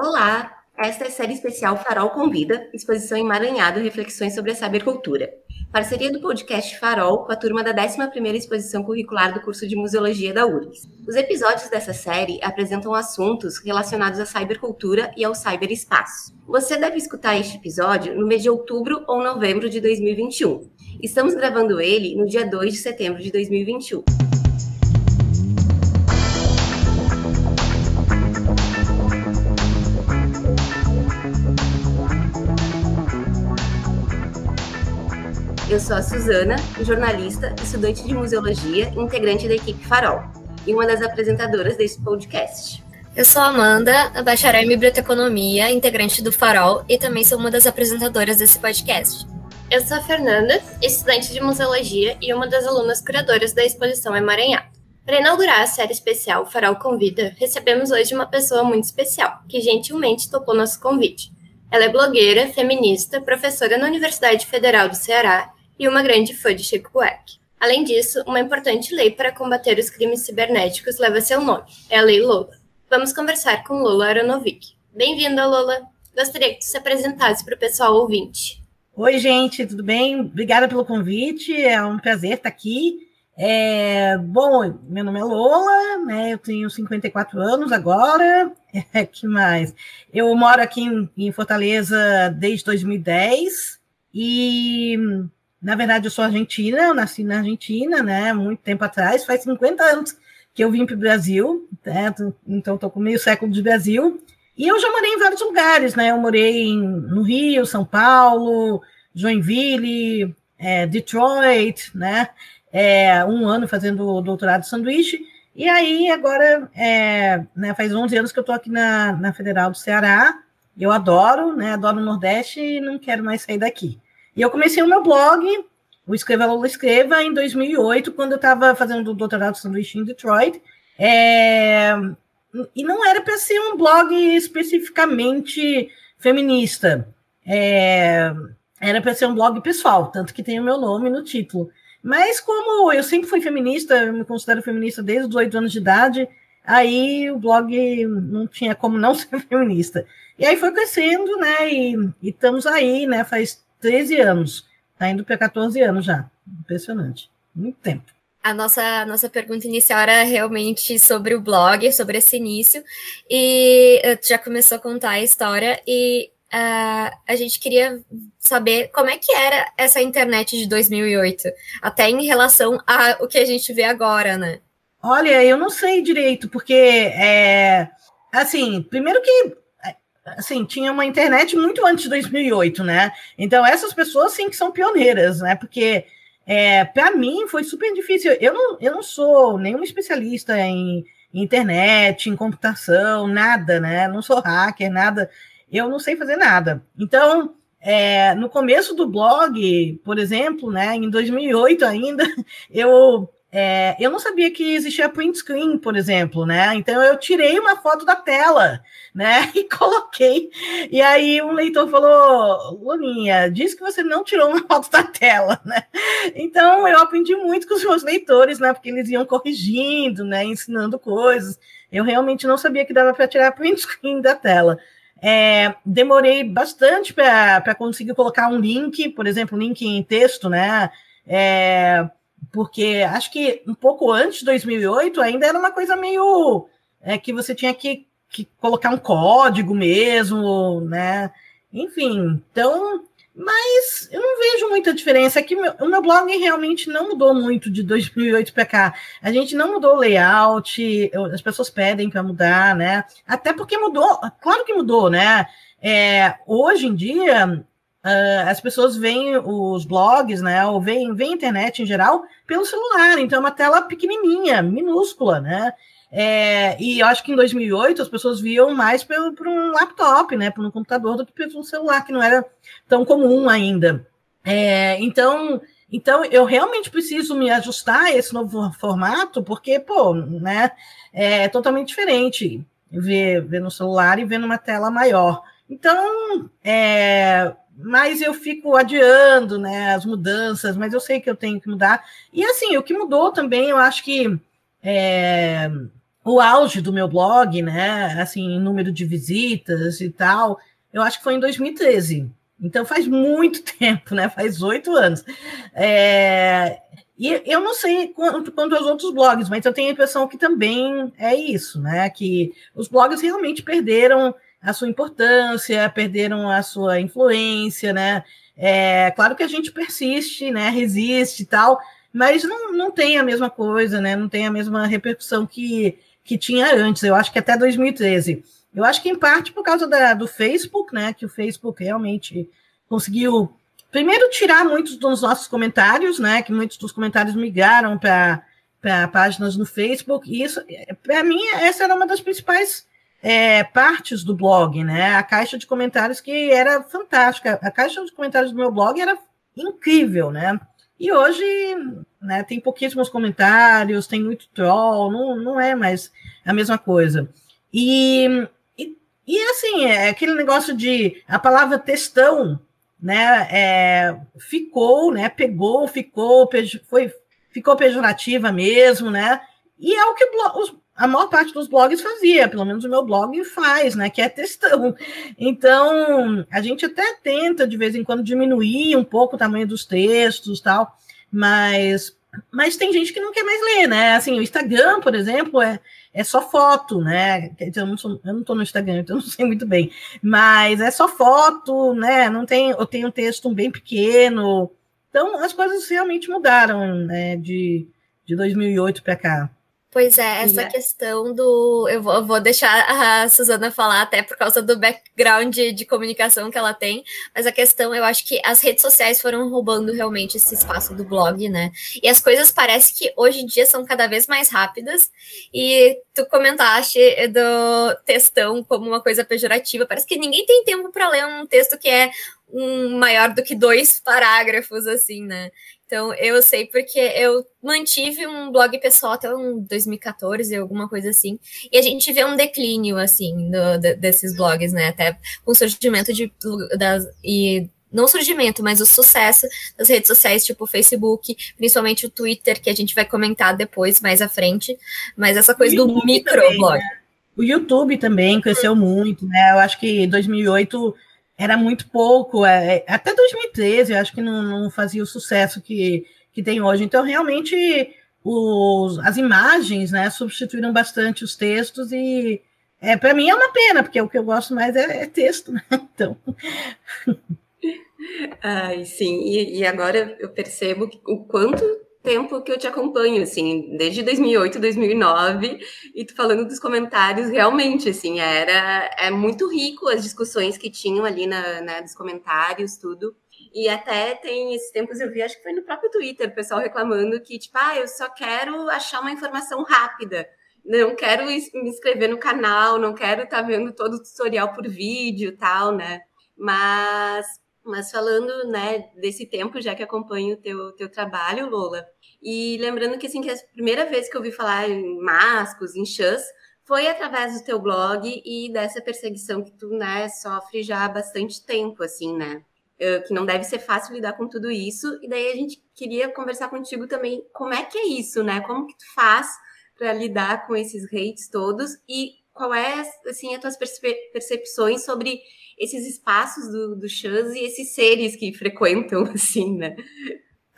Olá, esta é a série especial Farol Convida, exposição emaranhado Reflexões sobre a Cybercultura. Parceria do podcast Farol com a turma da 11ª exposição curricular do curso de Museologia da URGS. Os episódios dessa série apresentam assuntos relacionados à cybercultura e ao cyberespaço. Você deve escutar este episódio no mês de outubro ou novembro de 2021. Estamos gravando ele no dia 2 de setembro de 2021. Eu sou a Suzana, jornalista, estudante de museologia, integrante da equipe Farol, e uma das apresentadoras desse podcast. Eu sou a Amanda, bacharel em biblioteconomia, integrante do Farol, e também sou uma das apresentadoras desse podcast. Eu sou a Fernanda, estudante de museologia e uma das alunas curadoras da exposição Emaranhado. Para inaugurar a série especial Farol Convida, recebemos hoje uma pessoa muito especial, que gentilmente topou nosso convite. Ela é blogueira, feminista, professora na Universidade Federal do Ceará e uma grande fã de Chico Buarque. Além disso, uma importante lei para combater os crimes cibernéticos leva seu nome, é a Lei Lola. Vamos conversar com Lola Aronovic. Bem-vinda, Lola. Gostaria que tu se apresentasse para o pessoal ouvinte. Oi, gente, tudo bem? Obrigada pelo convite, é um prazer estar aqui. É, bom, meu nome é Lola, né? Eu tenho 54 anos agora. É, que mais? Eu moro aqui em, em Fortaleza desde 2010 e na verdade, eu sou argentina, eu nasci na Argentina, né? Muito tempo atrás, faz 50 anos que eu vim para o Brasil, né? então estou com meio século de Brasil. E eu já morei em vários lugares, né? Eu morei em, no Rio, São Paulo, Joinville, é, Detroit, né? É, um ano fazendo doutorado de sanduíche. E aí, agora, é, né, faz 11 anos que eu estou aqui na, na Federal do Ceará. Eu adoro, né? Adoro o Nordeste e não quero mais sair daqui. E eu comecei o meu blog, o Escreva Lula Escreva, em 2008, quando eu estava fazendo o doutorado de sanduíche em Detroit. É... E não era para ser um blog especificamente feminista. É... Era para ser um blog pessoal, tanto que tem o meu nome no título. Mas como eu sempre fui feminista, eu me considero feminista desde os oito anos de idade, aí o blog não tinha como não ser feminista. E aí foi crescendo, né? E, e estamos aí, né? Faz 13 anos. Está indo para 14 anos já. Impressionante. Muito tempo. A nossa, nossa pergunta inicial era realmente sobre o blog, sobre esse início. E já começou a contar a história. E uh, a gente queria saber como é que era essa internet de 2008, até em relação ao que a gente vê agora, né? Olha, eu não sei direito, porque é, assim, primeiro que assim, tinha uma internet muito antes de 2008, né? Então, essas pessoas, sim, que são pioneiras, né? Porque, é, para mim, foi super difícil. Eu não, eu não sou nenhum especialista em internet, em computação, nada, né? Não sou hacker, nada. Eu não sei fazer nada. Então, é, no começo do blog, por exemplo, né, em 2008 ainda, eu é, eu não sabia que existia print screen, por exemplo, né? Então eu tirei uma foto da tela, né? E coloquei. E aí um leitor falou: Luninha, diz que você não tirou uma foto da tela, né? Então eu aprendi muito com os meus leitores, né? Porque eles iam corrigindo, né? Ensinando coisas. Eu realmente não sabia que dava para tirar print screen da tela. É, demorei bastante para conseguir colocar um link, por exemplo, um link em texto, né? É, porque acho que um pouco antes de 2008 ainda era uma coisa meio é, que você tinha que, que colocar um código mesmo, né? Enfim, então, mas eu não vejo muita diferença. É o meu blog realmente não mudou muito de 2008 para cá. A gente não mudou o layout, as pessoas pedem para mudar, né? Até porque mudou, claro que mudou, né? É, hoje em dia, Uh, as pessoas veem os blogs, né, ou veem, veem a internet em geral pelo celular, então é uma tela pequenininha, minúscula, né, é, e eu acho que em 2008 as pessoas viam mais por, por um laptop, né, por um computador do que pelo celular, que não era tão comum ainda. É, então, então eu realmente preciso me ajustar a esse novo formato, porque, pô, né, é totalmente diferente ver, ver no celular e ver numa tela maior. Então, é, mas eu fico adiando né, as mudanças, mas eu sei que eu tenho que mudar. E assim, o que mudou também, eu acho que é, o auge do meu blog, né? Assim, número de visitas e tal, eu acho que foi em 2013. Então faz muito tempo, né? Faz oito anos. É, e eu não sei quanto, quanto aos outros blogs, mas eu tenho a impressão que também é isso, né? Que os blogs realmente perderam a sua importância, perderam a sua influência, né? É claro que a gente persiste, né? Resiste e tal, mas não, não tem a mesma coisa, né? Não tem a mesma repercussão que, que tinha antes. Eu acho que até 2013. Eu acho que em parte por causa da, do Facebook, né? Que o Facebook realmente conseguiu primeiro tirar muitos dos nossos comentários, né? Que muitos dos comentários migraram para páginas no Facebook. E isso, para mim, essa era uma das principais é, partes do blog, né? A caixa de comentários que era fantástica. A caixa de comentários do meu blog era incrível, né? E hoje, né, tem pouquíssimos comentários, tem muito troll, não, não é mais a mesma coisa. E, e, e assim, é aquele negócio de a palavra textão né, é, ficou, né, pegou, ficou, foi, ficou pejorativa mesmo, né, e é o que os, a maior parte dos blogs fazia, pelo menos o meu blog faz, né, que é textão. Então, a gente até tenta, de vez em quando, diminuir um pouco o tamanho dos textos tal, mas, mas tem gente que não quer mais ler, né, assim, o Instagram, por exemplo, é, é só foto, né? Eu não, sou, eu não tô no Instagram, então eu não sei muito bem. Mas é só foto, né? Não tem, eu tenho um texto bem pequeno. Então as coisas realmente mudaram, né? De, de 2008 para cá. Pois é, essa yeah. questão do. Eu vou, eu vou, deixar a Suzana falar, até por causa do background de, de, comunicação que ela tem, mas a questão, eu acho que as redes sociais foram roubando realmente esse espaço do blog, né? E as coisas parece que hoje em dia são cada vez mais rápidas, e tu comentaste do textão como uma coisa pejorativa, parece que ninguém tem tempo para ler um texto que é um maior do que dois parágrafos, assim, né? Então, eu sei porque eu mantive um blog pessoal até um 2014, alguma coisa assim, e a gente vê um declínio, assim, do, de, desses blogs, né? Até com o surgimento de. Das, e não surgimento, mas o sucesso das redes sociais, tipo o Facebook, principalmente o Twitter, que a gente vai comentar depois, mais à frente. Mas essa coisa do microblog. Né? O YouTube também cresceu hum. muito, né? Eu acho que 2008 era muito pouco, é, é até 2013 eu acho que não, não, fazia o sucesso que, que tem hoje. Então, realmente, os, as imagens né, substituíram bastante os textos e é, para mim é uma pena, porque o que eu gosto mais é, é texto, né? Então. Ai, sim, e, e agora eu percebo o quanto tempo que eu te acompanho, assim, desde 2008, 2009, e tu falando dos comentários, realmente, assim, era é muito rico as discussões que tinham ali na, na dos comentários, tudo. E até tem esses tempos eu vi, acho que foi no próprio Twitter, o pessoal reclamando que, tipo, ah, eu só quero achar uma informação rápida. Não quero me inscrever no canal, não quero estar tá vendo todo o tutorial por vídeo tal, né? Mas mas falando, né, desse tempo, já que acompanho o teu, teu trabalho, Lola, e lembrando que, assim, que a primeira vez que eu ouvi falar em mascos, em chãs, foi através do teu blog e dessa perseguição que tu, né, sofre já há bastante tempo, assim, né? que não deve ser fácil lidar com tudo isso. E daí a gente queria conversar contigo também, como é que é isso, né? Como que tu faz para lidar com esses hates todos e qual é, assim, as tuas percepções sobre esses espaços do, do e esses seres que frequentam, assim, né?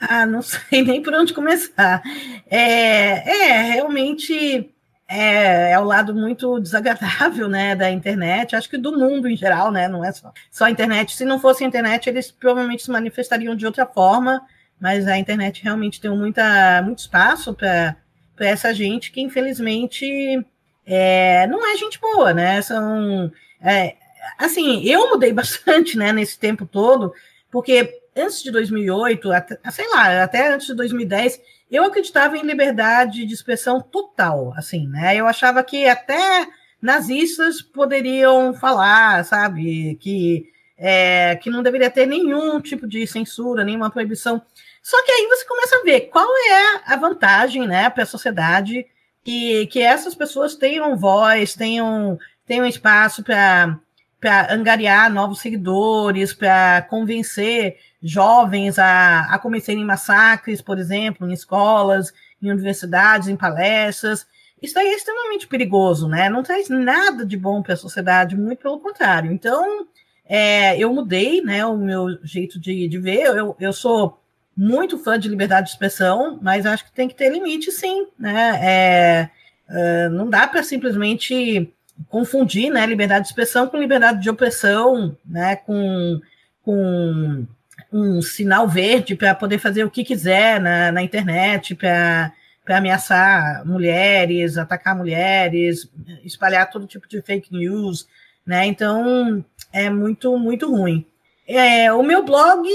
Ah, não sei nem por onde começar. É, é realmente é, é o lado muito desagradável, né, da internet. Acho que do mundo em geral, né, não é só, só a internet. Se não fosse a internet, eles provavelmente se manifestariam de outra forma. Mas a internet realmente tem muita, muito espaço para essa gente que, infelizmente, é, não é gente boa, né? São é, assim, eu mudei bastante, né, nesse tempo todo, porque antes de 2008, até, sei lá, até antes de 2010, eu acreditava em liberdade de expressão total, assim, né? Eu achava que até nazistas poderiam falar, sabe, que é, que não deveria ter nenhum tipo de censura, nenhuma proibição. Só que aí você começa a ver qual é a vantagem, né, para a sociedade que, que essas pessoas tenham voz, tenham, tenham espaço para para angariar novos seguidores, para convencer jovens a, a cometerem massacres, por exemplo, em escolas, em universidades, em palestras. isso aí é extremamente perigoso, né? Não traz nada de bom para a sociedade, muito pelo contrário. Então, é, eu mudei, né, o meu jeito de, de ver. Eu, eu sou muito fã de liberdade de expressão, mas acho que tem que ter limite, sim, né? É, é, não dá para simplesmente confundir, né, liberdade de expressão com liberdade de opressão, né, com, com um sinal verde para poder fazer o que quiser na, na internet, para ameaçar mulheres, atacar mulheres, espalhar todo tipo de fake news, né? Então é muito, muito ruim. É, o meu blog,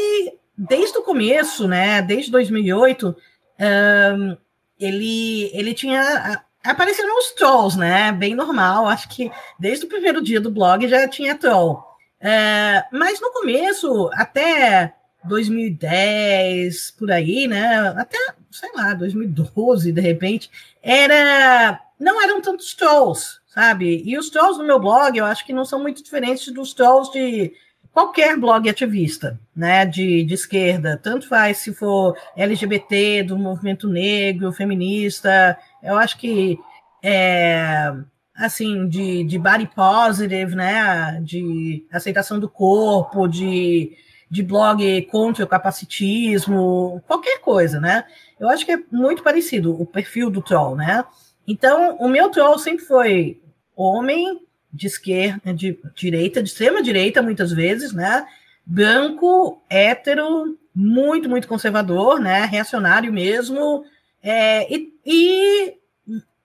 desde o começo, né, desde 2008, um, ele, ele tinha apareceram os trolls, né? Bem normal. Acho que desde o primeiro dia do blog já tinha troll. É, mas no começo, até 2010, por aí, né? Até, sei lá, 2012, de repente, era. Não eram tantos trolls, sabe? E os trolls no meu blog, eu acho que não são muito diferentes dos trolls de qualquer blog ativista, né? De, de esquerda. Tanto faz se for LGBT, do movimento negro, feminista. Eu acho que é, assim, de, de body positive, né? De aceitação do corpo, de de blog contra o capacitismo, qualquer coisa, né? Eu acho que é muito parecido o perfil do troll, né? Então, o meu troll sempre foi homem de esquerda, de direita, de extrema direita, muitas vezes, né? Branco, hétero, muito, muito conservador, né? Reacionário mesmo, é, e, e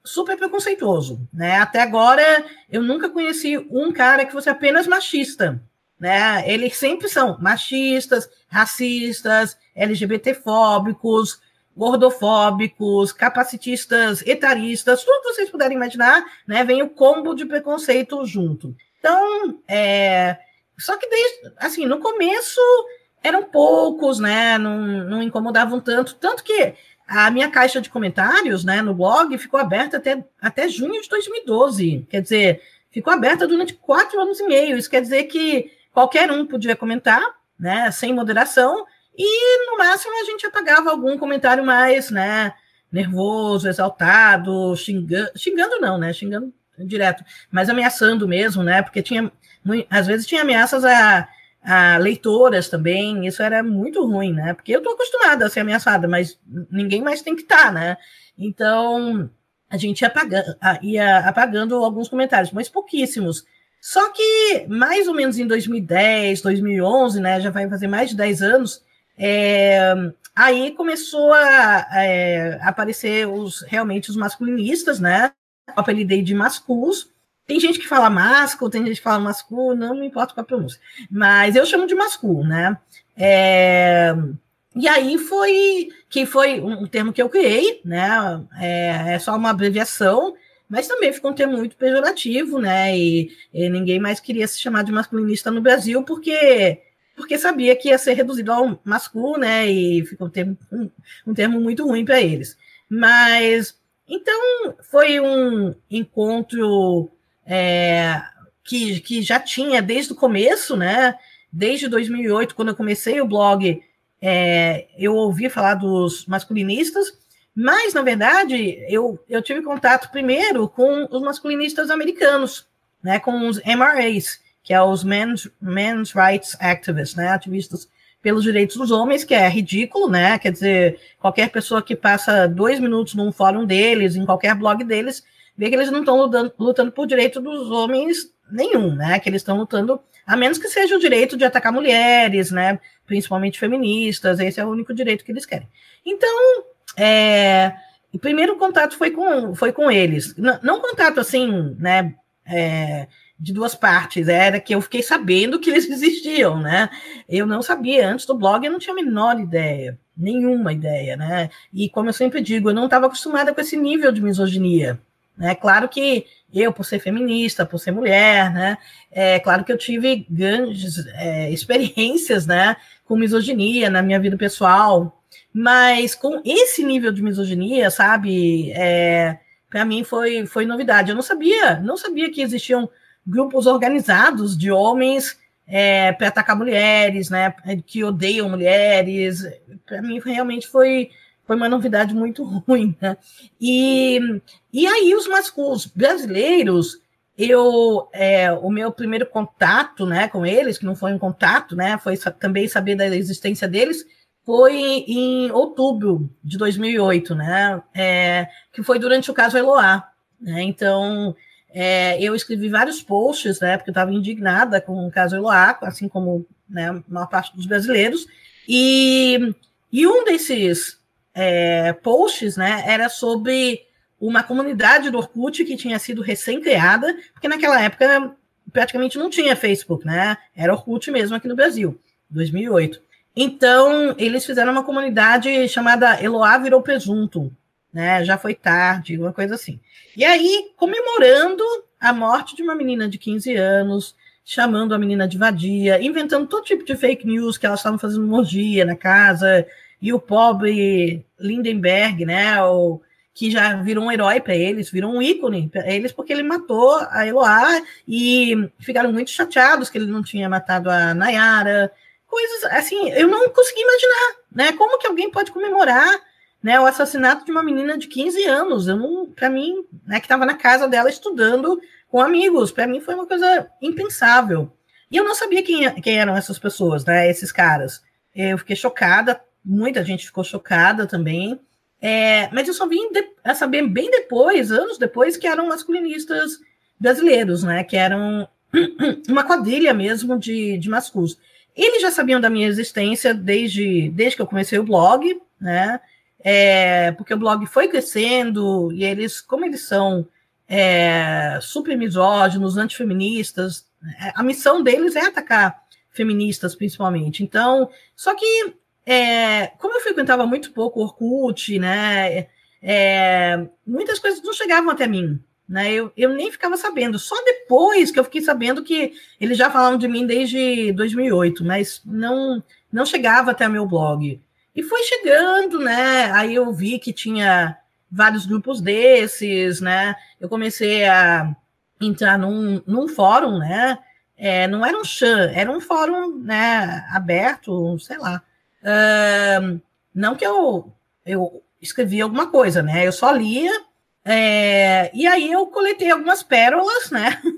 super preconceituoso, né? Até agora, eu nunca conheci um cara que fosse apenas machista, né? Eles sempre são machistas, racistas, LGBTfóbicos, gordofóbicos, capacitistas, etaristas, tudo que vocês puderem imaginar, né? Vem o combo de preconceito junto. Então, é... só que desde, assim, no começo eram poucos, né? Não, não incomodavam tanto, tanto que a minha caixa de comentários, né, no blog ficou aberta até, até junho de 2012. Quer dizer, ficou aberta durante quatro anos e meio. Isso quer dizer que qualquer um podia comentar, né, sem moderação, e no máximo a gente apagava algum comentário mais, né, nervoso, exaltado, xingando, xingando não, né, xingando direto, mas ameaçando mesmo, né, porque tinha, às vezes tinha ameaças a, a leitoras também, isso era muito ruim, né, porque eu tô acostumada a ser ameaçada, mas ninguém mais tem que estar, tá, né, então a gente ia apagando, ia apagando alguns comentários, mas pouquíssimos, só que, mais ou menos em 2010, 2011, né, já vai fazer mais de 10 anos, é, aí começou a, é, aparecer os, realmente os masculinistas, né? Eu apelidei de masculos. Tem gente que fala masco, tem gente que fala masculo, não me importa com a pronúncia. Mas eu chamo de masculo, né? É, e aí foi que foi um termo que eu criei, né? É, é só uma abreviação, mas também ficou um termo muito pejorativo, né? E, e, ninguém mais queria se chamar de masculinista no Brasil, porque porque sabia que ia ser reduzido ao masculino, né? E ficou um termo, um, um termo muito ruim para eles. Mas então foi um encontro é, que, que já tinha desde o começo, né? Desde 2008, quando eu comecei o blog, é, eu ouvi falar dos masculinistas mas, na verdade, eu, eu tive contato primeiro com os masculinistas americanos, né, com os MRAs, que é os Men's, Men's Rights Activists, né, ativistas pelos direitos dos homens, que é ridículo, né? Quer dizer, qualquer pessoa que passa dois minutos num fórum deles, em qualquer blog deles, vê que eles não estão lutando, lutando por direito dos homens nenhum, né? Que eles estão lutando, a menos que seja o direito de atacar mulheres, né? Principalmente feministas, esse é o único direito que eles querem. Então, é, o primeiro contato foi com, foi com eles. Não, não contato assim, né? É, de duas partes, era que eu fiquei sabendo que eles existiam, né? Eu não sabia, antes do blog eu não tinha a menor ideia, nenhuma ideia, né? E como eu sempre digo, eu não estava acostumada com esse nível de misoginia, né? Claro que eu, por ser feminista, por ser mulher, né? É claro que eu tive grandes é, experiências, né? Com misoginia na minha vida pessoal, mas com esse nível de misoginia, sabe, é, para mim foi, foi novidade. Eu não sabia, não sabia que existiam grupos organizados de homens é, para atacar mulheres, né, que odeiam mulheres. Para mim realmente foi foi uma novidade muito ruim, né? E, e aí os masculinos brasileiros, eu é, o meu primeiro contato, né, com eles, que não foi um contato, né, foi também saber da existência deles, foi em outubro de 2008, né, é, que foi durante o caso Eloá, né? Então é, eu escrevi vários posts, né, porque eu estava indignada com o caso Eloá, assim como né, a maior parte dos brasileiros, e, e um desses é, posts, né, era sobre uma comunidade do Orkut que tinha sido recém-criada, porque naquela época praticamente não tinha Facebook, né? Era Orkut mesmo aqui no Brasil, 2008. Então, eles fizeram uma comunidade chamada Eloá Virou Presunto, né? Já foi tarde, uma coisa assim. E aí, comemorando a morte de uma menina de 15 anos, chamando a menina de vadia, inventando todo tipo de fake news que elas estavam fazendo morgia na casa, e o pobre Lindenberg, né, o, que já virou um herói para eles, virou um ícone para eles, porque ele matou a Eloá e ficaram muito chateados que ele não tinha matado a Nayara. Coisas assim, eu não consegui imaginar, né? Como que alguém pode comemorar né, o assassinato de uma menina de 15 anos? Eu não, para mim, né, que estava na casa dela estudando com amigos, para mim foi uma coisa impensável. E eu não sabia quem, quem eram essas pessoas, né, esses caras. Eu fiquei chocada, muita gente ficou chocada também. É, mas eu só vim de, a saber bem depois, anos depois, que eram masculinistas brasileiros, né? Que eram uma quadrilha mesmo de, de masculos. Eles já sabiam da minha existência desde, desde que eu comecei o blog, né? É, porque o blog foi crescendo e eles, como eles são é, super misóginos, antifeministas, é, a missão deles é atacar feministas, principalmente. Então, só que é, como eu frequentava muito pouco o Orkut, né, é, muitas coisas não chegavam até mim. Né, eu, eu nem ficava sabendo, só depois que eu fiquei sabendo que eles já falavam de mim desde 2008, mas não, não chegava até meu blog. E foi chegando, né? Aí eu vi que tinha vários grupos desses, né? Eu comecei a entrar num, num fórum, né? É, não era um chan, era um fórum né, aberto, sei lá. Uh, não que eu, eu escrevi alguma coisa, né? Eu só lia. É, e aí eu coletei algumas pérolas, né?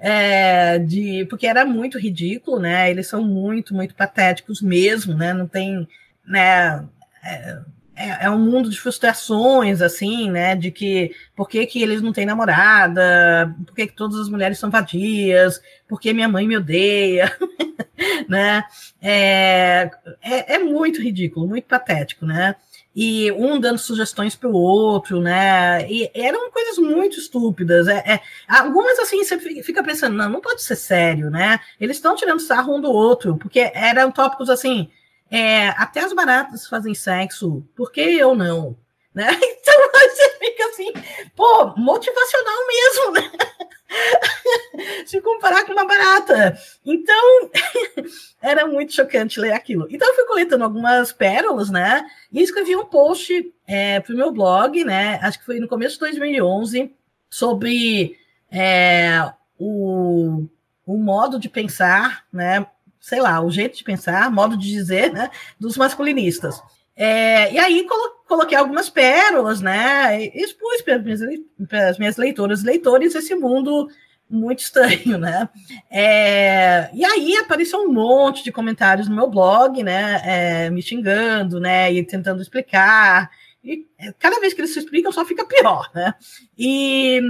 É, de, porque era muito ridículo, né? Eles são muito, muito patéticos mesmo, né? Não tem, né? É, é, é, um mundo de frustrações, assim, né? De que por que, que eles não têm namorada, por que, que todas as mulheres são vadias, por que minha mãe me odeia, né? É, é, é, muito ridículo, muito patético, né? E um dando sugestões para o outro, né? E eram coisas muito estúpidas. É, é, algumas assim você fica pensando, não, não pode ser sério, né? Eles estão tirando sarro um do outro, porque eram tópicos assim. É, até as baratas fazem sexo, por que eu não? Né? Então você fica assim, pô, motivacional mesmo, né? Se comparar com uma barata. Então, era muito chocante ler aquilo. Então, eu fui coletando algumas pérolas, né? E escrevi um post é, para o meu blog, né? Acho que foi no começo de 2011, sobre é, o, o modo de pensar, né? Sei lá, o jeito de pensar, modo de dizer, né? Dos masculinistas. É, e aí coloquei algumas pérolas, né? Expus para as minhas, leitoras e leitores esse mundo muito estranho, né? É, e aí apareceu um monte de comentários no meu blog, né? É, me xingando, né? E tentando explicar. E cada vez que eles se explicam, só fica pior, né? E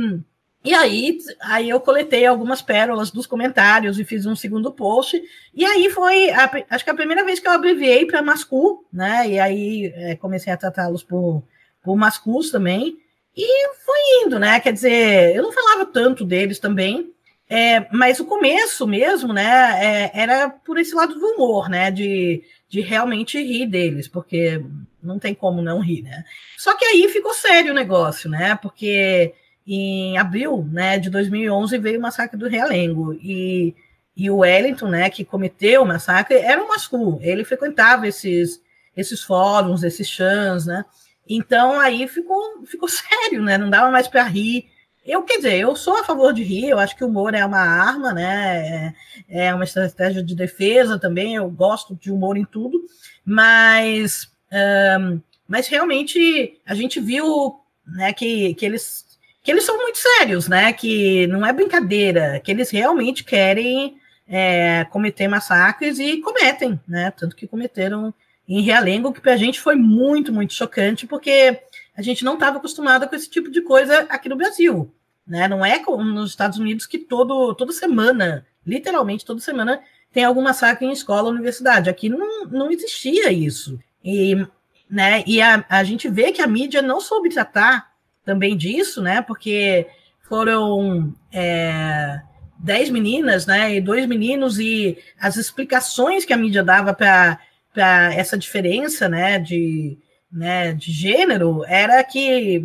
e aí, aí eu coletei algumas pérolas dos comentários e fiz um segundo post. E aí foi, a, acho que a primeira vez que eu abreviei para Mascu, né? E aí é, comecei a tratá-los por, por Mascus também. E foi indo, né? Quer dizer, eu não falava tanto deles também, é, mas o começo mesmo, né? É, era por esse lado do humor, né? De, de realmente rir deles, porque não tem como não rir, né? Só que aí ficou sério o negócio, né? Porque em abril né, de 2011 veio o massacre do Realengo e, e o Wellington, né, que cometeu o massacre, era um mascu, ele frequentava esses, esses fóruns, esses chãs, né, então aí ficou, ficou sério, né, não dava mais para rir, eu, quer dizer, eu sou a favor de rir, eu acho que o humor é uma arma, né? É, é uma estratégia de defesa também, eu gosto de humor em tudo, mas, um, mas realmente a gente viu né, que, que, eles, que eles são muito sérios, né? Que não é brincadeira, que eles realmente querem é, cometer massacres e cometem, né? Tanto que cometeram em Realengo, que para a gente foi muito, muito chocante, porque a gente não estava acostumado com esse tipo de coisa aqui no Brasil. Né? Não é como nos Estados Unidos que todo, toda semana, literalmente toda semana, tem algum massacre em escola ou universidade. Aqui não, não existia isso. E, né, e a, a gente vê que a mídia não soube tratar também disso, né? Porque foram é, dez meninas, né? E dois meninos, e as explicações que a mídia dava para essa diferença, né? De, né, de gênero era que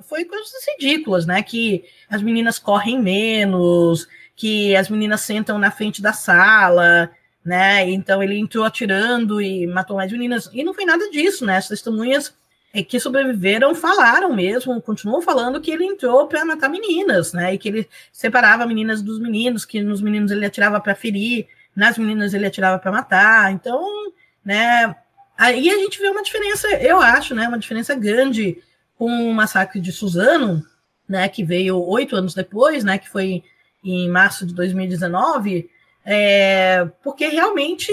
foi, coisas ridículas, né? Que as meninas correm menos, que as meninas sentam na frente da sala, né? Então ele entrou atirando e matou mais meninas. E não foi nada disso, né? As testemunhas que sobreviveram falaram mesmo, continuam falando que ele entrou para matar meninas, né? E que ele separava meninas dos meninos, que nos meninos ele atirava para ferir, nas meninas ele atirava para matar. Então, né? Aí a gente vê uma diferença, eu acho, né? Uma diferença grande com o massacre de Suzano, né? Que veio oito anos depois, né? Que foi em março de 2019, é, porque realmente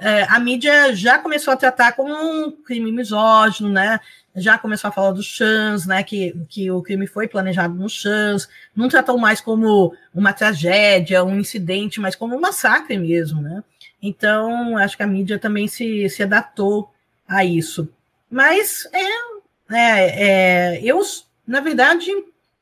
é, a mídia já começou a tratar como um crime misógino, né? Já começou a falar dos chans, né? Que, que o crime foi planejado nos chans, não tratou mais como uma tragédia, um incidente, mas como um massacre mesmo, né? Então, acho que a mídia também se, se adaptou a isso. Mas é, é, é eu, na verdade,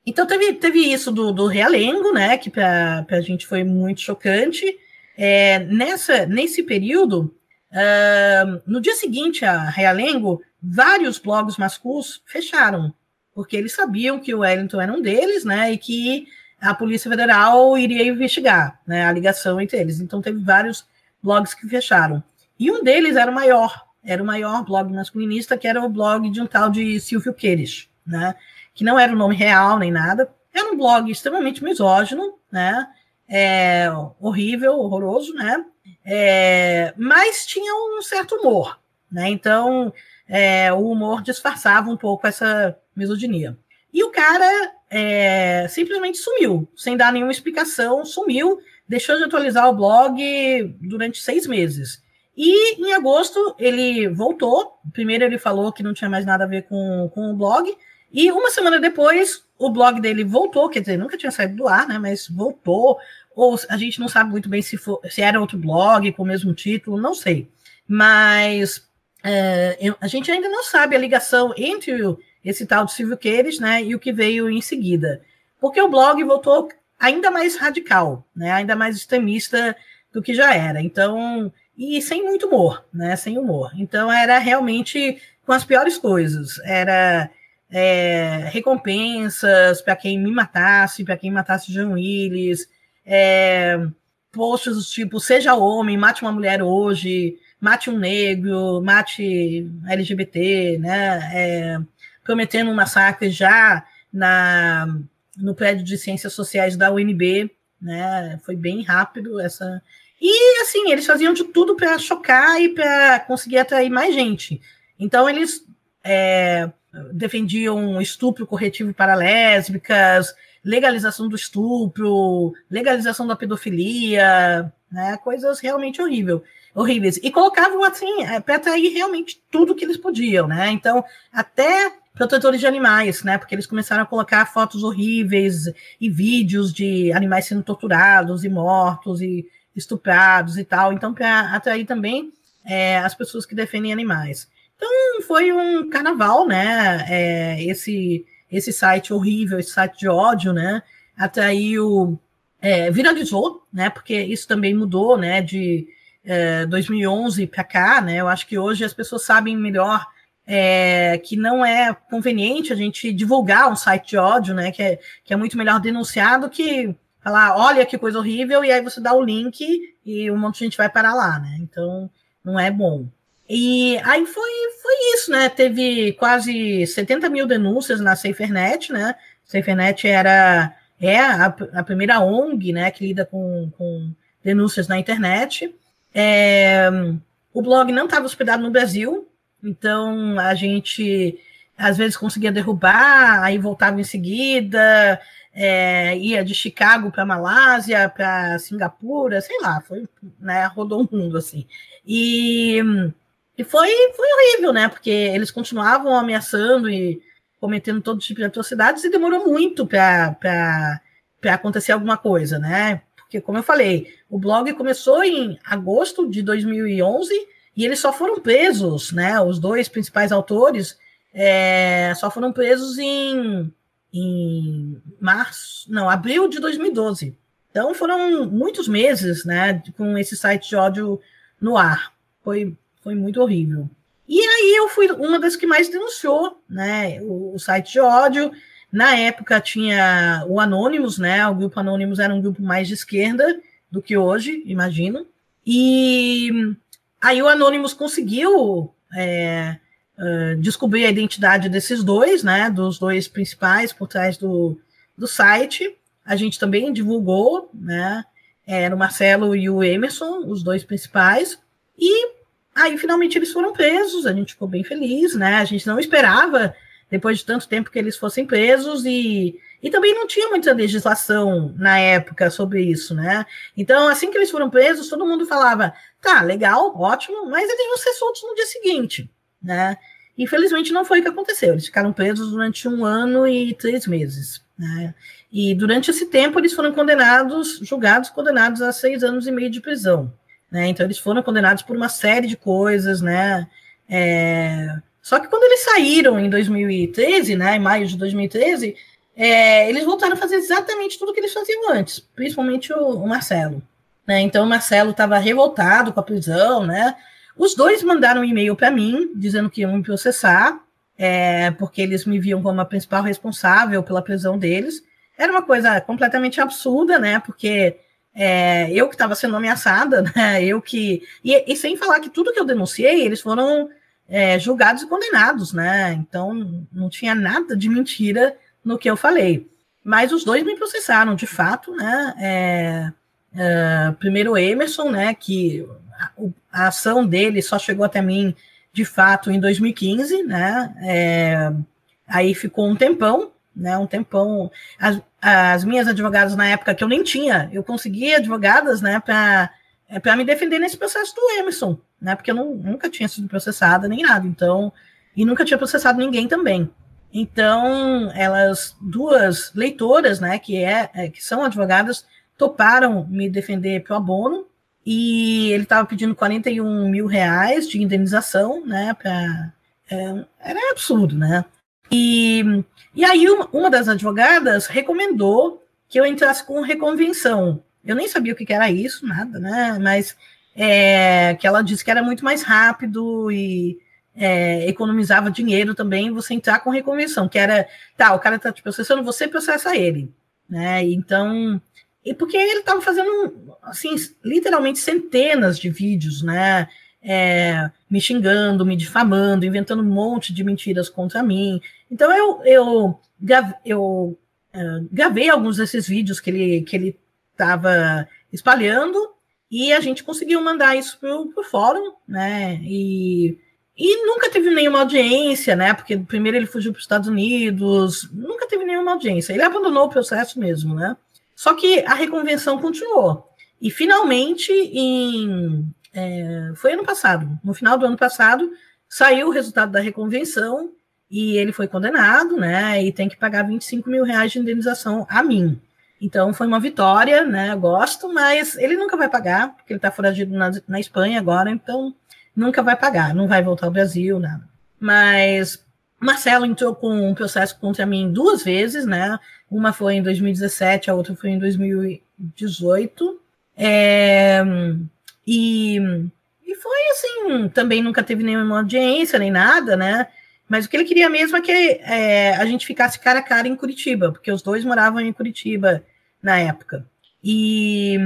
então teve, teve isso do, do Realengo, né? Que para a gente foi muito chocante. É, nessa, nesse período, uh, no dia seguinte a Realengo, vários blogs masculos fecharam, porque eles sabiam que o Wellington era um deles, né? E que a Polícia Federal iria investigar né, a ligação entre eles. Então teve vários blogs que fecharam. E um deles era o maior, era o maior blog masculinista, que era o blog de um tal de Silvio Queires, né? que não era o nome real nem nada. Era um blog extremamente misógino, né? É, horrível, horroroso, né? É, mas tinha um certo humor, né? Então, é, o humor disfarçava um pouco essa misoginia. E o cara é, simplesmente sumiu, sem dar nenhuma explicação, sumiu, deixou de atualizar o blog durante seis meses. E em agosto ele voltou. Primeiro ele falou que não tinha mais nada a ver com, com o blog, e uma semana depois, o blog dele voltou, quer dizer, nunca tinha saído do ar, né? Mas voltou. Ou a gente não sabe muito bem se, for, se era outro blog com o mesmo título, não sei. Mas é, a gente ainda não sabe a ligação entre esse tal de Silvio Queires, né? E o que veio em seguida. Porque o blog voltou ainda mais radical, né? Ainda mais extremista do que já era. Então, e sem muito humor, né? Sem humor. Então era realmente com as piores coisas. Era é, recompensas para quem me matasse, para quem matasse John Willis, é, posts tipo seja homem, mate uma mulher hoje, mate um negro, mate LGBT, né? É, prometendo um massacre já na no prédio de ciências sociais da UNB, né? Foi bem rápido essa. E assim, eles faziam de tudo para chocar e para conseguir atrair mais gente. Então eles é, defendiam estupro corretivo para lésbicas, legalização do estupro, legalização da pedofilia, né, coisas realmente horrível, horríveis. E colocavam assim, é, para atrair realmente tudo que eles podiam, né? Então, até protetores de animais, né? Porque eles começaram a colocar fotos horríveis e vídeos de animais sendo torturados e mortos e estuprados e tal. Então, para atrair também é, as pessoas que defendem animais. Então foi um carnaval, né? É, esse, esse site horrível, esse site de ódio, né? Atraiu, é, viralizou, né? Porque isso também mudou, né? De é, 2011 para cá, né? Eu acho que hoje as pessoas sabem melhor é, que não é conveniente a gente divulgar um site de ódio, né? Que é, que é muito melhor denunciar do que falar, olha que coisa horrível, e aí você dá o link e um monte de gente vai parar lá, né? Então não é bom. E aí foi, foi isso, né? Teve quase 70 mil denúncias na SaferNet, né? SaferNet era é a, a, primeira ONG, né, que lida com, com denúncias na internet. É, o blog não estava hospedado no Brasil, Então a gente às vezes conseguia derrubar, aí voltava em seguida, é, ia de Chicago para Malásia, para Singapura, sei lá, foi, né, rodou o mundo assim. E, e foi, foi horrível, né? Porque eles continuavam ameaçando e cometendo todo tipo de atrocidades e demorou muito para acontecer alguma coisa, né? Porque, como eu falei, o blog começou em agosto de 2011 e eles só foram presos, né? Os dois principais autores é, só foram presos em em março, não, abril de 2012. Então foram muitos meses, né, com esse site de ódio no ar. Foi, foi muito horrível. E aí eu fui uma das que mais denunciou, né, o, o site de ódio. Na época tinha o Anonymous, né, o grupo Anonymous era um grupo mais de esquerda do que hoje, imagino. E aí o Anonymous conseguiu é, uh, descobrir a identidade desses dois, né, dos dois principais por trás do, do site. A gente também divulgou, né, era o Marcelo e o Emerson, os dois principais, e aí finalmente eles foram presos, a gente ficou bem feliz, né, a gente não esperava, depois de tanto tempo que eles fossem presos, e, e também não tinha muita legislação na época sobre isso, né, então assim que eles foram presos, todo mundo falava, tá, legal, ótimo, mas eles vão ser soltos no dia seguinte, né? Infelizmente não foi o que aconteceu. Eles ficaram presos durante um ano e três meses. Né? E durante esse tempo eles foram condenados, julgados, condenados a seis anos e meio de prisão. Né? Então eles foram condenados por uma série de coisas, né? É... Só que quando eles saíram em 2013, né, em maio de 2013, é, eles voltaram a fazer exatamente tudo que eles faziam antes, principalmente o, o Marcelo. Né? Então o Marcelo estava revoltado com a prisão, né? Os dois mandaram um e-mail para mim, dizendo que iam me processar, é, porque eles me viam como a principal responsável pela prisão deles. Era uma coisa completamente absurda, né? Porque é, eu que estava sendo ameaçada, né? Eu que. E, e, sem falar que tudo que eu denunciei, eles foram é, julgados e condenados, né? Então não tinha nada de mentira no que eu falei. Mas os dois me processaram, de fato, né? É, é primeiro o Emerson, né? Que a, ação dele só chegou até mim de fato em 2015, né? É, aí ficou um tempão, né? Um tempão. As, as, minhas advogadas na época que eu nem tinha, eu consegui advogadas, né? Para é, para me defender nesse processo do Emerson, né? Porque eu não, nunca tinha sido processada nem nada, então e nunca tinha processado ninguém também. Então elas duas leitoras, né? Que é, é que são advogadas toparam me defender pro abono e ele estava pedindo 41 mil reais de indenização, né? Pra, é, era absurdo, né? E, e aí uma, uma, das advogadas recomendou que eu entrasse com reconvenção. Eu nem sabia o que, que era isso, nada, né? Mas é, que ela disse que era muito mais rápido e é, economizava dinheiro também você entrar com reconvenção, que era, tá, o cara está te processando, você processa ele, né? Então, e porque ele estava fazendo, assim, literalmente centenas de vídeos, né? É, me xingando, me difamando, inventando um monte de mentiras contra mim. Então eu, eu, eu uh, gravei alguns desses vídeos que ele que ele estava espalhando e a gente conseguiu mandar isso para o fórum, né? E, e nunca teve nenhuma audiência, né? Porque primeiro ele fugiu para os Estados Unidos, nunca teve nenhuma audiência. Ele abandonou o processo mesmo, né? Só que a reconvenção continuou. E finalmente, em, é, foi ano passado, no final do ano passado, saiu o resultado da reconvenção e ele foi condenado, né? E tem que pagar 25 mil reais de indenização a mim. Então foi uma vitória, né? Eu gosto, mas ele nunca vai pagar, porque ele está foragido na, na Espanha agora, então nunca vai pagar, não vai voltar ao Brasil, nada. Mas Marcelo entrou com um processo contra mim duas vezes, né? Uma foi em 2017, a outra foi em 2018. É, e, e foi assim, também nunca teve nenhuma audiência, nem nada, né? Mas o que ele queria mesmo é que é, a gente ficasse cara a cara em Curitiba, porque os dois moravam em Curitiba na época. E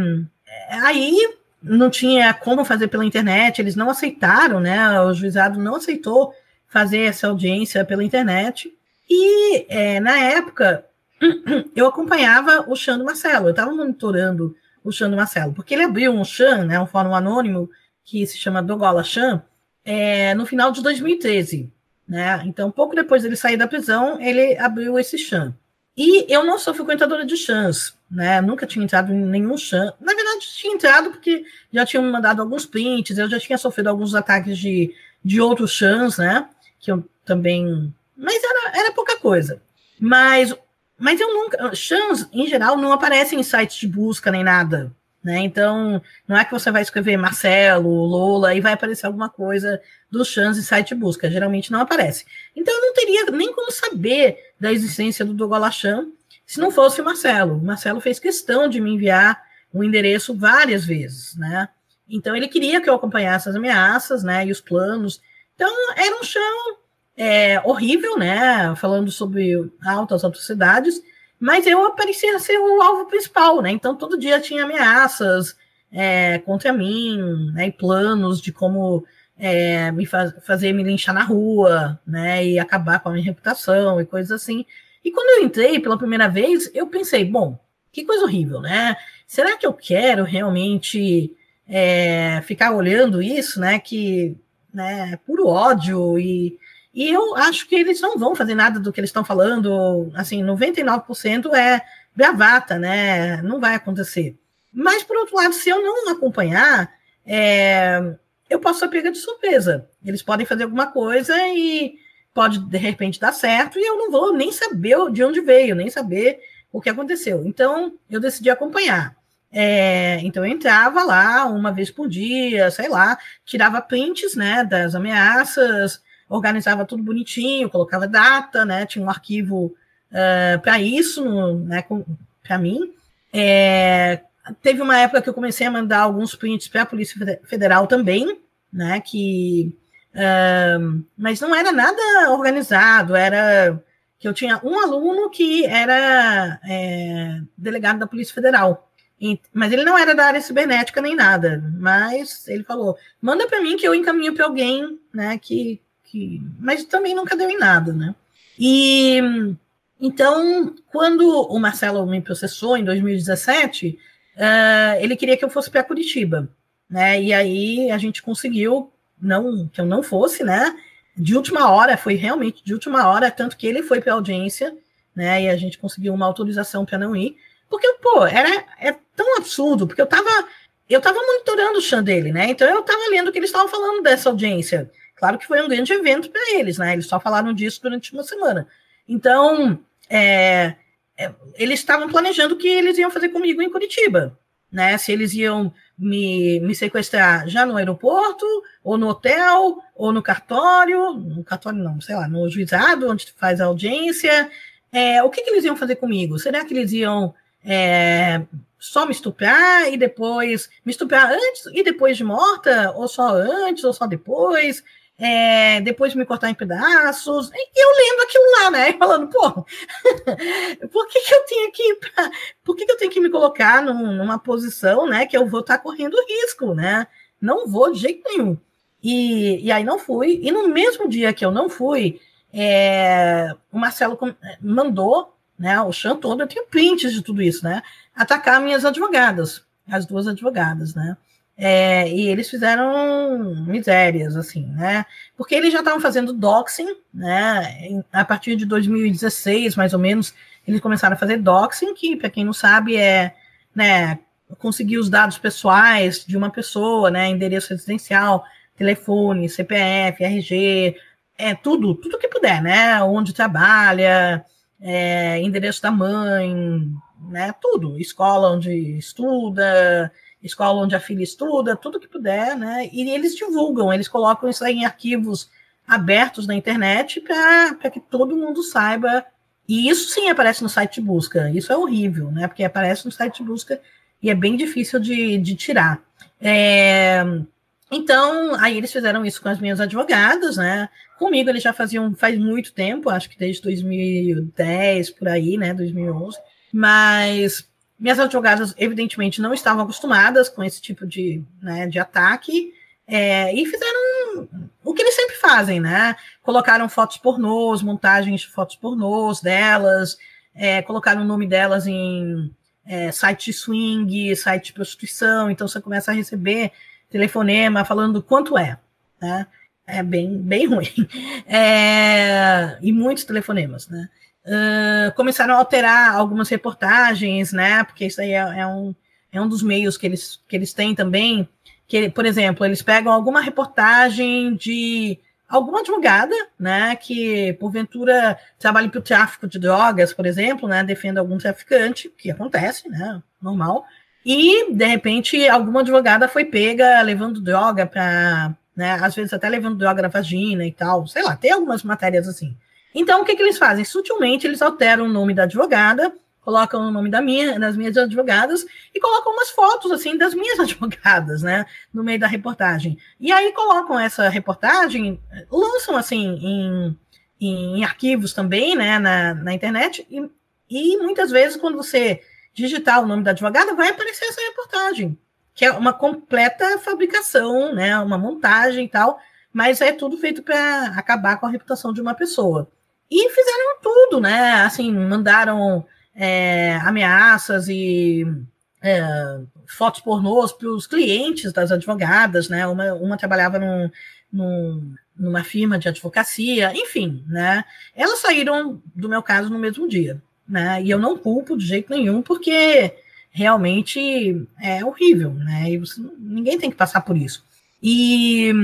é, aí não tinha como fazer pela internet, eles não aceitaram, né? O juizado não aceitou fazer essa audiência pela internet. E é, na época eu acompanhava o Xando Marcelo, eu estava monitorando o Xando Marcelo, porque ele abriu um Chan, né, um fórum anônimo que se chama Dogola Chan, é, no final de 2013. Né? Então, pouco depois dele sair da prisão, ele abriu esse chan. E eu não sou frequentadora de chans, né? Nunca tinha entrado em nenhum chan. Na verdade, tinha entrado porque já tinham mandado alguns prints, eu já tinha sofrido alguns ataques de, de outros chans, né? Que eu também. Mas era, era pouca coisa. Mas, mas eu nunca. Chans, em geral, não aparecem em sites de busca nem nada. Né? Então, não é que você vai escrever Marcelo, Lola, e vai aparecer alguma coisa dos chans em site busca. Geralmente não aparece. Então, eu não teria nem como saber da existência do Dogolachan se não fosse o Marcelo. O Marcelo fez questão de me enviar um endereço várias vezes, né? Então, ele queria que eu acompanhasse as ameaças, né, e os planos. Então, era um chão é, horrível, né, falando sobre altas atrocidades, mas eu parecia ser o alvo principal, né? Então todo dia tinha ameaças é, contra mim, né? E planos de como é, me faz, fazer me linchar na rua, né? E acabar com a minha reputação e coisas assim. E quando eu entrei pela primeira vez, eu pensei, bom, que coisa horrível, né? Será que eu quero realmente é, ficar olhando isso, né? Que né, é puro ódio e e eu acho que eles não vão fazer nada do que eles estão falando, assim, 99% é bravata, né? Não vai acontecer. Mas, por outro lado, se eu não acompanhar, é, eu posso ser pega de surpresa. Eles podem fazer alguma coisa e pode, de repente, dar certo, e eu não vou nem saber de onde veio, nem saber o que aconteceu. Então, eu decidi acompanhar. É, então, eu entrava lá uma vez por dia, sei lá, tirava prints, né, das ameaças, organizava tudo bonitinho, colocava data, né? Tinha um arquivo uh, eh, para isso, né? Para mim. É, teve uma época que eu comecei a mandar alguns prints para a Polícia Federal também, né? Que, uh, mas não era nada organizado, era que eu tinha um aluno que era é, delegado da Polícia Federal. Mas ele não era da área cibernética nem nada. Mas ele falou: manda para mim que eu encaminho para alguém né, que, que, mas também nunca deu em nada, né? E então, quando o Marcelo me processou em 2017, uh, ele queria que eu fosse para Curitiba, né? E aí a gente conseguiu não que eu não fosse, né? De última hora, foi realmente de última hora, tanto que ele foi para audiência, né? E a gente conseguiu uma autorização para não ir, porque pô, era é tão absurdo, porque eu estava eu tava monitorando o chão dele, né? Então eu estava lendo o que eles estavam falando dessa audiência. Claro que foi um grande evento para eles, né? Eles só falaram disso durante uma semana. Então, é, eles estavam planejando o que eles iam fazer comigo em Curitiba, né? Se eles iam me, me sequestrar já no aeroporto, ou no hotel, ou no cartório, no cartório não, sei lá, no juizado, onde faz a audiência. É, o que, que eles iam fazer comigo? Será que eles iam é, só me estuprar e depois me estuprar antes e depois de morta, ou só antes, ou só depois? É, depois me cortar em pedaços. E eu lendo aquilo lá, né? Falando, pô, por que, que eu tenho que pra, por que, que eu tenho que me colocar num, numa posição, né, que eu vou estar tá correndo risco, né? Não vou de jeito nenhum. E, e aí não fui. E no mesmo dia que eu não fui, é, o Marcelo mandou, né, o chão todo, eu tenho prints de tudo isso, né, atacar minhas advogadas, as duas advogadas, né. É, e eles fizeram misérias, assim, né? Porque eles já estavam fazendo doxing, né? A partir de 2016, mais ou menos, eles começaram a fazer doxing, que, para quem não sabe, é né, conseguir os dados pessoais de uma pessoa, né? Endereço residencial, telefone, CPF, RG, é tudo, tudo que puder, né? Onde trabalha, é, endereço da mãe, né? Tudo, escola onde estuda escola onde a filha estuda, tudo que puder, né? E eles divulgam, eles colocam isso em arquivos abertos na internet para que todo mundo saiba. E isso sim aparece no site de busca. Isso é horrível, né? Porque aparece no site de busca e é bem difícil de, de tirar. É, então, aí eles fizeram isso com as minhas advogadas, né? Comigo eles já faziam faz muito tempo, acho que desde 2010, por aí, né? 2011. Mas minhas advogadas, evidentemente, não estavam acostumadas com esse tipo de, né, de ataque é, e fizeram o que eles sempre fazem, né? Colocaram fotos pornôs, montagens de fotos pornôs delas, é, colocaram o nome delas em é, site de swing, site de prostituição, então você começa a receber telefonema falando quanto é, né? é bem, bem ruim. É, e muitos telefonemas, né? Uh, começaram a alterar algumas reportagens, né? Porque isso aí é, é, um, é um dos meios que eles, que eles têm também. Que, por exemplo, eles pegam alguma reportagem de alguma advogada, né, que porventura trabalha para o tráfico de drogas, por exemplo, né, defenda algum traficante, que acontece, né, normal, e de repente alguma advogada foi pega levando droga para, né, às vezes até levando droga na vagina e tal, sei lá, tem algumas matérias assim. Então o que, que eles fazem? Sutilmente eles alteram o nome da advogada colocam o nome da minha, das minhas advogadas e colocam umas fotos assim das minhas advogadas, né, no meio da reportagem. E aí colocam essa reportagem, lançam assim em, em arquivos também, né, na, na internet e, e muitas vezes quando você digitar o nome da advogada vai aparecer essa reportagem, que é uma completa fabricação, né, uma montagem e tal, mas é tudo feito para acabar com a reputação de uma pessoa. E fizeram tudo, né? Assim, mandaram é, ameaças e é, fotos pornôs para os clientes das advogadas, né? Uma, uma trabalhava num, num, numa firma de advocacia, enfim, né? Elas saíram do meu caso no mesmo dia, né? E eu não culpo de jeito nenhum, porque realmente é horrível, né? E você, ninguém tem que passar por isso. E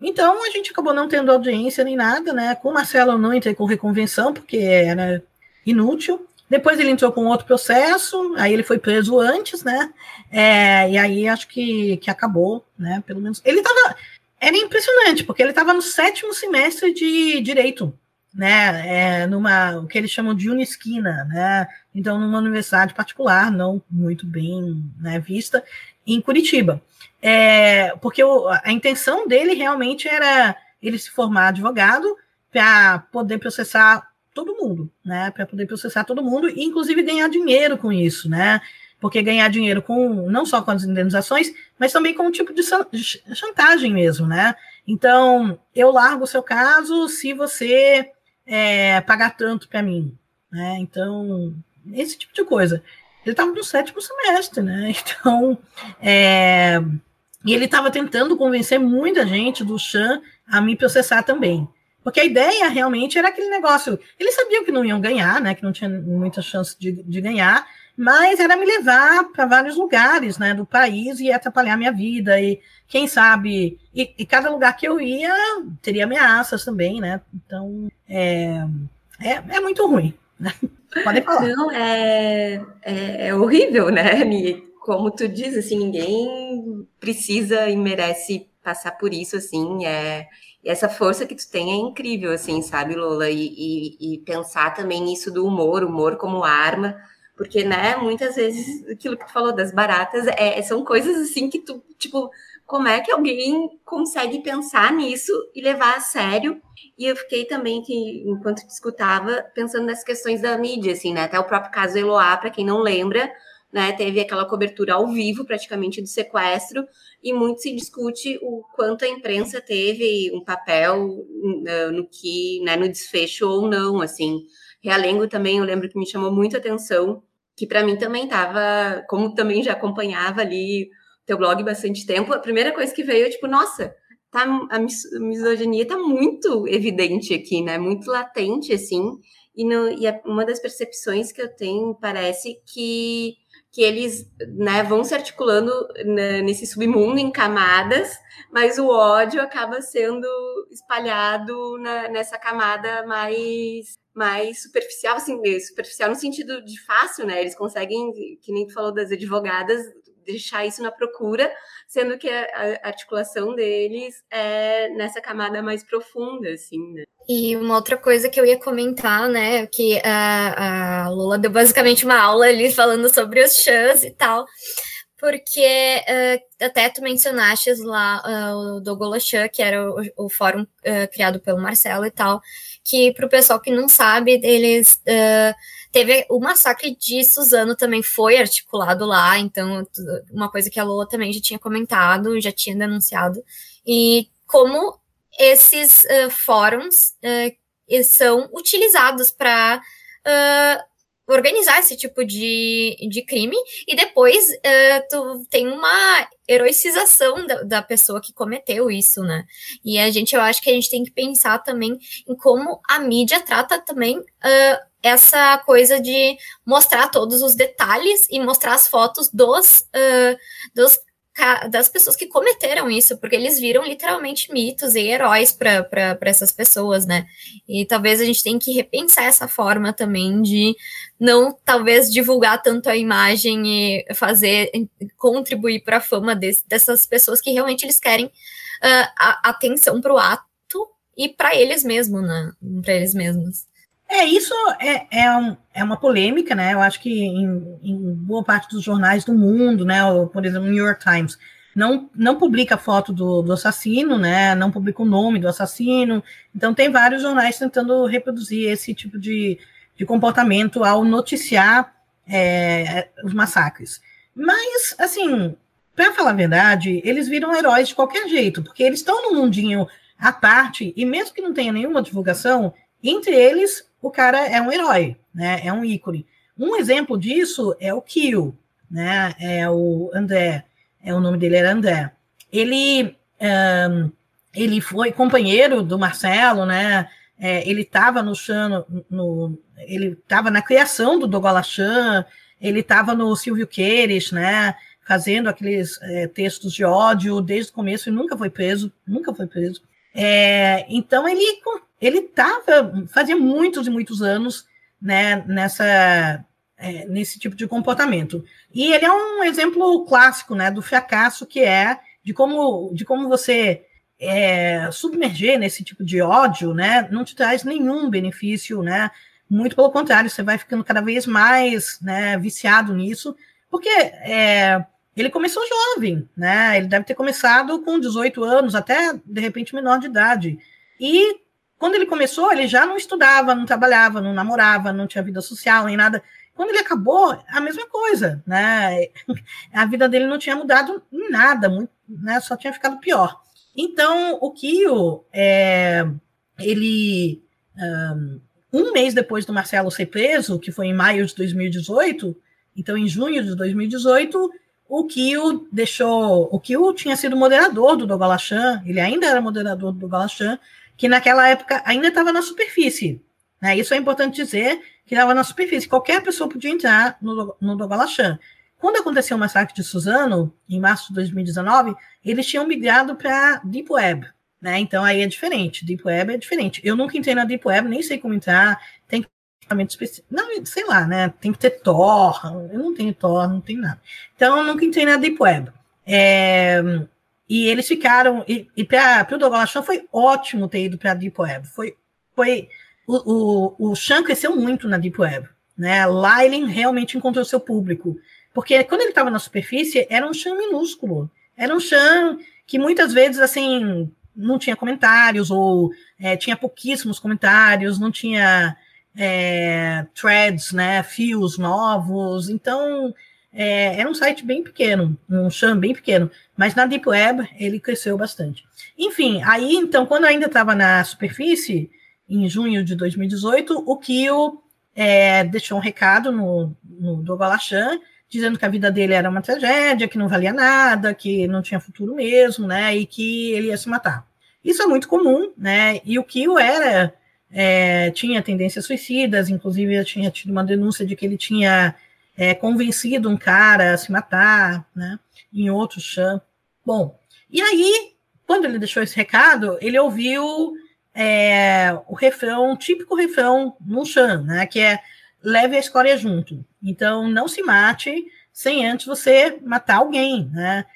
então a gente acabou não tendo audiência nem nada, né? Com o Marcelo eu não entrei com reconvenção, porque era inútil. Depois ele entrou com outro processo, aí ele foi preso antes, né? É, e aí acho que, que acabou, né? Pelo menos. Ele estava. Era impressionante, porque ele estava no sétimo semestre de direito, né? É, numa o que eles chamam de unisquina, né? Então, numa universidade particular, não muito bem né, vista, em Curitiba. É, porque o, a intenção dele realmente era ele se formar advogado para poder processar todo mundo, né? Para poder processar todo mundo e, inclusive, ganhar dinheiro com isso, né? Porque ganhar dinheiro com não só com as indenizações, mas também com um tipo de chantagem mesmo, né? Então, eu largo o seu caso se você é, pagar tanto para mim, né? Então, esse tipo de coisa. Ele estava no sétimo semestre, né? Então, é, e ele estava tentando convencer muita gente do Chan a me processar também. Porque a ideia realmente era aquele negócio. Eles sabiam que não iam ganhar, né? Que não tinha muita chance de, de ganhar, mas era me levar para vários lugares, né? Do país e atrapalhar minha vida. E quem sabe. E, e, cada lugar que eu ia teria ameaças também, né? Então é, é, é muito ruim. Né? Podem falar. Não, é, é, é horrível, né, Como tu diz, assim, ninguém precisa e merece passar por isso, assim, é, e essa força que tu tem é incrível, assim, sabe, Lola? E, e, e, pensar também nisso do humor, humor como arma, porque, né, muitas vezes aquilo que tu falou das baratas é, são coisas assim que tu, tipo, como é que alguém consegue pensar nisso e levar a sério? E eu fiquei também que, enquanto te escutava, pensando nas questões da mídia, assim, né? Até o próprio caso Eloá, para quem não lembra, né? Teve aquela cobertura ao vivo, praticamente, do sequestro, e muito se discute o quanto a imprensa teve um papel uh, no que, né, no desfecho ou não, assim. Realengo também, eu lembro que me chamou muito a atenção, que para mim também estava, como também já acompanhava ali teu blog bastante tempo, a primeira coisa que veio, tipo, nossa, tá, a misoginia tá muito evidente aqui, né? Muito latente, assim. E, no, e uma das percepções que eu tenho parece que que eles né, vão se articulando nesse submundo em camadas, mas o ódio acaba sendo espalhado na, nessa camada mais mais superficial, assim, superficial no sentido de fácil, né? Eles conseguem, que nem tu falou das advogadas, deixar isso na procura, sendo que a, articulação deles é nessa camada mais profunda, assim, né? E uma outra coisa que eu ia comentar, né, que a, a Lula deu basicamente uma aula ali falando sobre os chãs e tal, porque uh, até tu mencionaste lá uh, o Douglas Chan, que era o, o fórum uh, criado pelo Marcelo e tal, que para o pessoal que não sabe, eles teve o massacre de Suzano também foi articulado lá, então uma coisa que a Lola também já tinha comentado, já tinha denunciado, e como esses uh, fóruns uh, são utilizados para uh, organizar esse tipo de, de crime e depois uh, tu tem uma heroicização da, da, pessoa que cometeu isso, né? E a gente, eu acho que a gente tem que pensar também em como a mídia trata também uh, essa coisa de mostrar todos os detalhes e mostrar as fotos dos, uh, dos das pessoas que cometeram isso, porque eles viram literalmente mitos e heróis para essas pessoas, né? E talvez a gente tenha que repensar essa forma também de não, talvez, divulgar tanto a imagem e fazer, contribuir para a fama dessas pessoas que realmente eles querem uh, a, atenção para o ato e para eles mesmos, né? Para eles mesmos. É, isso é, é, um, é, uma polêmica, né? Eu acho que em, em, boa parte dos jornais do mundo, né? Ou, por exemplo, o New York Times, não, não publica foto do, do assassino, né? Não publica o nome do assassino. Então, tem vários jornais tentando reproduzir esse tipo de, de comportamento ao noticiar é, os massacres. Mas, assim, para falar a verdade, eles viram heróis de qualquer jeito, porque eles estão num mundinho à parte, e mesmo que não tenha nenhuma divulgação, entre eles, o cara é um herói, né? É um ícone. Um exemplo disso é o Kill, né? É o André, é o nome dele era André. Ele um, ele foi companheiro do Marcelo, né? É, ele estava no chão, no, ele estava na criação do Dogolachan, ele estava no Silvio Queires, né? Fazendo aqueles é, textos de ódio desde o começo e nunca foi preso, nunca foi preso. É, então ele ele estava fazia muitos e muitos anos né, nessa é, nesse tipo de comportamento e ele é um exemplo clássico né do fracasso que é de como de como você é, submerger nesse tipo de ódio né não te traz nenhum benefício né muito pelo contrário você vai ficando cada vez mais né, viciado nisso porque é, ele começou jovem, né? Ele deve ter começado com 18 anos, até de repente menor de idade. E quando ele começou, ele já não estudava, não trabalhava, não namorava, não tinha vida social nem nada. Quando ele acabou, a mesma coisa, né? A vida dele não tinha mudado em nada, muito, né? Só tinha ficado pior. Então, o Kio, é, ele um mês depois do Marcelo ser preso, que foi em maio de 2018, então em junho de 2018 o Kio deixou. O Kio tinha sido moderador do Dogalachan, ele ainda era moderador do Dogalachan, que naquela época ainda estava na superfície. Né? Isso é importante dizer que estava na superfície. Qualquer pessoa podia entrar no, no Dogalachan. Quando aconteceu o massacre de Suzano, em março de 2019, eles tinham migrado para Deep Web. Né? Então aí é diferente. Deep Web é diferente. Eu nunca entrei na Deep Web, nem sei como entrar. Tem que equipamento específico. Não, sei lá, né? Tem que ter Tor. Eu não tenho Tor, não tenho nada. Então, eu nunca entrei na Deep Web. É, e eles ficaram. E, e para o Douglas Chan foi ótimo ter ido para a Deep Web. Foi. foi o, o, o Chan cresceu muito na Deep Web. Né? Lá ele realmente encontrou seu público. Porque quando ele estava na superfície, era um Chan minúsculo. Era um Chan que muitas vezes, assim, não tinha comentários, ou é, tinha pouquíssimos comentários, não tinha é, threads, né, fios novos. Então, é, era um site bem pequeno, um chão bem pequeno, mas na Deep Web ele cresceu bastante. Enfim, aí então, quando ainda estava na superfície, em junho de 2018, o Kio é, deixou um recado no, no Dogalachan, dizendo que a vida dele era uma tragédia, que não valia nada, que não tinha futuro mesmo, né, e que ele ia se matar. Isso é muito comum, né, e o Kio era é, tinha tendências suicidas, inclusive eu tinha tido uma denúncia de que ele tinha é, convencido um cara a se matar, né, em outro chão. Bom, e aí, quando ele deixou esse recado, ele ouviu é, o refrão, o típico refrão no chão, né, que é leve a escória junto. Então, não se mate sem antes você matar alguém, né?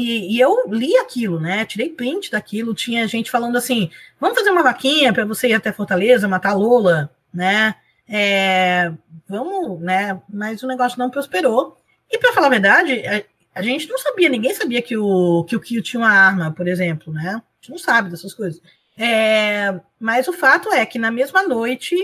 E, e, eu li aquilo, né? Tirei print daquilo. Tinha gente falando assim: vamos fazer uma vaquinha para você ir até Fortaleza, matar a Lola, né? É, vamos, né? Mas o negócio não prosperou. E para falar a verdade, a, a, gente não sabia, ninguém sabia que o que o tinha uma arma, por exemplo, né? A gente não sabe dessas coisas. É, mas o fato é que na mesma noite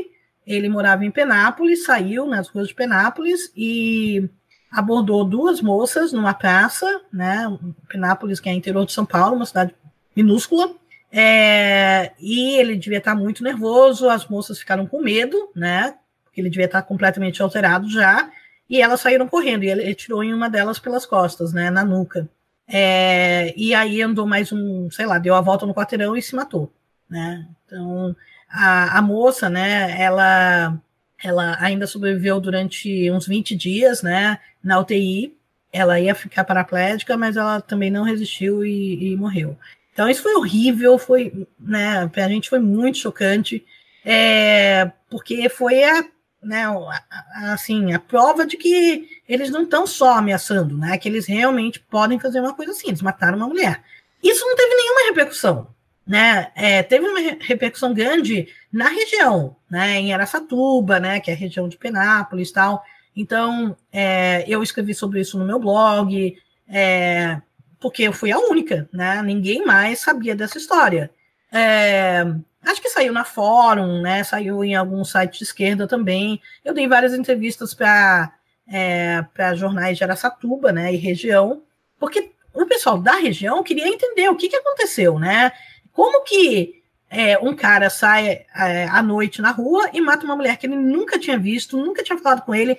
ele morava em Penápolis, saiu nas ruas de Penápolis e abordou duas moças numa praça, né, Penápolis, que é interior de São Paulo, uma cidade minúscula, é, e ele devia estar muito nervoso, as moças ficaram com medo, né, porque ele devia estar completamente alterado já, e elas saíram correndo, e ele, tirou em uma delas pelas costas, né, na nuca. É, e aí andou mais um, sei lá, deu a volta no quarteirão e se matou, né? Então, a, a moça, né, ela, ela ainda sobreviveu durante uns 20 dias, né, na UTI, ela ia ficar paraplégica, mas ela também não resistiu e, e morreu. Então, isso foi horrível, foi, né, pra gente foi muito chocante, é, porque foi a, né, a, assim, a prova de que eles não estão só ameaçando, né, que eles realmente podem fazer uma coisa assim, eles mataram uma mulher. Isso não teve nenhuma repercussão, né, é, teve uma repercussão grande na região, né, em Aracatuba, né, que é a região de Penápolis e tal. Então, é, eu escrevi sobre isso no meu blog, é, porque eu fui a única, né? Ninguém mais sabia dessa história. É, acho que saiu na fórum, né? Saiu em algum site de esquerda também. Eu dei várias entrevistas para é, para jornais de Aracatuba, né? E região, porque o pessoal da região queria entender o que, que aconteceu, né? Como que é, um cara sai é, à noite na rua e mata uma mulher que ele nunca tinha visto, nunca tinha falado com ele,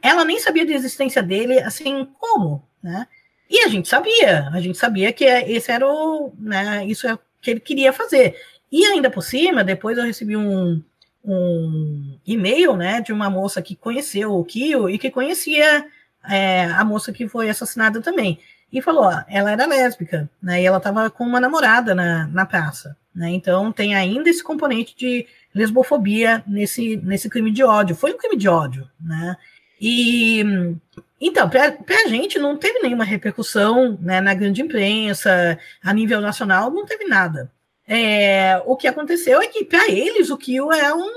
ela nem sabia da existência dele, assim, como, né? E a gente sabia, a gente sabia que esse era o, né, isso é que ele queria fazer. E ainda por cima, depois eu recebi um, um e-mail, né, de uma moça que conheceu o Kio e que conhecia é, a moça que foi assassinada também. E falou, ó, ela era lésbica, né, e ela estava com uma namorada na, na praça, né, então tem ainda esse componente de lesbofobia nesse, nesse crime de ódio. Foi um crime de ódio, né, e então, para a gente não teve nenhuma repercussão né, na grande imprensa, a nível nacional, não teve nada. É, o que aconteceu é que, para eles, o Kio é um,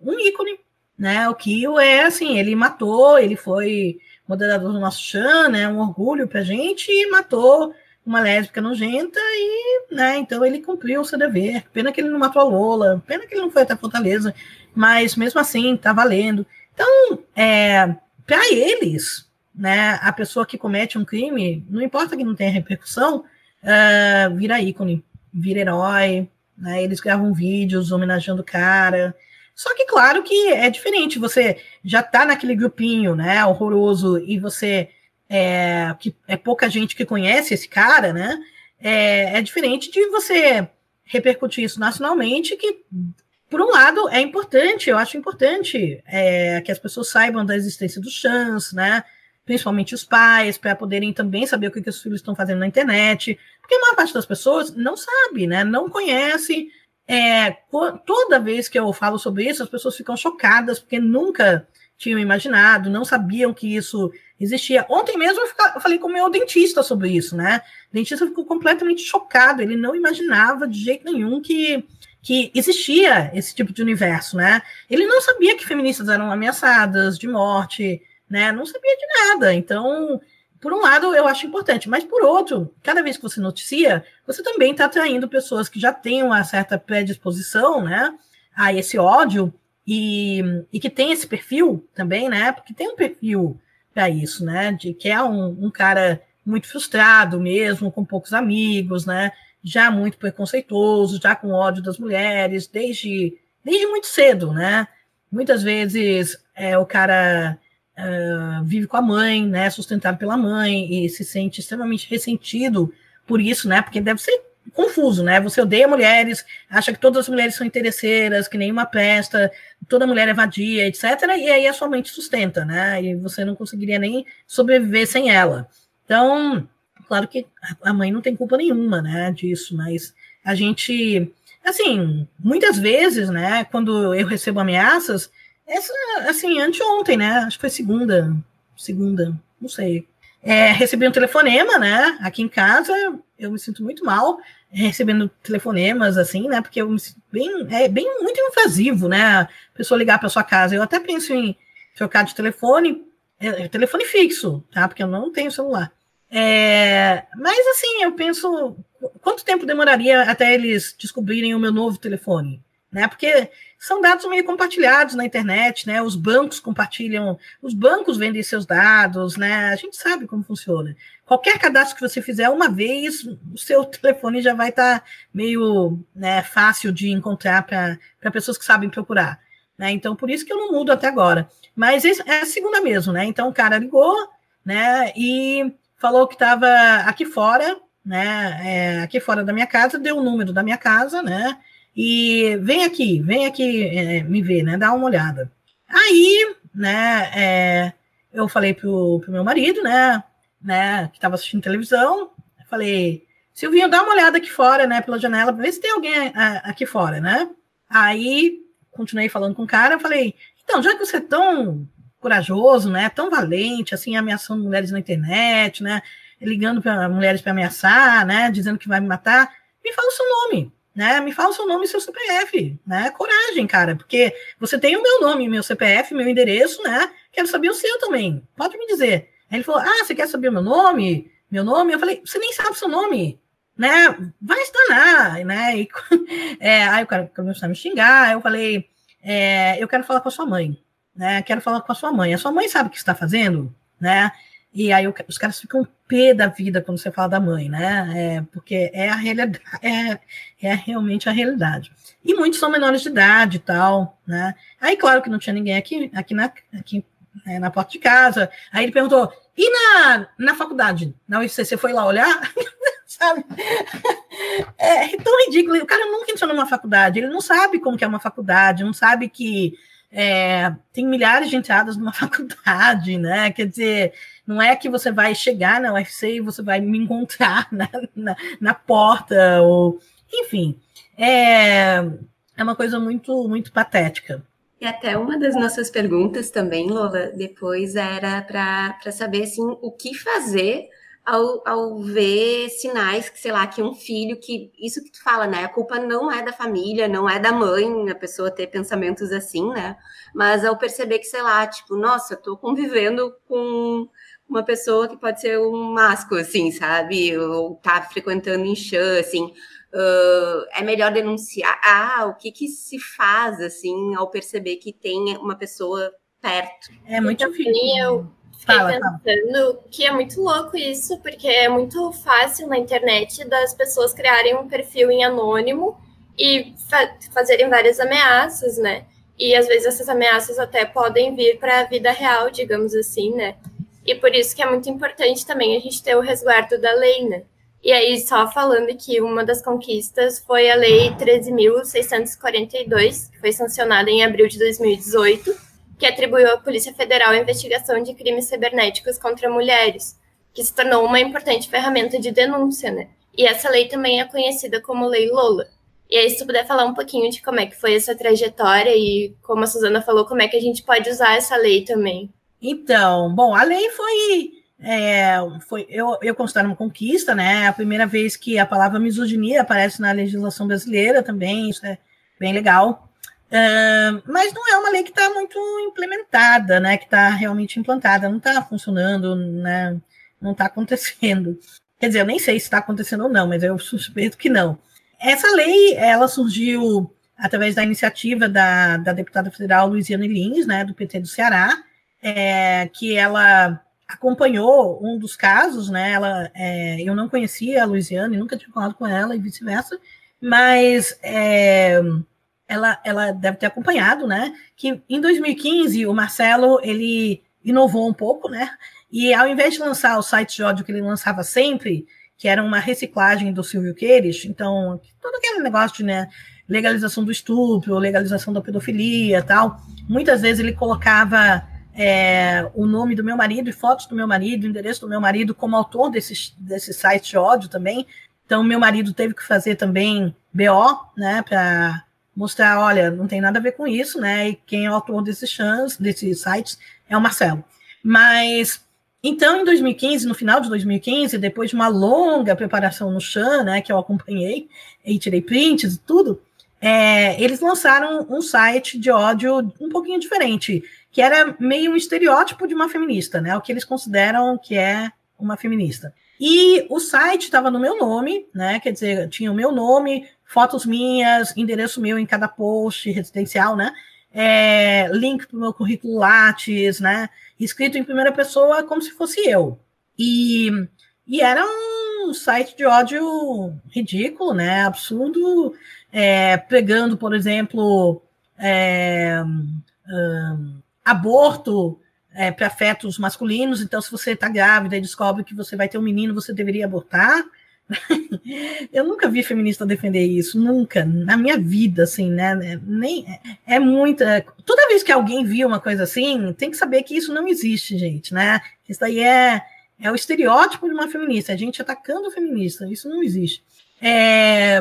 um ícone. Né? O Kio é assim, ele matou, ele foi moderador do nosso chão, né? Um orgulho para a gente, e matou uma lésbica nojenta e, né, então ele cumpriu o seu dever. Pena que ele não matou a Lola, pena que ele não foi até Fortaleza, mas mesmo assim, tá valendo. Então, é, para eles, né, a pessoa que comete um crime, não importa que não tenha repercussão, uh, vira ícone, vira herói, né, eles gravam vídeos homenageando o cara. Só que, claro que é diferente, você já tá naquele grupinho, né, horroroso, e você, é, que é pouca gente que conhece esse cara, né, é, é diferente de você repercutir isso nacionalmente, que por um lado, é importante, eu acho importante é, que as pessoas saibam da existência dos chans, né? Principalmente os pais, para poderem também saber o que, que os filhos estão fazendo na internet. Porque a maior parte das pessoas não sabe, né? Não conhece. É, toda vez que eu falo sobre isso, as pessoas ficam chocadas, porque nunca tinham imaginado, não sabiam que isso existia. Ontem mesmo eu falei com o meu dentista sobre isso, né? O dentista ficou completamente chocado, ele não imaginava de jeito nenhum que que existia esse tipo de universo, né? Ele não sabia que feministas eram ameaçadas de morte, né? Não sabia de nada. Então, por um lado, eu acho importante, mas por outro, cada vez que você noticia, você também está atraindo pessoas que já têm uma certa predisposição, né? A esse ódio e, e que tem esse perfil também, né? Porque tem um perfil para isso, né? De que é um, um cara muito frustrado mesmo, com poucos amigos, né? já muito preconceituoso, já com ódio das mulheres, desde, desde muito cedo, né? Muitas vezes é, o cara vive com a mãe, né? Sustentado pela mãe e se sente extremamente ressentido por isso, né? Porque deve ser confuso, né? Você odeia mulheres, acha que todas as mulheres são interesseiras, que nenhuma presta, toda mulher é vadia, etc. E aí a sua mente sustenta, né? E você não conseguiria nem sobreviver sem ela. Então, Claro que a mãe não tem culpa nenhuma, né, disso, mas a gente, assim, muitas vezes, né, quando eu recebo ameaças, essa, assim, anteontem, né, acho que foi segunda, segunda, não sei, é, recebi um telefonema, né, aqui em casa, eu me sinto muito mal recebendo telefonemas, assim, né, porque eu me sinto bem, é bem muito invasivo, né, a pessoa ligar para sua casa, eu até penso em trocar de telefone, é, telefone fixo, tá, porque eu não tenho celular, é, mas assim, eu penso, quanto tempo demoraria até eles descobrirem o meu novo telefone? Né? Porque são dados meio compartilhados na internet, né? Os bancos compartilham, os bancos vendem seus dados, né? A gente sabe como funciona. Qualquer cadastro que você fizer uma vez, o seu telefone já vai estar tá meio né, fácil de encontrar para pessoas que sabem procurar. né? Então, por isso que eu não mudo até agora. Mas é a segunda mesmo, né? Então, o cara ligou, né? E falou que estava aqui fora, né? É, aqui fora da minha casa, deu o número da minha casa, né? E vem aqui, vem aqui é, me ver, né? Dá uma olhada. Aí, né? É, eu falei pro, pro meu marido, né? Né? Que estava assistindo televisão. Falei, Silvinho, dá uma olhada aqui fora, né? Pela janela, para ver se tem alguém aqui fora, né? Aí continuei falando com o cara, falei, então, já que você é tão corajoso, né, tão valente, assim, ameaçando mulheres na internet, né, ligando para mulheres para ameaçar, né, dizendo que vai me matar, me fala o seu nome, né, me fala o seu nome e seu CPF, né, coragem, cara, porque você tem o meu nome, meu CPF, meu endereço, né, quero saber o seu também, pode me dizer. Aí ele falou, ah, você quer saber o meu nome? Meu nome? Eu falei, você nem sabe o seu nome, né, vai estanar, né, e, é, aí o cara começou a me xingar, eu falei, é, eu quero falar com a sua mãe, né? Quero falar com a sua mãe. A sua mãe sabe o que está fazendo, né? E aí os caras ficam pé da vida quando você fala da mãe, né? É, porque é a realidade, é, é realmente a realidade. E muitos são menores de idade e tal, né? Aí, claro que não tinha ninguém aqui, aqui na, aqui, é, na porta de casa. Aí ele perguntou: e na, na faculdade? Na UFC, você foi lá olhar? sabe? É, é tão ridículo. O cara nunca entrou numa faculdade, ele não sabe como que é uma faculdade, não sabe que é, tem milhares de entradas numa faculdade, né? Quer dizer, não é que você vai chegar na UFC e você vai me encontrar na, na, na porta, ou enfim. É, é uma coisa muito, muito patética. E até uma das nossas perguntas também, Lola, depois era para saber assim, o que fazer ao, ao ver sinais que, sei lá, que um filho que. Isso que tu fala, né? A culpa não é da família, não é da mãe, a pessoa ter pensamentos assim, né? Mas ao perceber que, sei lá, tipo, nossa, tô convivendo com uma pessoa que pode ser um masco, assim, sabe? Ou tá frequentando em chã, assim. Uh, é melhor denunciar. Ah, o que que se faz, assim, ao perceber que tem uma pessoa perto? É muito difícil. Fiquei fala, pensando fala. que é muito louco isso, porque é muito fácil na internet das pessoas criarem um perfil em anônimo e fa fazerem várias ameaças, né? E às vezes essas ameaças até podem vir para a vida real, digamos assim, né? E por isso que é muito importante também a gente ter o resguardo da lei, né? E aí, só falando que uma das conquistas foi a Lei 13.642, que foi sancionada em abril de 2018, que atribuiu à Polícia Federal a investigação de crimes cibernéticos contra mulheres, que se tornou uma importante ferramenta de denúncia, né? E essa lei também é conhecida como Lei Lola. E aí, se tu puder falar um pouquinho de como é que foi essa trajetória e, como a Suzana falou, como é que a gente pode usar essa lei também. Então, bom, a lei foi, é, foi eu, eu considero uma conquista, né? A primeira vez que a palavra misoginia aparece na legislação brasileira também, isso é bem legal. Uh, mas não é uma lei que está muito implementada, né? Que está realmente implantada, não está funcionando, né? Não está acontecendo. Quer dizer, eu nem sei se está acontecendo ou não, mas eu suspeito que não. Essa lei, ela surgiu através da iniciativa da, da deputada federal Luiziane Lins, né, do PT do Ceará, é, que ela acompanhou um dos casos, né? Ela, é, eu não conhecia a Luiziane, nunca tinha falado com ela e vice-versa, mas é, ela, ela deve ter acompanhado, né? Que em 2015 o Marcelo ele inovou um pouco, né? E ao invés de lançar o site de ódio que ele lançava sempre, que era uma reciclagem do Silvio Queires, então todo aquele negócio de né, legalização do estupro, legalização da pedofilia, tal, muitas vezes ele colocava é, o nome do meu marido e fotos do meu marido, o endereço do meu marido como autor desse, desse site de ódio também. Então, meu marido teve que fazer também BO, né, para mostrar, olha, não tem nada a ver com isso, né? E quem é o autor desses chans, desses sites é o Marcelo. Mas então, em 2015, no final de 2015, depois de uma longa preparação no Chan, né, que eu acompanhei e tirei prints e tudo, é, eles lançaram um site de ódio um pouquinho diferente, que era meio um estereótipo de uma feminista, né? O que eles consideram que é uma feminista. E o site estava no meu nome, né? Quer dizer, tinha o meu nome, fotos minhas, endereço meu em cada post residencial, né? É, link para o meu currículo Lattes, né? Escrito em primeira pessoa como se fosse eu. E, e era um site de ódio ridículo, né? Absurdo, é, pregando, por exemplo, é, um, aborto é, para fetos masculinos, então se você está grávida e descobre que você vai ter um menino, você deveria abortar. Eu nunca vi feminista defender isso, nunca, na minha vida, assim, né? Nem é muita. Toda vez que alguém viu uma coisa assim, tem que saber que isso não existe, gente, né? Isso daí é, é o estereótipo de uma feminista, a gente atacando o feminista, isso não existe. É,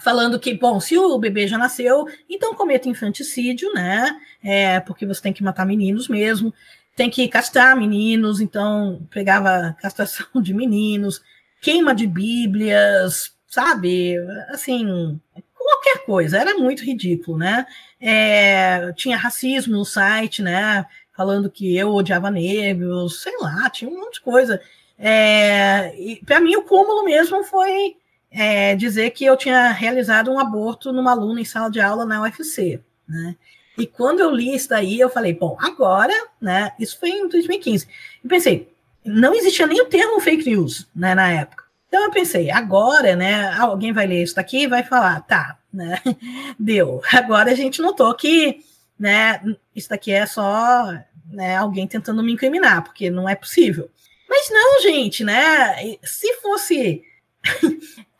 falando que, bom, se o bebê já nasceu, então cometa infanticídio, né? É, porque você tem que matar meninos mesmo, tem que castrar meninos, então pegava castração de meninos queima de bíblias, sabe? Assim, qualquer coisa, era muito ridículo, né? É, tinha racismo no site, né? Falando que eu odiava negros, sei lá, tinha um monte de coisa. É, para mim, o cúmulo mesmo foi é, dizer que eu tinha realizado um aborto numa aluna em sala de aula na UFC, né? E quando eu li isso daí, eu falei, bom, agora, né? Isso foi em 2015. E pensei, não existia nem o termo fake news né, na época. Então eu pensei, agora, né, alguém vai ler isso daqui e vai falar, tá, né, deu. Agora a gente notou que, né, isso daqui é só né, alguém tentando me incriminar, porque não é possível. Mas não, gente, né, se fosse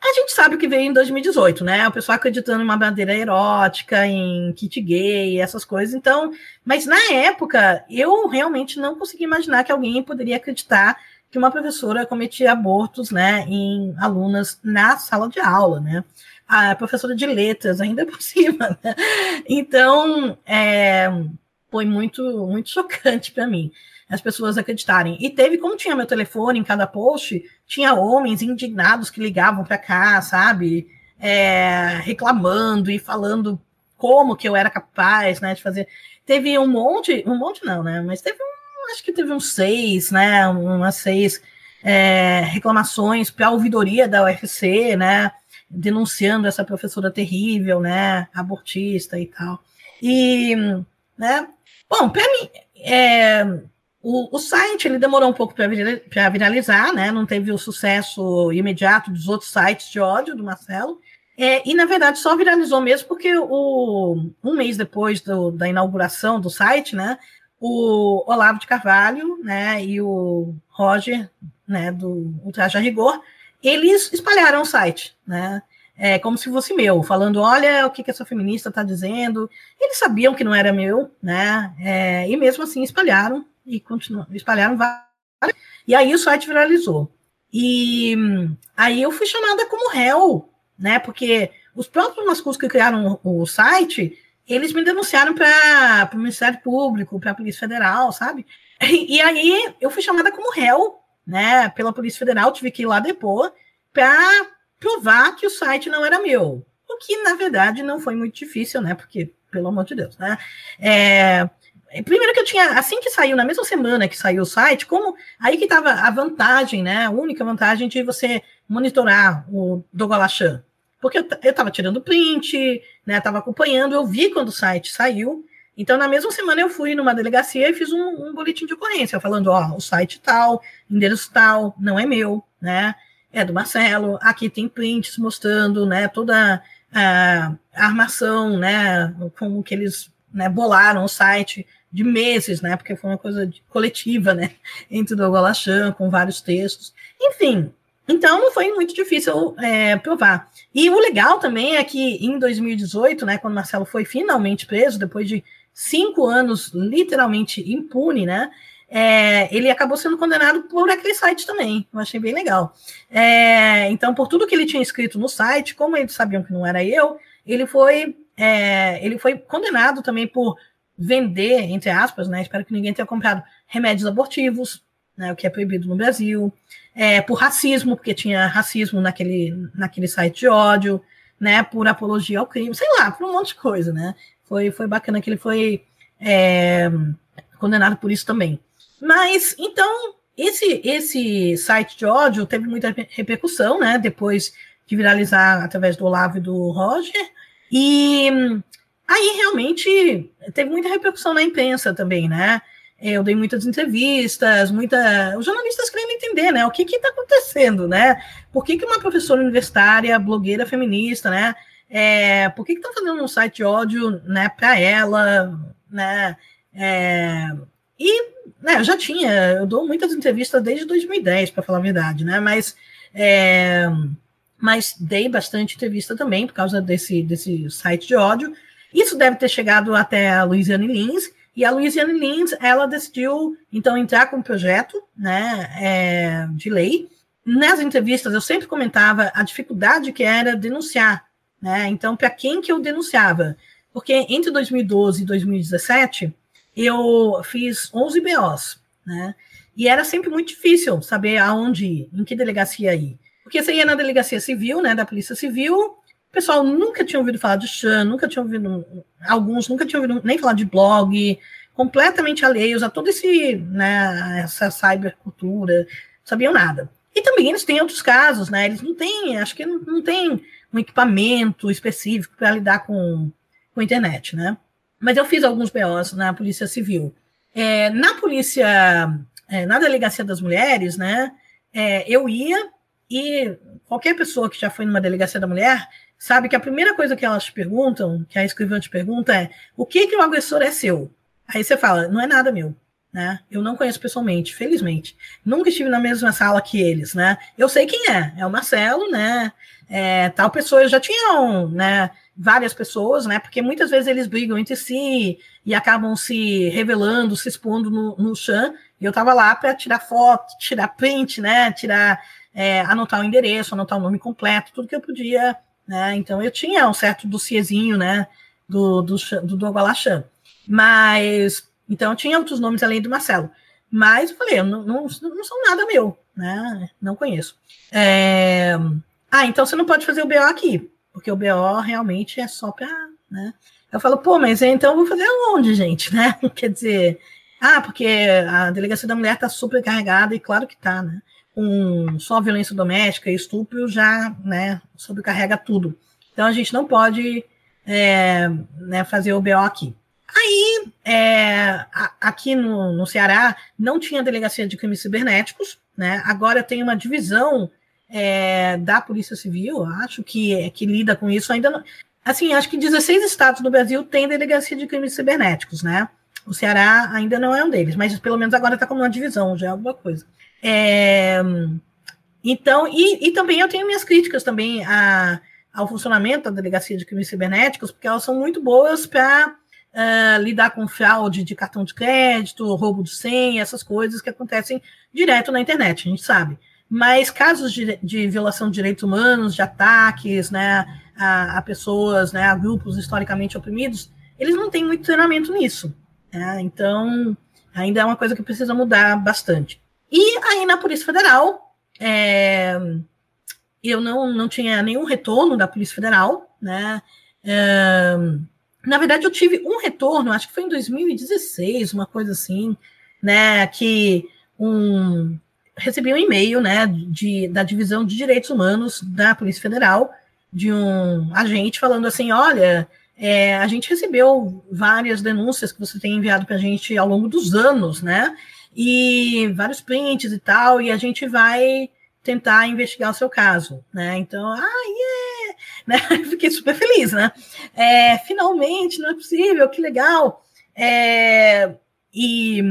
A gente sabe o que veio em 2018, né? O pessoal acreditando em uma bandeira erótica, em kit gay, essas coisas. Então, mas na época, eu realmente não consegui imaginar que alguém poderia acreditar que uma professora cometia abortos, né, em alunas na sala de aula, né? A professora de letras, ainda por cima. Né? Então, é, foi muito, muito chocante para mim as pessoas acreditarem. E teve, como tinha meu telefone em cada post, tinha homens indignados que ligavam para cá, sabe? É, reclamando e falando como que eu era capaz, né, de fazer. Teve um monte, um monte não, né? Mas teve um, acho que teve uns seis, né? Umas seis é, reclamações para a ouvidoria da UFC, né? Denunciando essa professora terrível, né? Abortista e tal. E, né? Bom, para mim, é, o, o site ele demorou um pouco para viralizar, né? Não teve o sucesso imediato dos outros sites de ódio do Marcelo. É, e, na verdade, só viralizou mesmo porque o, um mês depois do, da inauguração do site, né? O Olavo de Carvalho né, e o Roger, né, do Ultraje a Rigor, eles espalharam o site, né? É, como se fosse meu, falando, olha o que, que essa feminista está dizendo. Eles sabiam que não era meu, né? É, e mesmo assim espalharam e continuam, espalharam várias. E aí o site viralizou. E aí eu fui chamada como réu, né? Porque os próprios masculinos que criaram o, site, eles me denunciaram para o Ministério Público, para a Polícia Federal, sabe? E, e, aí eu fui chamada como réu, né? Pela Polícia Federal, tive que ir lá depor para provar que o site não era meu. O que, na verdade, não foi muito difícil, né? Porque, pelo amor de Deus, né? É, Primeiro que eu tinha, assim que saiu, na mesma semana que saiu o site, como aí que estava a vantagem, né? A única vantagem de você monitorar o Dogolachan. Porque eu estava tirando print, né? Estava acompanhando, eu vi quando o site saiu. Então, na mesma semana, eu fui numa delegacia e fiz um, um boletim de ocorrência, falando: ó, o site tal, endereço tal, não é meu, né? É do Marcelo. Aqui tem prints mostrando, né? Toda a, a armação, né? Como que eles né, bolaram o site de meses, né? Porque foi uma coisa coletiva, né? Entre o Golachan, com vários textos. Enfim, então não foi muito difícil é, provar. E o legal também é que em 2018, né, quando Marcelo foi finalmente preso, depois de cinco anos literalmente impune, né? É, ele acabou sendo condenado por aquele site também. Eu achei bem legal. É, então, por tudo que ele tinha escrito no site, como eles sabiam que não era eu, ele foi, é, ele foi condenado também por vender, entre aspas, né? Espero que ninguém tenha comprado remédios abortivos, né? O que é proibido no Brasil, é, por racismo, porque tinha racismo naquele, naquele site de ódio, né? Por apologia ao crime, sei lá, por um monte de coisa, né? Foi, foi bacana que ele foi é, condenado por isso também. Mas, então, esse, esse site de ódio teve muita repercussão, né? Depois de viralizar através do Olavo e do Roger. E Aí realmente teve muita repercussão na imprensa também, né? Eu dei muitas entrevistas, muita. Os jornalistas querendo entender, né? O que está acontecendo, né? Por que, que uma professora universitária, blogueira feminista, né? É, por que estão fazendo um site de ódio né, para ela? Né? É, e né, eu já tinha, eu dou muitas entrevistas desde 2010, para falar a verdade, né? Mas, é, mas dei bastante entrevista também por causa desse, desse site de ódio. Isso deve ter chegado até a Luiziane Lins, e a Luiziane Lins, ela decidiu, então, entrar com um projeto né, é, de lei. Nas entrevistas, eu sempre comentava a dificuldade que era denunciar. Né? Então, para quem que eu denunciava? Porque entre 2012 e 2017, eu fiz 11 BOs, né? E era sempre muito difícil saber aonde ir, em que delegacia ir. Porque você ia na delegacia civil, né, da Polícia Civil, o pessoal nunca tinha ouvido falar de Chan, nunca tinha ouvido, alguns nunca tinham ouvido nem falar de blog, completamente alheios a todo esse, né, essa cybercultura, sabiam nada. E também eles têm outros casos, né, eles não têm, acho que não, não um equipamento específico para lidar com, com a internet, né. Mas eu fiz alguns BOs na Polícia Civil. É, na Polícia, é, na Delegacia das Mulheres, né, é, eu ia e qualquer pessoa que já foi numa Delegacia da Mulher sabe que a primeira coisa que elas te perguntam, que a escrivã te pergunta é o que que o agressor é seu? Aí você fala, não é nada meu. Né? Eu não conheço pessoalmente, felizmente. Nunca estive na mesma sala que eles, né? Eu sei quem é, é o Marcelo, né? É, tal pessoa, eu já tinha, né? várias pessoas, né? Porque muitas vezes eles brigam entre si e acabam se revelando, se expondo no, no chão. E eu estava lá para tirar foto, tirar print, né? Tirar, é, anotar o endereço, anotar o nome completo, tudo que eu podia, né? Então eu tinha um certo dossiezinho, né? Do, do, do, do Agualachan. Mas, então eu tinha outros nomes além do Marcelo. Mas eu falei, não, não, não são nada meu, né? Não conheço. É... Ah, então você não pode fazer o BO aqui porque o BO realmente é só para. Né? Eu falo, pô, mas então eu vou fazer aonde, gente? Né? Quer dizer, ah, porque a delegacia da mulher está super carregada, e claro que está, né? Um, só violência doméstica e estupro já né, sobrecarrega tudo. Então a gente não pode é, né, fazer o BO aqui. Aí, é, aqui no, no Ceará, não tinha delegacia de crimes cibernéticos, né? Agora tem uma divisão é, da Polícia Civil, acho que, é, que lida com isso ainda não. Assim, acho que 16 estados do Brasil têm delegacia de crimes cibernéticos, né? O Ceará ainda não é um deles, mas pelo menos agora está como uma divisão, já é alguma coisa. É, então, e, e, também eu tenho minhas críticas também a, ao funcionamento da delegacia de crimes cibernéticos, porque elas são muito boas para uh, lidar com fraude de cartão de crédito, roubo de senha, essas coisas que acontecem direto na internet, a gente sabe. Mas casos de, de violação de direitos humanos, de ataques né, a, a, pessoas, né, a grupos historicamente oprimidos, eles não têm muito treinamento nisso. Né? Então, ainda é uma coisa que precisa mudar bastante. E aí, na Polícia Federal, é, eu não, não tinha nenhum retorno da Polícia Federal, né? É, na verdade, eu tive um retorno, acho que foi em 2016, uma coisa assim, né? Que um, recebi um e-mail né, de, da Divisão de Direitos Humanos da Polícia Federal, de um agente falando assim: olha, é, a gente recebeu várias denúncias que você tem enviado para a gente ao longo dos anos, né? E vários prints e tal, e a gente vai tentar investigar o seu caso, né? Então, ah, yeah! Né? Fiquei super feliz, né? É, finalmente, não é possível, que legal. É, e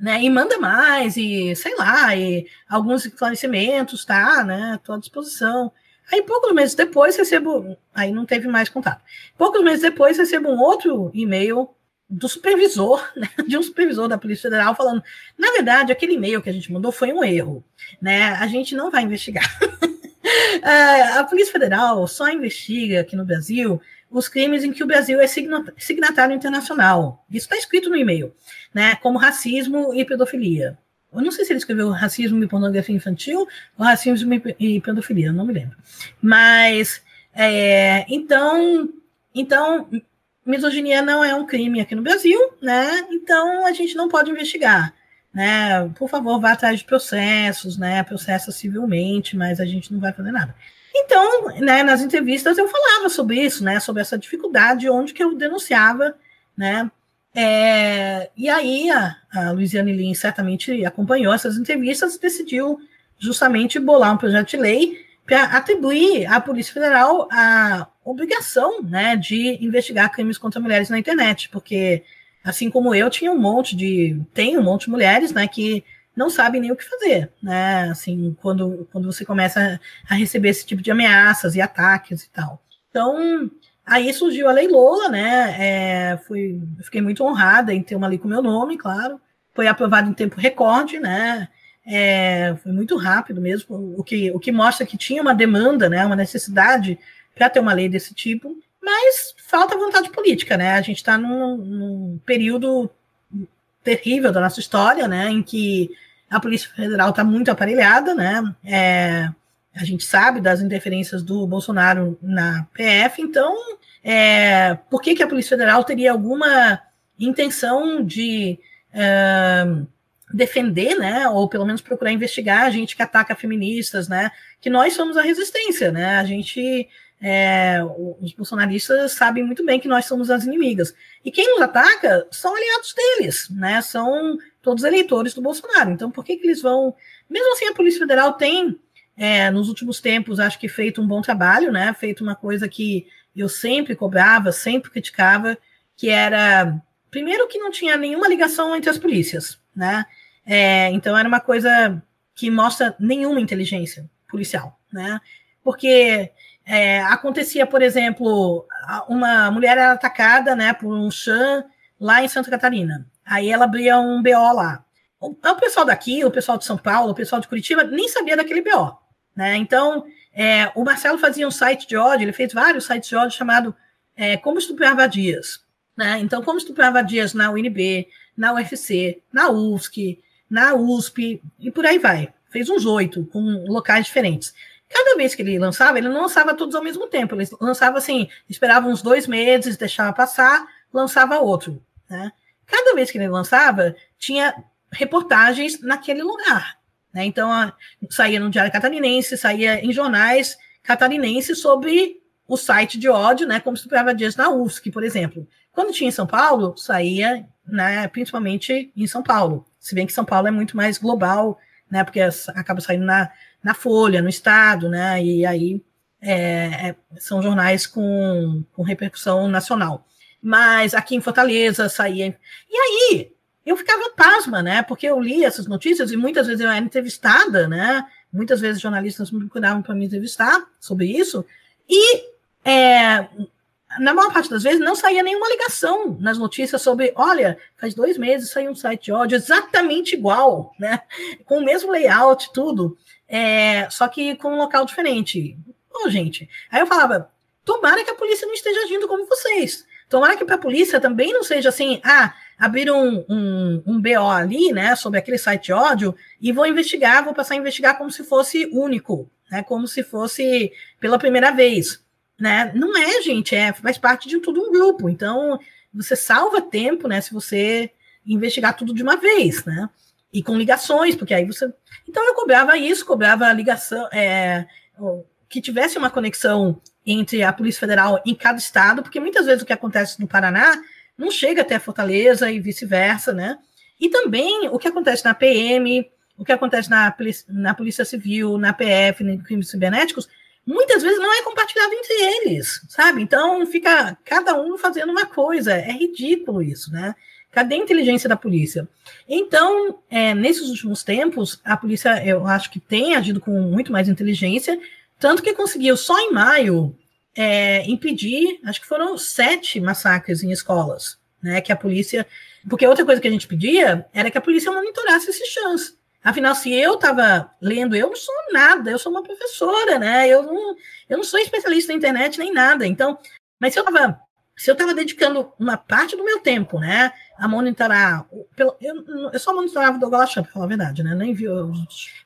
né? E manda mais, e sei lá, e alguns esclarecimentos, tá, né? Estou à disposição. Aí, poucos meses depois, recebo. Aí não teve mais contato. Poucos meses depois, recebo um outro e-mail do supervisor, né, de um supervisor da Polícia Federal, falando: na verdade, aquele e-mail que a gente mandou foi um erro, né? A gente não vai investigar. a Polícia Federal só investiga aqui no Brasil os crimes em que o Brasil é signatário internacional. Isso está escrito no e-mail, né? Como racismo e pedofilia. Eu não sei se ele escreveu racismo e pornografia infantil ou racismo e pedofilia, não me lembro. Mas, é, então, então, misoginia não é um crime aqui no Brasil, né? Então, a gente não pode investigar. Né, por favor, vá atrás de processos, né, processa civilmente, mas a gente não vai fazer nada. Então, né, nas entrevistas eu falava sobre isso, né, sobre essa dificuldade, onde que eu denunciava, né, é, e aí a, a Luiziane Lins certamente acompanhou essas entrevistas e decidiu justamente bolar um projeto de lei para atribuir à Polícia Federal a obrigação né, de investigar crimes contra mulheres na internet, porque, assim como eu, tinha um monte de. tem um monte de mulheres né, que não sabem nem o que fazer, né? Assim, quando, quando você começa a receber esse tipo de ameaças e ataques e tal. Então, aí surgiu a Lei Lola, né? É, fui, fiquei muito honrada em ter uma lei com meu nome, claro. Foi aprovado em tempo recorde, né? É, foi muito rápido mesmo, o que, o que mostra que tinha uma demanda, né, uma necessidade para ter uma lei desse tipo, mas falta vontade política, né? A gente está num, num, período terrível da nossa história, né, em que a Polícia Federal está muito aparelhada, né? É, a gente sabe das interferências do Bolsonaro na PF, então é, por que, que a Polícia Federal teria alguma intenção de é, defender, né, ou pelo menos procurar investigar a gente que ataca feministas, né, que nós somos a resistência, né, a gente, é, os bolsonaristas sabem muito bem que nós somos as inimigas, e quem nos ataca são aliados deles, né, são todos eleitores do Bolsonaro, então por que que eles vão, mesmo assim a Polícia Federal tem, é, nos últimos tempos, acho que feito um bom trabalho, né, feito uma coisa que eu sempre cobrava, sempre criticava, que era, primeiro que não tinha nenhuma ligação entre as polícias, né, é, então era uma coisa que mostra nenhuma inteligência policial, né? Porque é, acontecia, por exemplo, uma mulher era atacada, né, por um chã lá em Santa Catarina. Aí ela abria um BO lá. O pessoal daqui, o pessoal de São Paulo, o pessoal de Curitiba nem sabia daquele BO, né? Então é, o Marcelo fazia um site de ódio, ele fez vários sites de ódio chamado é, Como Estuprar Vadias. Né? Então, Como Estuprar Vadias na UNB, na UFC, na UFSC, na USP e por aí vai. Fez uns oito, com locais diferentes. Cada vez que ele lançava, ele não lançava todos ao mesmo tempo. Ele lançava assim, esperava uns dois meses, deixava passar, lançava outro. Né? Cada vez que ele lançava, tinha reportagens naquele lugar. Né? Então, a, saía no Diário Catarinense, saía em jornais catarinenses sobre o site de ódio, né, como superava dias na UFSC, por exemplo. Quando tinha em São Paulo, saía né, principalmente em São Paulo. Se bem que São Paulo é muito mais global, né, porque acaba saindo na, na Folha, no Estado, né, e aí é, é, são jornais com, com repercussão nacional. Mas aqui em Fortaleza saía. E aí eu ficava pasma, né, porque eu li essas notícias e muitas vezes eu era entrevistada, né, muitas vezes jornalistas me procuravam para me entrevistar sobre isso, e é, na maior parte das vezes, não saía nenhuma ligação nas notícias sobre, olha, faz dois meses saiu um site de ódio exatamente igual, né? Com o mesmo layout, tudo, é, só que com um local diferente. Pô, gente. Aí eu falava, tomara que a polícia não esteja agindo como vocês. Tomara que para a polícia também não seja assim, ah, abriram um, um, um BO ali, né, sobre aquele site ódio, e vou investigar, vou passar a investigar como se fosse único, né, como se fosse pela primeira vez né? Não é, gente, é faz parte de todo um grupo. Então, você salva tempo, né, se você investigar tudo de uma vez, né? E com ligações, porque aí você. Então eu cobrava isso, cobrava a ligação, é, que tivesse uma conexão entre a Polícia Federal em cada estado, porque muitas vezes o que acontece no Paraná não chega até Fortaleza e vice-versa, né? E também o que acontece na PM, o que acontece na, na Polícia Civil, na PF, em crimes cibernéticos, muitas vezes não é compartilhado entre eles, sabe? Então fica cada um fazendo uma coisa. É ridículo isso, né? Cadê a inteligência da polícia? Então, é, nesses últimos tempos, a polícia, eu acho que tem agido com muito mais inteligência, tanto que conseguiu só em maio é, impedir, acho que foram sete massacres em escolas, né? Que a polícia. Porque outra coisa que a gente pedia era que a polícia monitorasse esses chãs. Afinal, se eu estava lendo, eu não sou nada, eu sou uma professora, né? Eu não, eu não sou especialista na internet nem nada. Então, mas se eu estava se eu estava dedicando uma parte do meu tempo, né, a monitorar, eu, eu só monitorava o Douglas para falar a verdade, né, nem vi,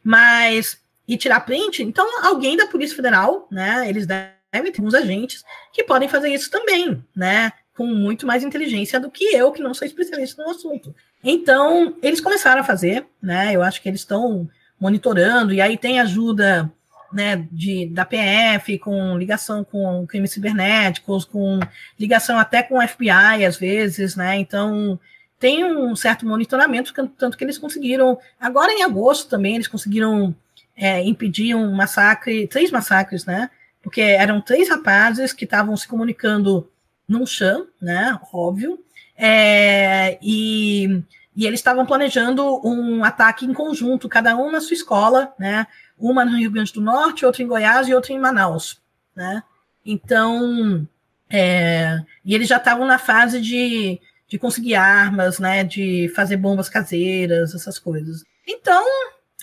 mas e tirar print, então alguém da Polícia Federal, né, eles devem ter uns agentes que podem fazer isso também, né, com muito mais inteligência do que eu, que não sou especialista no assunto. Então, eles começaram a fazer, né? Eu acho que eles estão monitorando, e aí tem ajuda né, de, da PF, com ligação com crimes cibernéticos, com ligação até com FBI, às vezes, né? Então, tem um certo monitoramento, tanto que eles conseguiram, agora em agosto também, eles conseguiram é, impedir um massacre, três massacres, né? Porque eram três rapazes que estavam se comunicando num chão, né? Óbvio. É, e, e eles estavam planejando um ataque em conjunto, cada um na sua escola, né? Uma no Rio Grande do Norte, outra em Goiás e outra em Manaus, né? Então, é, e eles já estavam na fase de, de conseguir armas, né? De fazer bombas caseiras, essas coisas. Então,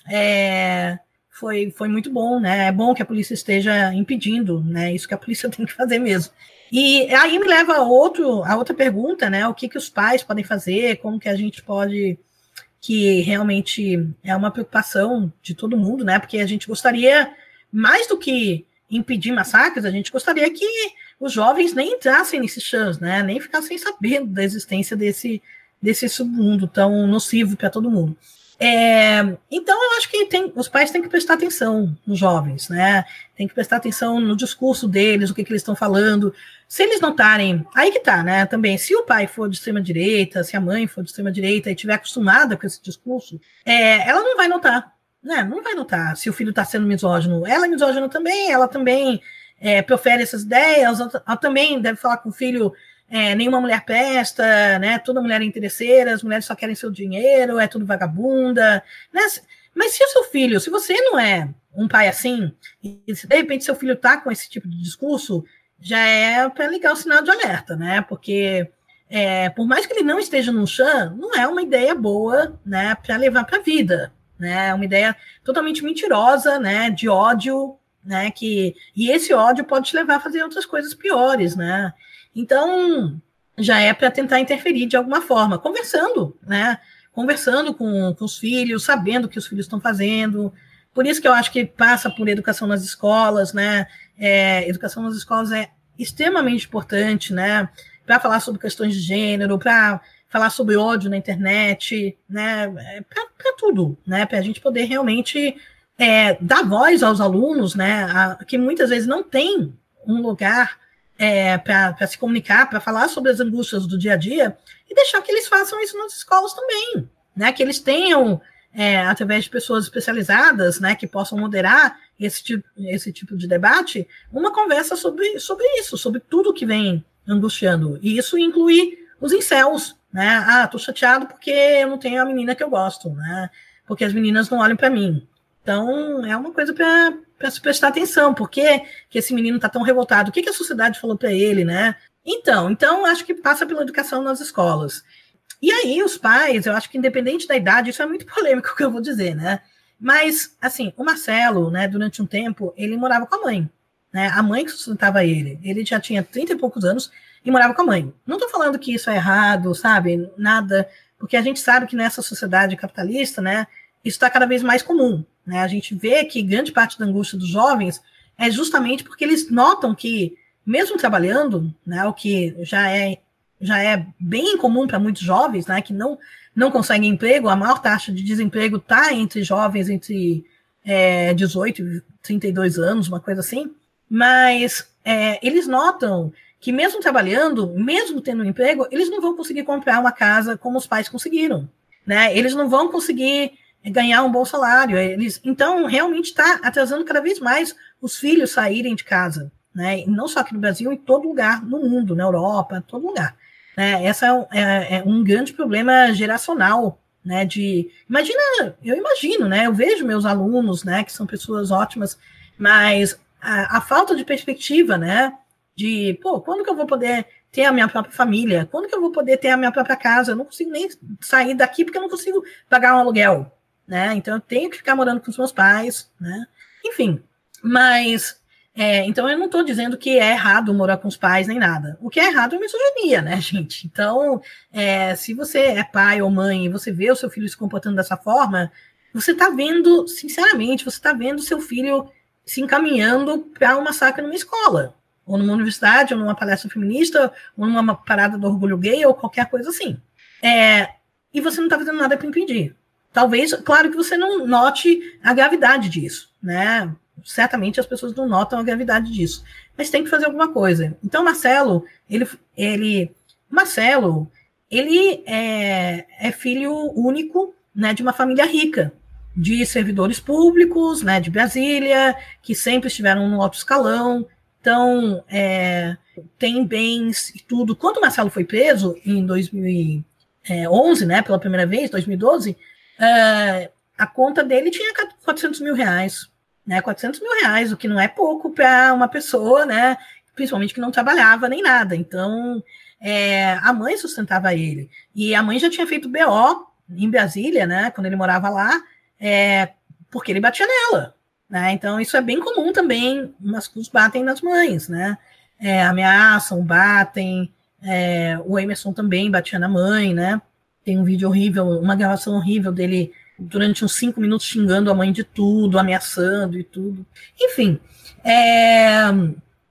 é, foi, foi muito bom, né? É bom que a polícia esteja impedindo, né? Isso que a polícia tem que fazer mesmo. E aí me leva a, outro, a outra pergunta, né? O que, que os pais podem fazer, como que a gente pode, que realmente é uma preocupação de todo mundo, né? Porque a gente gostaria, mais do que impedir massacres, a gente gostaria que os jovens nem entrassem nesses chãs, né? Nem ficassem sabendo da existência desse, desse submundo tão nocivo para todo mundo. É, então, eu acho que tem, os pais têm que prestar atenção nos jovens, né? Tem que prestar atenção no discurso deles, o que, que eles estão falando. Se eles notarem, aí que tá, né? Também, se o pai for de extrema direita, se a mãe for de extrema direita e estiver acostumada com esse discurso, é, ela não vai notar, né? Não vai notar se o filho está sendo misógino. Ela é misógina também, ela também é, profere essas ideias, ela também deve falar com o filho é, nenhuma mulher presta, né? Toda mulher é interesseira, as mulheres só querem seu dinheiro, é tudo vagabunda, né? Mas se o seu filho, se você não é um pai assim, e se de repente seu filho tá com esse tipo de discurso, já é para ligar o sinal de alerta, né? Porque é, por mais que ele não esteja no chão, não é uma ideia boa, né, para levar para a vida, né? É uma ideia totalmente mentirosa, né, de ódio, né, que e esse ódio pode te levar a fazer outras coisas piores, né? Então, já é para tentar interferir de alguma forma, conversando, né? Conversando com, com os filhos, sabendo o que os filhos estão fazendo. Por isso que eu acho que passa por educação nas escolas, né? É, educação nas escolas é extremamente importante, né? Para falar sobre questões de gênero, para falar sobre ódio na internet, né? É, para tudo, né? Para a gente poder realmente é, dar voz aos alunos, né? A, que muitas vezes não tem um lugar é, para se comunicar, para falar sobre as angústias do dia a dia, e deixar que eles façam isso nas escolas também, né? Que eles tenham, é, através de pessoas especializadas, né, que possam moderar esse tipo, esse tipo de debate, uma conversa sobre, sobre isso, sobre tudo que vem angustiando. E isso inclui os incels, né? Ah, tô chateado porque eu não tenho a menina que eu gosto, né? Porque as meninas não olham para mim. Então, é uma coisa para prestar atenção. Por que, que esse menino está tão revoltado? O que, que a sociedade falou para ele, né? Então, então, acho que passa pela educação nas escolas. E aí, os pais, eu acho que independente da idade, isso é muito polêmico o que eu vou dizer, né? Mas, assim, o Marcelo, né, durante um tempo, ele morava com a mãe, né? A mãe que sustentava ele. Ele já tinha 30 e poucos anos e morava com a mãe. Não estou falando que isso é errado, sabe? Nada, porque a gente sabe que nessa sociedade capitalista, né, isso está cada vez mais comum. Né? A gente vê que grande parte da angústia dos jovens é justamente porque eles notam que, mesmo trabalhando, né, o que já é, já é bem comum para muitos jovens, né, que não, não conseguem emprego, a maior taxa de desemprego está entre jovens entre é, 18 e 32 anos, uma coisa assim, mas é, eles notam que mesmo trabalhando, mesmo tendo um emprego, eles não vão conseguir comprar uma casa como os pais conseguiram, né? Eles não vão conseguir ganhar um bom salário. Eles, então, realmente está atrasando cada vez mais os filhos saírem de casa. Né? E não só aqui no Brasil, em todo lugar no mundo, na Europa, todo lugar. Né? Essa é, é, é um grande problema geracional. Né, de imagina, eu imagino, né? Eu vejo meus alunos, né, que são pessoas ótimas, mas a, a falta de perspectiva, né, de pô, quando que eu vou poder ter a minha própria família? Quando que eu vou poder ter a minha própria casa? Eu não consigo nem sair daqui porque eu não consigo pagar um aluguel, né? Então eu tenho que ficar morando com os meus pais, né? Enfim, mas é, então eu não estou dizendo que é errado morar com os pais nem nada. O que é errado é misoginia, né, gente? Então, é, se você é pai ou mãe e você vê o seu filho se comportando dessa forma, você está vendo, sinceramente, você está vendo seu filho se encaminhando para um massacre numa escola, ou numa universidade, ou numa palestra feminista, ou numa parada do orgulho gay, ou qualquer coisa assim. É, e você não está fazendo nada para impedir. Talvez, claro que você não note a gravidade disso, né? Certamente as pessoas não notam a gravidade disso, mas tem que fazer alguma coisa. Então, Marcelo, ele, ele, Marcelo, ele é, é filho único, né, de uma família rica, de servidores públicos, né, de Brasília, que sempre estiveram no alto escalão, então é, tem bens e tudo. Quando o Marcelo foi preso em 2011, né, pela primeira vez, 2012, é, a conta dele tinha 400 mil reais, né, 400 mil reais, o que não é pouco para uma pessoa, né, principalmente que não trabalhava nem nada. Então, é, a mãe sustentava ele. E a mãe já tinha feito BO em Brasília, né, quando ele morava lá, é, porque ele batia nela. Né? Então, isso é bem comum também, masculinos batem nas mães, né? É, ameaçam, batem. É, o Emerson também batia na mãe, né? Tem um vídeo horrível, uma gravação horrível dele durante uns cinco minutos xingando a mãe de tudo, ameaçando e tudo. Enfim, é,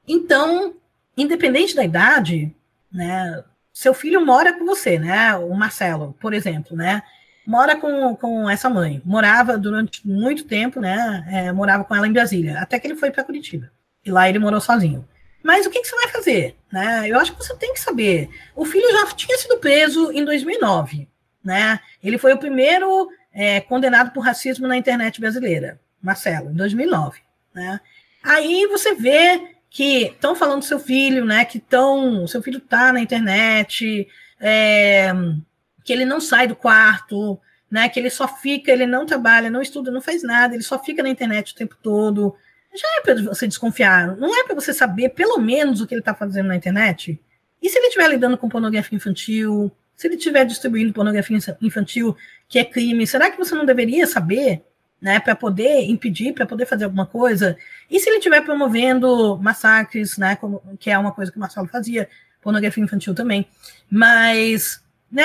então, independente da idade, né? Seu filho mora com você, né? O Marcelo, por exemplo, né? mora com, com essa mãe. Morava durante muito tempo, né? É, morava com ela em Brasília, até que ele foi para Curitiba. E lá ele morou sozinho. Mas o que, que, você vai fazer? Né? Eu acho que você tem que saber. O filho já tinha sido preso em 2009. Né? Ele foi o primeiro é, condenado por racismo na internet brasileira, Marcelo, em 2009. Né? Aí você vê que estão falando do seu filho, né? Que estão, seu filho está na internet, é, que ele não sai do quarto, né? Que ele só fica, ele não trabalha, não estuda, não faz nada, ele só fica na internet o tempo todo. Já é para você desconfiar, não é para você saber pelo menos o que ele está fazendo na internet? E se ele estiver lidando com pornografia infantil, se ele estiver distribuindo pornografia infantil, que é crime, será que você não deveria saber, né, para poder impedir, para poder fazer alguma coisa? E se ele estiver promovendo massacres, né, como, que é uma coisa que o Marcelo fazia, pornografia infantil também, mas né,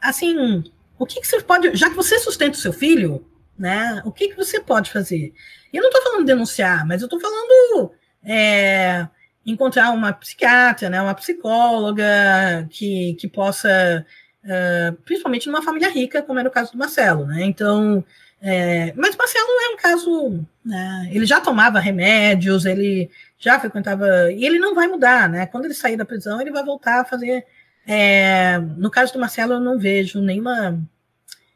assim, o que, que você pode, já que você sustenta o seu filho, né, o que, que você pode fazer? Eu não estou falando denunciar, mas eu estou falando é, encontrar uma psiquiatra, né, uma psicóloga que, que possa, uh, principalmente numa família rica, como era o caso do Marcelo, né, então, é, mas Marcelo é um caso, né, ele já tomava remédios, ele já frequentava, e ele não vai mudar, né, quando ele sair da prisão, ele vai voltar a fazer é, no caso do Marcelo, eu não vejo nenhuma.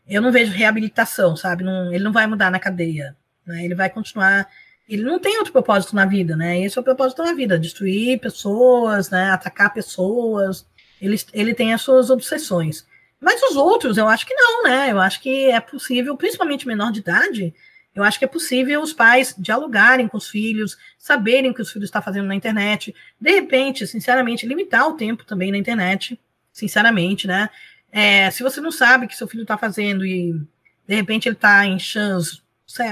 Eu não vejo reabilitação, sabe? Não, ele não vai mudar na cadeia. Né? Ele vai continuar. Ele não tem outro propósito na vida, né? Esse é o propósito na vida: destruir pessoas, né? atacar pessoas. Ele, ele tem as suas obsessões. Mas os outros, eu acho que não, né? Eu acho que é possível, principalmente menor de idade, eu acho que é possível os pais dialogarem com os filhos, saberem o que os filhos estão fazendo na internet. De repente, sinceramente, limitar o tempo também na internet, sinceramente, né? É, se você não sabe o que seu filho está fazendo e de repente ele está em chance,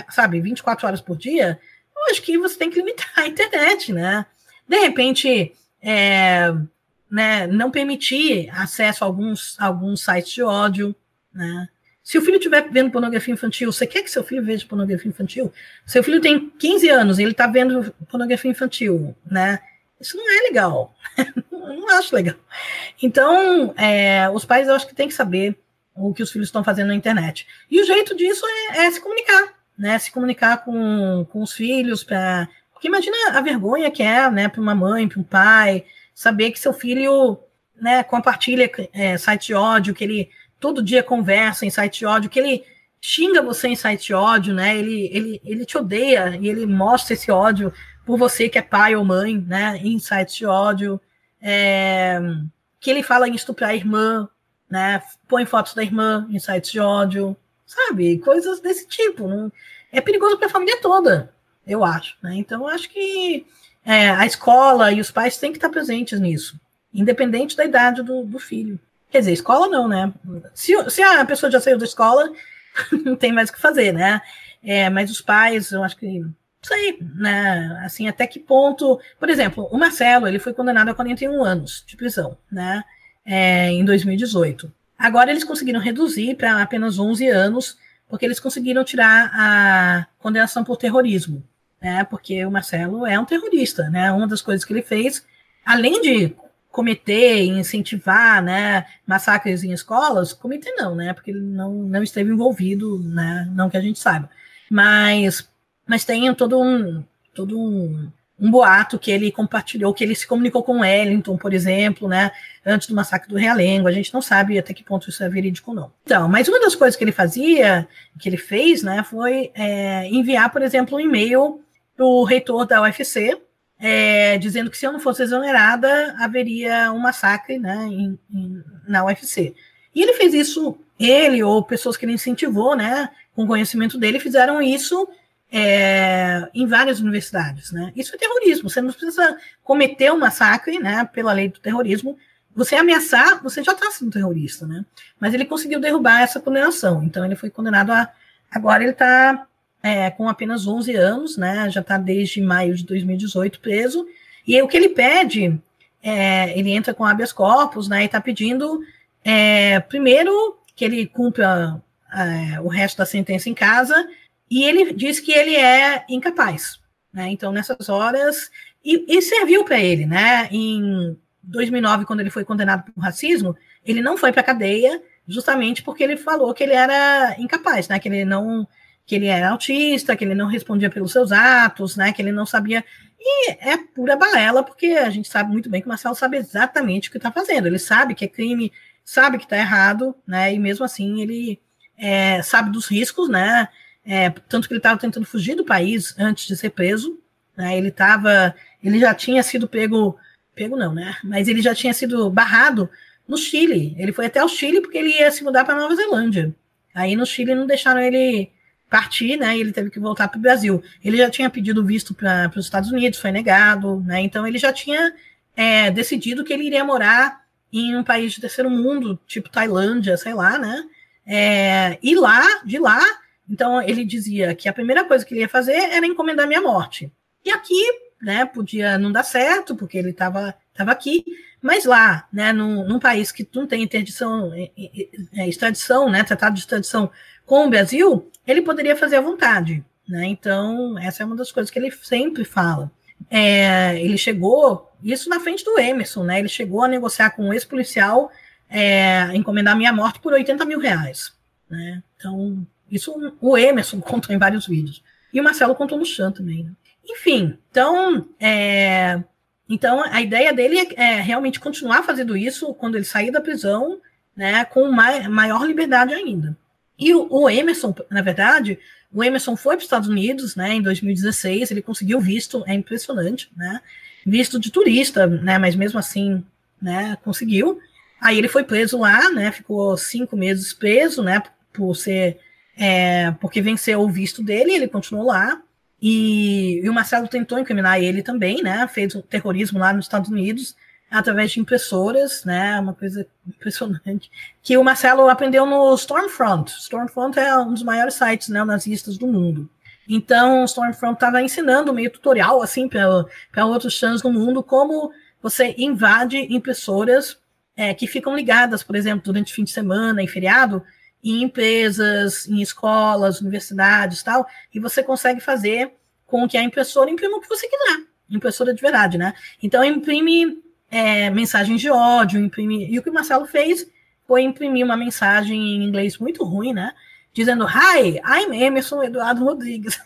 sabe, 24 horas por dia, eu acho que você tem que limitar a internet, né? De repente, é, né, não permitir acesso a alguns, a alguns sites de ódio, né? Se o filho estiver vendo pornografia infantil, você quer que seu filho veja pornografia infantil? Seu filho tem 15 anos e ele está vendo pornografia infantil, né? Isso não é legal. não acho legal. Então, é, os pais eu acho que têm que saber o que os filhos estão fazendo na internet. E o jeito disso é, é se comunicar, né? Se comunicar com, com os filhos, para porque imagina a vergonha que é, né, para uma mãe, para um pai, saber que seu filho, né, compartilha é, site de ódio, que ele todo dia conversa em site de ódio, que ele xinga você em site de ódio, né? Ele, ele, ele te odeia e ele mostra esse ódio por você que é pai ou mãe, né? Sites de ódio. É, que ele fala em estuprar a irmã, né? Põe fotos da irmã sites de ódio, sabe? Coisas desse tipo. Não, é perigoso para a família toda, eu acho. Né? Então, acho que é, a escola e os pais têm que estar presentes nisso, independente da idade do, do filho. Quer dizer, escola não, né? Se, se a pessoa já saiu da escola, não tem mais o que fazer, né? É, mas os pais, eu acho que sei, né? Assim, até que ponto. Por exemplo, o Marcelo, ele foi condenado a 41 anos de prisão, né? É, em 2018. Agora eles conseguiram reduzir para apenas 11 anos, porque eles conseguiram tirar a condenação por terrorismo, né? Porque o Marcelo é um terrorista, né? Uma das coisas que ele fez, além de cometer, incentivar, né, massacres em escolas, cometer não, né, porque ele não, não esteve envolvido, né, não que a gente saiba, mas, mas tem todo um, todo um, um boato que ele compartilhou, que ele se comunicou com Wellington, por exemplo, né, antes do massacre do Realengo. A gente não sabe até que ponto isso é verídico ou não. Então, mas uma das coisas que ele fazia, que ele fez, né, foi é, enviar, por exemplo, um e-mail para o reitor da UFC, é, dizendo que se eu não fosse exonerada, haveria um massacre né, em, em, na UFC. E ele fez isso, ele ou pessoas que ele incentivou, né, com conhecimento dele, fizeram isso é, em várias universidades. Né? Isso é terrorismo. Você não precisa cometer um massacre né, pela lei do terrorismo. Você ameaçar, você já está sendo terrorista. Né? Mas ele conseguiu derrubar essa condenação. Então ele foi condenado a. Agora ele está é, com apenas 11 anos, né? já está desde maio de 2018 preso. E o que ele pede, é, ele entra com habeas corpus né, e está pedindo, é, primeiro, que ele cumpra é, o resto da sentença em casa e ele diz que ele é incapaz. Né? Então, nessas horas. E, e serviu para ele, né? Em 2009, quando ele foi condenado por racismo, ele não foi para a cadeia, justamente porque ele falou que ele era incapaz, né? Que ele não. Que ele era autista, que ele não respondia pelos seus atos, né? Que ele não sabia. E é pura balela, porque a gente sabe muito bem que o Marcelo sabe exatamente o que está fazendo. Ele sabe que é crime, sabe que está errado, né? E mesmo assim ele é, sabe dos riscos, né? É, tanto que ele estava tentando fugir do país antes de ser preso. Né? Ele estava, ele já tinha sido pego, pego não, né? Mas ele já tinha sido barrado no Chile. Ele foi até o Chile porque ele ia se mudar para Nova Zelândia. Aí no Chile não deixaram ele partir, né? Ele teve que voltar para o Brasil. Ele já tinha pedido visto para os Estados Unidos, foi negado, né? Então ele já tinha é, decidido que ele iria morar em um país de terceiro mundo, tipo Tailândia, sei lá, né? É, e lá, de lá, então ele dizia que a primeira coisa que ele ia fazer era encomendar minha morte. E aqui, né, podia não dar certo, porque ele estava tava aqui, mas lá, né, num, num, país que não tem interdição, é, extradição, né, tratado de extradição com o Brasil, ele poderia fazer à vontade. Né? Então, essa é uma das coisas que ele sempre fala. É, ele chegou, isso na frente do Emerson, né? Ele chegou a negociar com um ex-policial, é, encomendar minha morte por 80 mil reais. Né? Então, isso o Emerson contou em vários vídeos. E o Marcelo contou no chão também. Né? Enfim, então, é, então a ideia dele é, realmente continuar fazendo isso quando ele sair da prisão, né, com mai, maior liberdade ainda. E o, o, Emerson, na verdade, o Emerson foi para os Estados Unidos, né, em 2016, ele conseguiu visto, é impressionante, né, visto de turista, né, mas mesmo assim, né, conseguiu. Aí ele foi preso lá, né, ficou cinco meses preso, né, por ser é, porque venceu o visto dele, ele continuou lá. E, e, o Marcelo tentou incriminar ele também, né? Fez um terrorismo lá nos Estados Unidos através de impressoras, né? Uma coisa impressionante. Que o Marcelo aprendeu no Stormfront. Stormfront é um dos maiores sites neonazistas do mundo. Então, o Stormfront estava ensinando meio tutorial assim para outros chãs no mundo como você invade impressoras é, que ficam ligadas, por exemplo, durante fim de semana, em feriado, em empresas, em escolas, universidades tal, e você consegue fazer com que a impressora imprima o que você quiser. Impressora de verdade, né? Então imprime é, mensagens de ódio, imprime. E o que o Marcelo fez foi imprimir uma mensagem em inglês muito ruim, né? Dizendo, Hi, I'm Emerson Eduardo Rodrigues.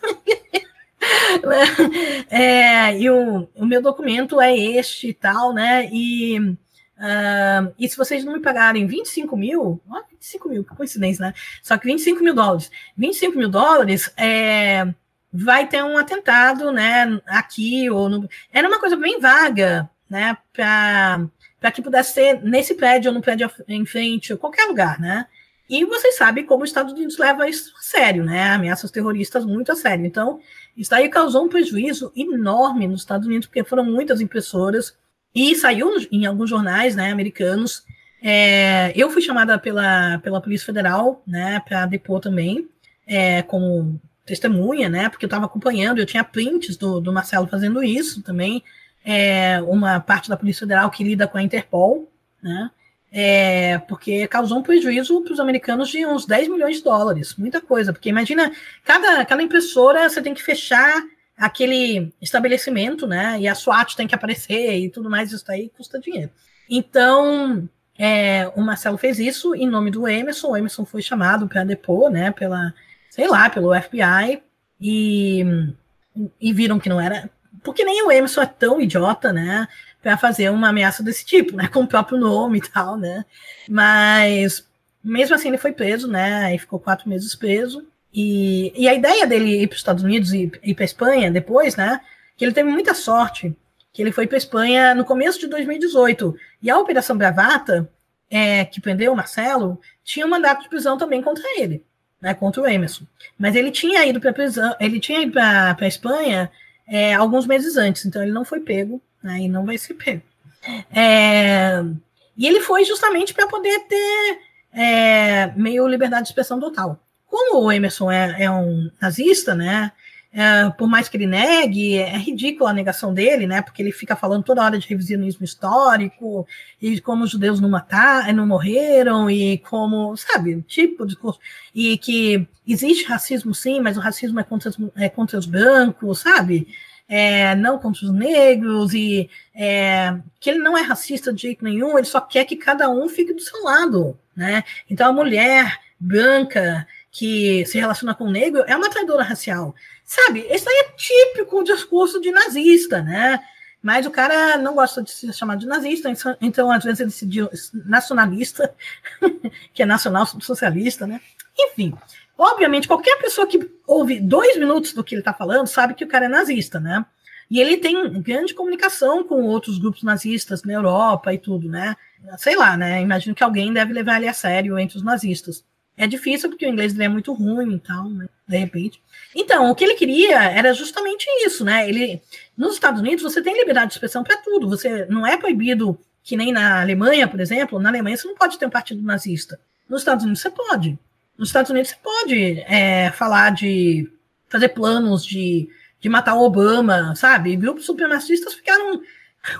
é, e o, o meu documento é este e tal, né? E Uh, e se vocês não me pagarem 25 mil, ó, 25 mil, que coincidência, né? Só que 25 mil dólares. 25 mil dólares é, vai ter um atentado, né? Aqui ou no. Era uma coisa bem vaga, né? Para que pudesse ser nesse prédio ou no prédio em frente, ou qualquer lugar, né? E vocês sabem como os Estados Unidos leva isso a sério, né? Ameaças terroristas muito a sério. Então, isso aí causou um prejuízo enorme nos Estados Unidos, porque foram muitas impressoras e saiu em alguns jornais né, americanos. É, eu fui chamada pela, pela Polícia Federal né, para depor também, é, como testemunha, né, porque eu estava acompanhando, eu tinha prints do, do Marcelo fazendo isso também. É, uma parte da Polícia Federal que lida com a Interpol, né, é, porque causou um prejuízo para os americanos de uns 10 milhões de dólares, muita coisa, porque imagina, cada, cada impressora você tem que fechar aquele estabelecimento, né? E a SWAT tem que aparecer e tudo mais, isso aí custa dinheiro. Então, é, o Marcelo fez isso em nome do Emerson. O Emerson foi chamado para depor, né? Pela, sei lá, pelo FBI e, e viram que não era porque nem o Emerson é tão idiota, né? Para fazer uma ameaça desse tipo, né? Com o próprio nome e tal, né? Mas mesmo assim ele foi preso, né? E ficou quatro meses preso. E, e a ideia dele ir para os Estados Unidos e ir para Espanha depois, né? Que ele teve muita sorte, que ele foi para Espanha no começo de 2018. E a Operação Bravata, é, que prendeu o Marcelo, tinha um mandato de prisão também contra ele, né? Contra o Emerson. Mas ele tinha ido para prisão, ele tinha ido para a Espanha é, alguns meses antes, então ele não foi pego, né? E não vai ser pego. É, e ele foi justamente para poder ter é, meio liberdade de expressão total. Como o Emerson é, é um nazista, né? É, por mais que ele negue, é ridícula a negação dele, né? Porque ele fica falando toda hora de revisionismo histórico e como os judeus não mataram, não morreram e como, sabe, tipo de discurso e que existe racismo sim, mas o racismo é contra, é contra os brancos, sabe? É, não contra os negros e é, que ele não é racista de jeito nenhum, ele só quer que cada um fique do seu lado, né? Então a mulher branca que se relaciona com negro é uma traidora racial. Sabe, esse aí é típico discurso de nazista, né? Mas o cara não gosta de ser chamado de nazista, então, então às vezes ele se diz nacionalista, que é nacional socialista, né? Enfim, obviamente, qualquer pessoa que ouve dois minutos do que ele está falando sabe que o cara é nazista, né? E ele tem grande comunicação com outros grupos nazistas na Europa e tudo, né? Sei lá, né? Imagino que alguém deve levar ele a sério entre os nazistas. É difícil porque o inglês dele é muito ruim e tal, né? De repente. Então, o que ele queria era justamente isso, né? Ele, nos Estados Unidos, você tem liberdade de expressão para tudo. Você não é proibido, que nem na Alemanha, por exemplo. Na Alemanha você não pode ter um partido nazista. Nos Estados Unidos você pode. Nos Estados Unidos você pode é, falar de fazer planos de, de matar o Obama, sabe? Grupos supremacistas ficaram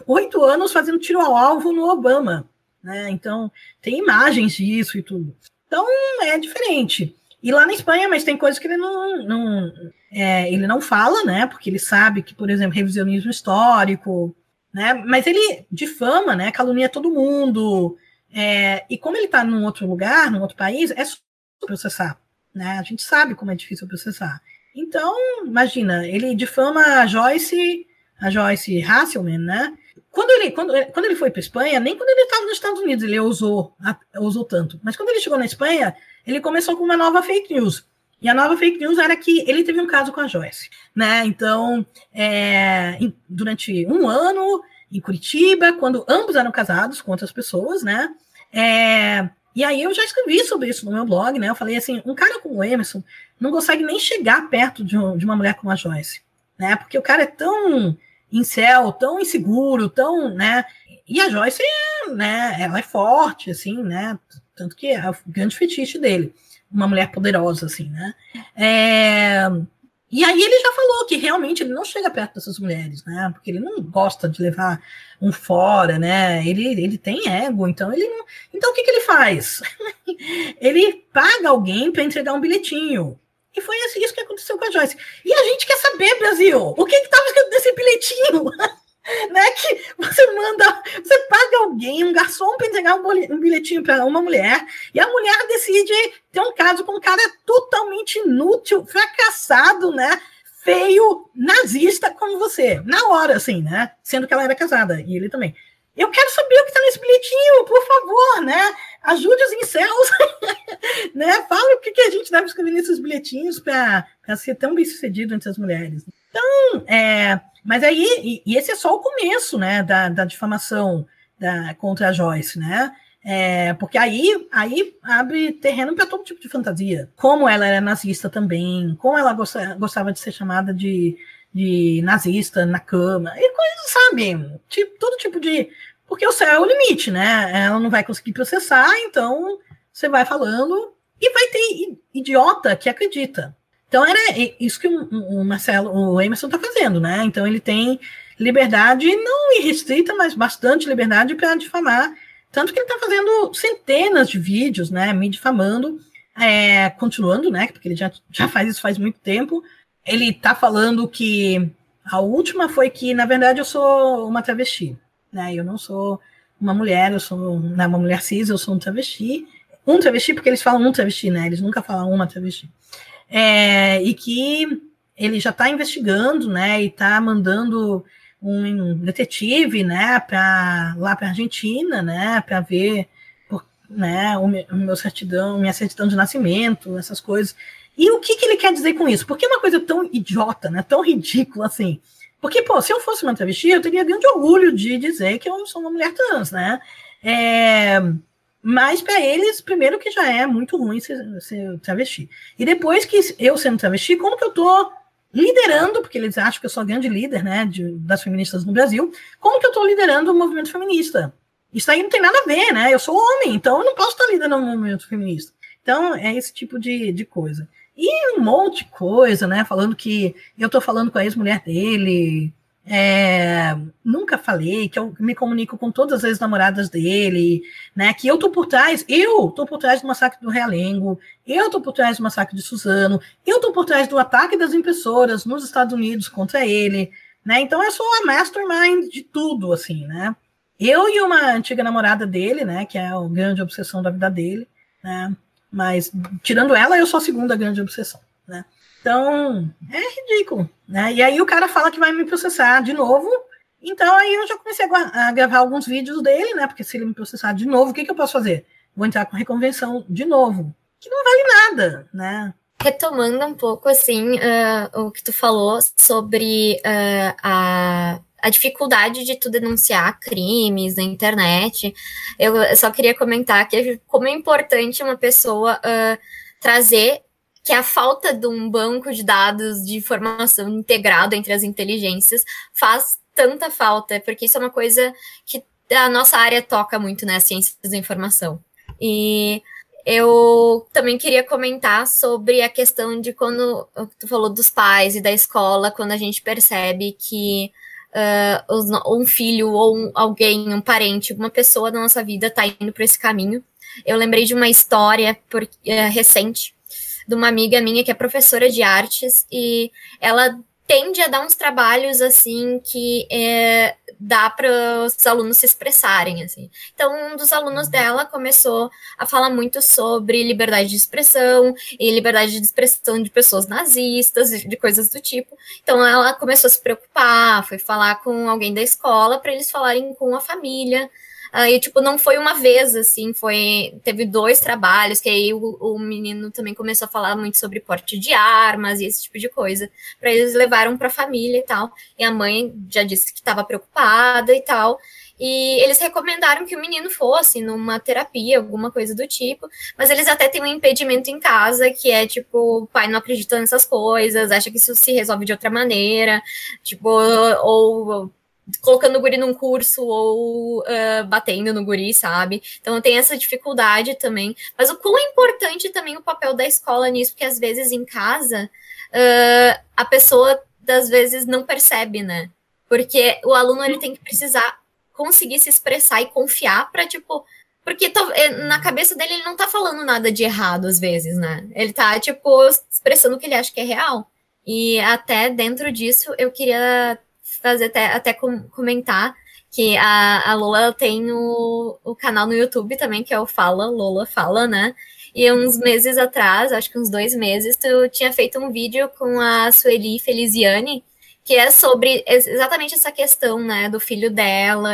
oito anos fazendo tiro ao alvo no Obama. Né? Então, tem imagens disso e tudo. Então é diferente. E lá na Espanha, mas tem coisas que ele não, não é, ele não fala, né? Porque ele sabe que, por exemplo, revisionismo histórico, né? Mas ele difama, né? Calunia todo mundo. É, e como ele está num outro lugar, num outro país, é processar, né? A gente sabe como é difícil processar. Então, imagina, ele difama a Joyce, a Joyce Hasselman, né? Quando ele, quando, quando ele foi para Espanha, nem quando ele estava nos Estados Unidos ele usou, usou tanto. Mas quando ele chegou na Espanha, ele começou com uma nova fake news. E a nova fake news era que ele teve um caso com a Joyce, né? Então, é, durante um ano em Curitiba, quando ambos eram casados com outras pessoas, né? É, e aí eu já escrevi sobre isso no meu blog, né? Eu falei assim, um cara como o Emerson não consegue nem chegar perto de, um, de uma mulher como a Joyce, né? Porque o cara é tão incel, tão inseguro, tão, né? E a Joyce, né, ela é forte, assim, né? Tanto que é o grande fetiche dele. Uma mulher poderosa, assim, né? É... E aí ele já falou que realmente ele não chega perto dessas mulheres, né? Porque ele não gosta de levar um fora, né? Ele, ele tem ego, então ele não... Então o que, que ele faz? ele paga alguém para entregar um bilhetinho. E foi assim, isso que aconteceu com a Joyce. E a gente quer saber, Brasil, o que estava escrito nesse bilhetinho? né? Que você manda, você paga alguém, um garçom, para entregar um bilhetinho para uma mulher, e a mulher decide ter um caso com um cara totalmente inútil, fracassado, né? Feio, nazista como você, na hora, assim, né? Sendo que ela era casada, e ele também. Eu quero saber o que está nesse bilhetinho, por favor, né? Ajude os incels, né? Fala o que, que a gente deve escrever nesses bilhetinhos para ser tão bem sucedido entre as mulheres. Então, é, mas aí, e, e, esse é só o começo, né, da, da difamação da, contra a Joyce, né? É, porque aí, aí abre terreno para todo tipo de fantasia. Como ela era nazista também, como ela gostava, gostava de ser chamada de de nazista na cama, e coisas, sabe? Tipo, todo tipo de. Porque o céu é o limite, né? Ela não vai conseguir processar, então você vai falando e vai ter idiota que acredita. Então era isso que o, Marcelo, o Emerson está fazendo, né? Então ele tem liberdade, não irrestrita, mas bastante liberdade para difamar. Tanto que ele está fazendo centenas de vídeos, né? Me difamando, é, continuando, né? Porque ele já, já faz isso faz muito tempo, ele tá falando que a última foi que, na verdade, eu sou uma travesti, né? Eu não sou uma mulher, eu sou né, uma mulher cis, eu sou um travesti. Um travesti, porque eles falam um travesti, né? Eles nunca falam uma travesti. É, e que ele já está investigando, né, e está mandando um detetive, né, para lá para Argentina, né, para ver, né, o meu certidão, minha certidão de nascimento, essas coisas. E o que, que ele quer dizer com isso? Porque é uma coisa tão idiota, né, tão ridícula assim. Porque, pô, se eu fosse uma travesti, eu teria grande orgulho de dizer que eu sou uma mulher trans, né? É, mas para eles, primeiro que já é muito ruim ser, ser, travesti. E depois que eu sendo travesti, como que eu tô liderando, porque eles acham que eu sou a grande líder, né, de, das feministas no Brasil, como que eu tô liderando o movimento feminista? Isso aí não tem nada a ver, né? Eu sou homem, então eu não posso estar liderando o movimento feminista. Então, é esse tipo de, de coisa. E um monte de coisa, né? Falando que eu tô falando com a ex-mulher dele, é, nunca falei que eu me comunico com todas as namoradas dele, né? Que eu tô por trás, eu tô por trás do massacre do Realengo, eu tô por trás do massacre de Suzano, eu tô por trás do ataque das impressoras nos Estados Unidos contra ele, né? Então eu sou a mastermind de tudo, assim, né? Eu e uma antiga namorada dele, né? Que é a grande obsessão da vida dele, né? Mas tirando ela, eu sou a segunda grande obsessão, né? Então, é ridículo, né? E aí o cara fala que vai me processar de novo. Então aí eu já comecei a, a gravar alguns vídeos dele, né? Porque se ele me processar de novo, o que, que eu posso fazer? Vou entrar com reconvenção de novo, que não vale nada, né? Retomando um pouco, assim, uh, o que tu falou sobre uh, a, a dificuldade de tu denunciar crimes na internet, eu só queria comentar que como é importante uma pessoa uh, trazer que a falta de um banco de dados de informação integrado entre as inteligências faz tanta falta, porque isso é uma coisa que a nossa área toca muito, né, as ciências da informação. E eu também queria comentar sobre a questão de quando tu falou dos pais e da escola, quando a gente percebe que uh, um filho ou um, alguém, um parente, uma pessoa da nossa vida está indo por esse caminho. Eu lembrei de uma história por, uh, recente de uma amiga minha que é professora de artes e ela tende a dar uns trabalhos assim que é, dá para os alunos se expressarem assim. Então um dos alunos dela começou a falar muito sobre liberdade de expressão e liberdade de expressão de pessoas nazistas de coisas do tipo. Então ela começou a se preocupar, foi falar com alguém da escola para eles falarem com a família Aí, tipo, não foi uma vez, assim, foi. Teve dois trabalhos, que aí o, o menino também começou a falar muito sobre porte de armas e esse tipo de coisa. Para eles levaram para a família e tal. E a mãe já disse que estava preocupada e tal. E eles recomendaram que o menino fosse numa terapia, alguma coisa do tipo, mas eles até têm um impedimento em casa, que é tipo, o pai não acredita nessas coisas, acha que isso se resolve de outra maneira, tipo, ou colocando o guri num curso ou uh, batendo no guri, sabe? Então tem essa dificuldade também. Mas o quão é importante também o papel da escola nisso, porque às vezes em casa uh, a pessoa das vezes não percebe, né? Porque o aluno ele tem que precisar conseguir se expressar e confiar para tipo porque eh, na cabeça dele ele não tá falando nada de errado às vezes, né? Ele tá tipo expressando o que ele acha que é real. E até dentro disso eu queria fazer até, até comentar que a, a Lola tem o, o canal no YouTube também, que é o Fala, Lola Fala, né? E uns meses atrás, acho que uns dois meses, tu tinha feito um vídeo com a Sueli Feliziane, que é sobre exatamente essa questão, né, do filho dela,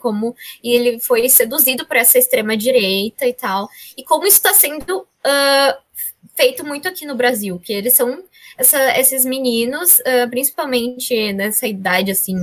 como ele foi seduzido por essa extrema direita e tal, e como isso está sendo uh, feito muito aqui no Brasil, que eles são essa, esses meninos, uh, principalmente nessa idade assim,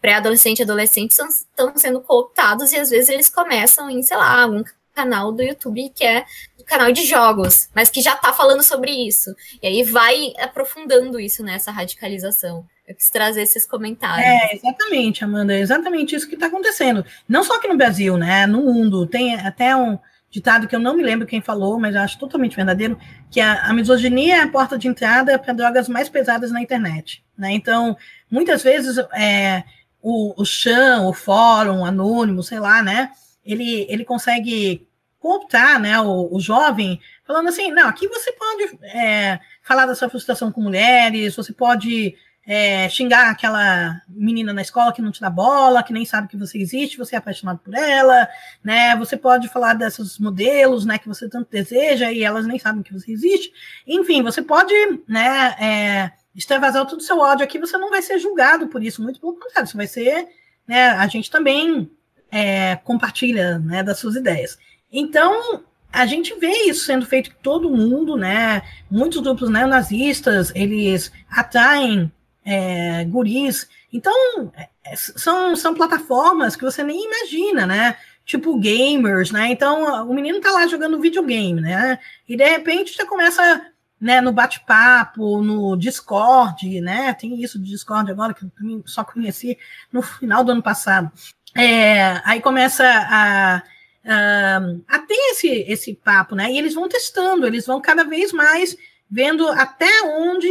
pré-adolescente e adolescente, estão sendo cooptados e às vezes eles começam em, sei lá, um canal do YouTube que é um canal de jogos, mas que já está falando sobre isso. E aí vai aprofundando isso nessa radicalização. Eu quis trazer esses comentários. É, exatamente, Amanda, é exatamente isso que está acontecendo. Não só aqui no Brasil, né? No mundo. Tem até um, ditado que eu não me lembro quem falou, mas acho totalmente verdadeiro, que a, a misoginia é a porta de entrada para drogas mais pesadas na internet. Né? Então, muitas vezes é, o, o Chan, o fórum, anônimo, sei lá, né? Ele, ele consegue cooptar né, o, o jovem, falando assim, não, aqui você pode é, falar da sua frustração com mulheres, você pode é, xingar aquela menina na escola que não te dá bola, que nem sabe que você existe, você é apaixonado por ela, né? Você pode falar desses modelos, né, que você tanto deseja e elas nem sabem que você existe. Enfim, você pode, né, é, extravasar todo o seu ódio aqui, você não vai ser julgado por isso, muito pelo contrário, você vai ser, né, a gente também é, compartilha, né, das suas ideias. Então, a gente vê isso sendo feito todo mundo, né, muitos grupos neonazistas, eles atraem é, guris, então, é, são, são plataformas que você nem imagina, né, tipo gamers, né? Então o menino tá lá jogando videogame, né? E de repente você começa né, no bate-papo, no Discord, né? Tem isso de Discord agora que eu só conheci no final do ano passado. É, aí começa a, a, a, ter esse, esse papo, né? E eles vão testando, eles vão cada vez mais vendo até onde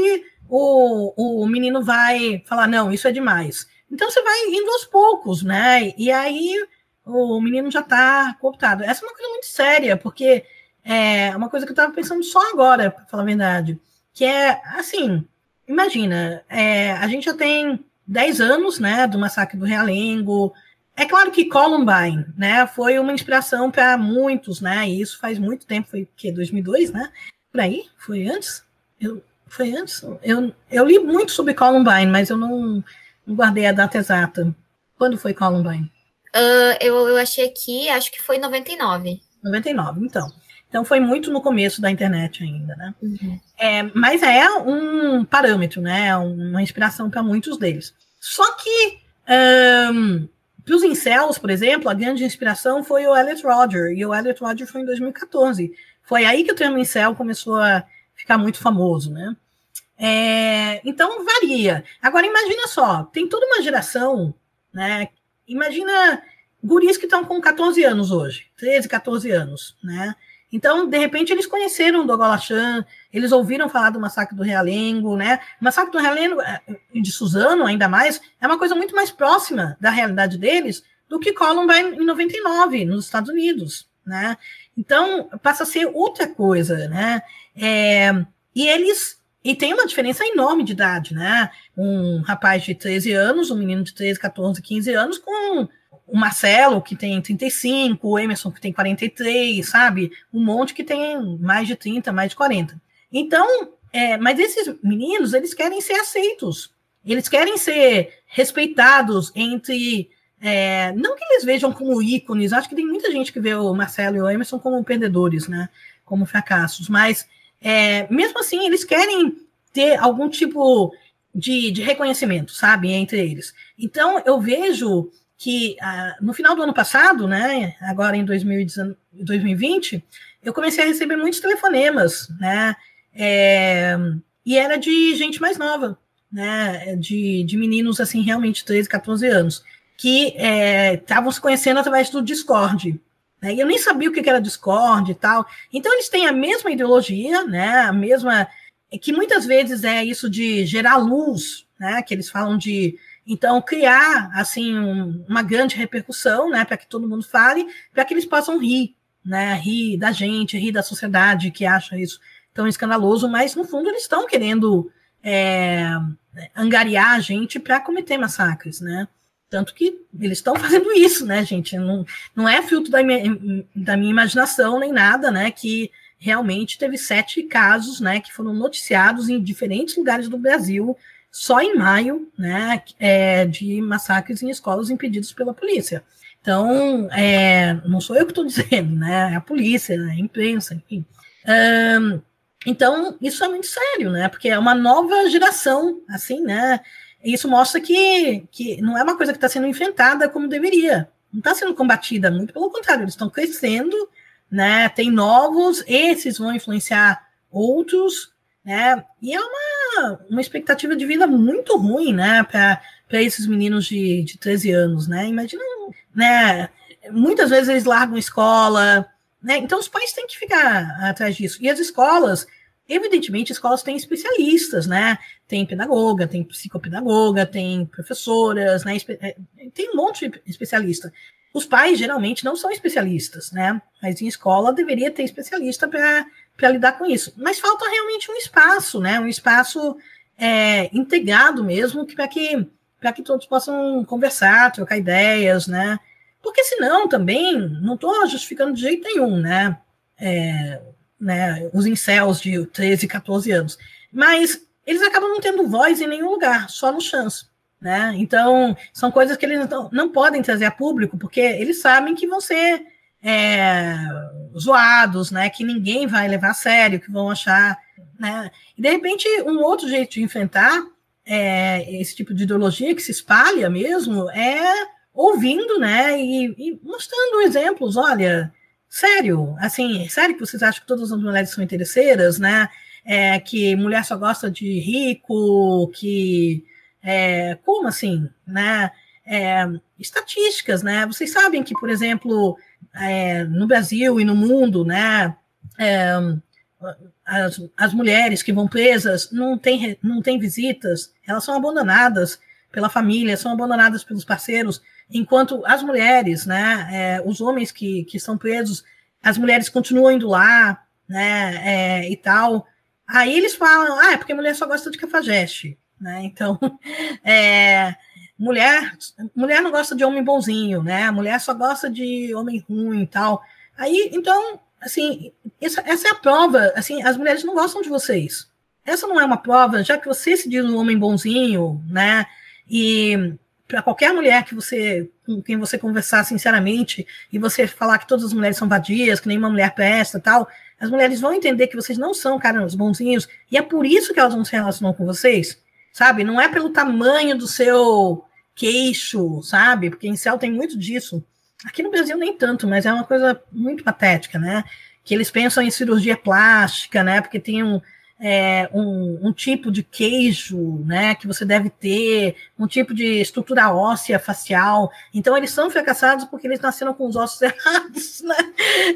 o, o menino vai falar, não, isso é demais. Então você vai indo aos poucos, né? E aí o menino já está cooptado. Essa é uma coisa muito séria, porque é uma coisa que eu estava pensando só agora, para falar a verdade, que é assim, imagina, é, a gente já tem 10 anos, né, do massacre do Realengo. É claro que Columbine, né, foi uma inspiração para muitos, né, e isso faz muito tempo, foi que 2002, né? Por aí, foi antes? Eu, foi antes? Eu, eu li muito sobre Columbine, mas eu não, não guardei a data exata. Quando foi Columbine? Uh, eu, eu achei aqui, acho que foi 99. 99, então. Então foi muito no começo da internet ainda, né? Uhum. É, mas é um parâmetro, né? Uma inspiração para muitos deles. Só que um, para os incels, por exemplo, a grande inspiração foi o Elliot Rodger, e o Elliot Rodger foi em 2014. Foi aí que o termo incel começou a ficar muito famoso, né? É, então varia. Agora imagina só, tem toda uma geração, né? Imagina guris que estão com 14 anos hoje, 13, 14 anos, né? Então, de repente, eles conheceram o Dogolachan, eles ouviram falar do massacre do Realengo, né? O massacre do Realengo, eh, de Suzano, ainda mais, é uma coisa muito mais próxima da realidade deles do que Columbine em 99, nos Estados Unidos, né? Então, passa a ser outra coisa, né? É, e eles e tem uma diferença enorme de idade, né? Um rapaz de 13 anos, um menino de 13, 14, 15 anos, com o Marcelo, que tem 35, o Emerson, que tem 43, sabe? Um monte que tem mais de 30, mais de 40. Então, é, mas esses meninos, eles querem ser aceitos. Eles querem ser respeitados entre. É, não que eles vejam como ícones, acho que tem muita gente que vê o Marcelo e o Emerson como perdedores, né? Como fracassos, mas é, mesmo assim, eles querem ter algum tipo de, de reconhecimento, sabe, entre eles. Então, eu vejo que ah, no final do ano passado, né, agora em 2020, eu comecei a receber muitos telefonemas, né, é, e era de gente mais nova, né, de, de meninos, assim, realmente 13, 14 anos, que estavam é, se conhecendo através do Discord, né? E eu nem sabia o que era Discord e tal. Então, eles têm a mesma ideologia, né? A mesma. Que muitas vezes é isso de gerar luz, né? Que eles falam de. Então, criar, assim, um, uma grande repercussão, né? Para que todo mundo fale, para que eles possam rir, né? Rir da gente, rir da sociedade que acha isso tão escandaloso, mas no fundo eles estão querendo é, angariar a gente para cometer massacres, né? Tanto que eles estão fazendo isso, né, gente? Não, não é fruto da minha, da minha imaginação nem nada, né? Que realmente teve sete casos, né, que foram noticiados em diferentes lugares do Brasil só em maio, né, é, de massacres em escolas impedidos pela polícia. Então, é, não sou eu que estou dizendo, né, é a polícia, é a imprensa, enfim. Um, então, isso é muito sério, né, porque é uma nova geração, assim, né, isso mostra que, que não é uma coisa que está sendo enfrentada como deveria. Não está sendo combatida, muito pelo contrário, eles estão crescendo, né? Tem novos, esses vão influenciar outros, né? E é uma, uma expectativa de vida muito ruim, né? Para esses meninos de, de 13 anos, né? Imagina, né? Muitas vezes eles largam a escola, né? Então os pais têm que ficar atrás disso. E as escolas, Evidentemente, escolas têm especialistas, né? Tem pedagoga, tem psicopedagoga, tem professoras, né? É, tem um monte de especialista. Os pais geralmente não são especialistas, né? Mas em escola deveria ter especialista para lidar com isso. Mas falta realmente um espaço, né? Um espaço é, integrado mesmo para que para que todos possam conversar, trocar ideias, né? Porque senão também não estou justificando de jeito nenhum, né? É, né, os incels de 13, 14 anos. Mas eles acabam não tendo voz em nenhum lugar, só no chance. Né? Então, são coisas que eles não, não podem trazer a público, porque eles sabem que vão ser é, zoados, né? Que ninguém vai levar a sério, que vão achar. Né? E, de repente, um outro jeito de enfrentar é, esse tipo de ideologia que se espalha mesmo é ouvindo, né? E, e mostrando exemplos, olha, sério, assim, sério que vocês acham que todas as mulheres são interesseiras, né? É, que mulher só gosta de rico, que é, como assim, né? É, estatísticas, né? Vocês sabem que, por exemplo, é, no Brasil e no mundo, né? É, as, as mulheres que vão presas não têm não tem visitas, elas são abandonadas pela família, são abandonadas pelos parceiros, enquanto as mulheres, né, é, os homens que, que estão presos, as mulheres continuam indo lá, né, é, e tal. Aí eles falam, ah, é porque mulher só gosta de cafajeste, né? Então, é, mulher, mulher não gosta de homem bonzinho, né? Mulher só gosta de homem ruim e tal. Aí, então, assim, essa, essa é a prova, assim, as mulheres não gostam de vocês. Essa não é uma prova, já que você se diz um homem bonzinho, né? E para qualquer mulher que você com quem você conversar sinceramente e você falar que todas as mulheres são vadias, que nenhuma mulher presta, tal, as mulheres vão entender que vocês não são caras bonzinhos e é por isso que elas não se relacionam com vocês, sabe? Não é pelo tamanho do seu queixo, sabe? Porque em céu tem muito disso. Aqui no Brasil nem tanto, mas é uma coisa muito patética, né? Que eles pensam em cirurgia plástica, né? Porque tem um, é, um, um, tipo de queijo, né, que você deve ter, um tipo de estrutura óssea facial. Então, eles são fracassados porque eles nasceram com os ossos errados, né?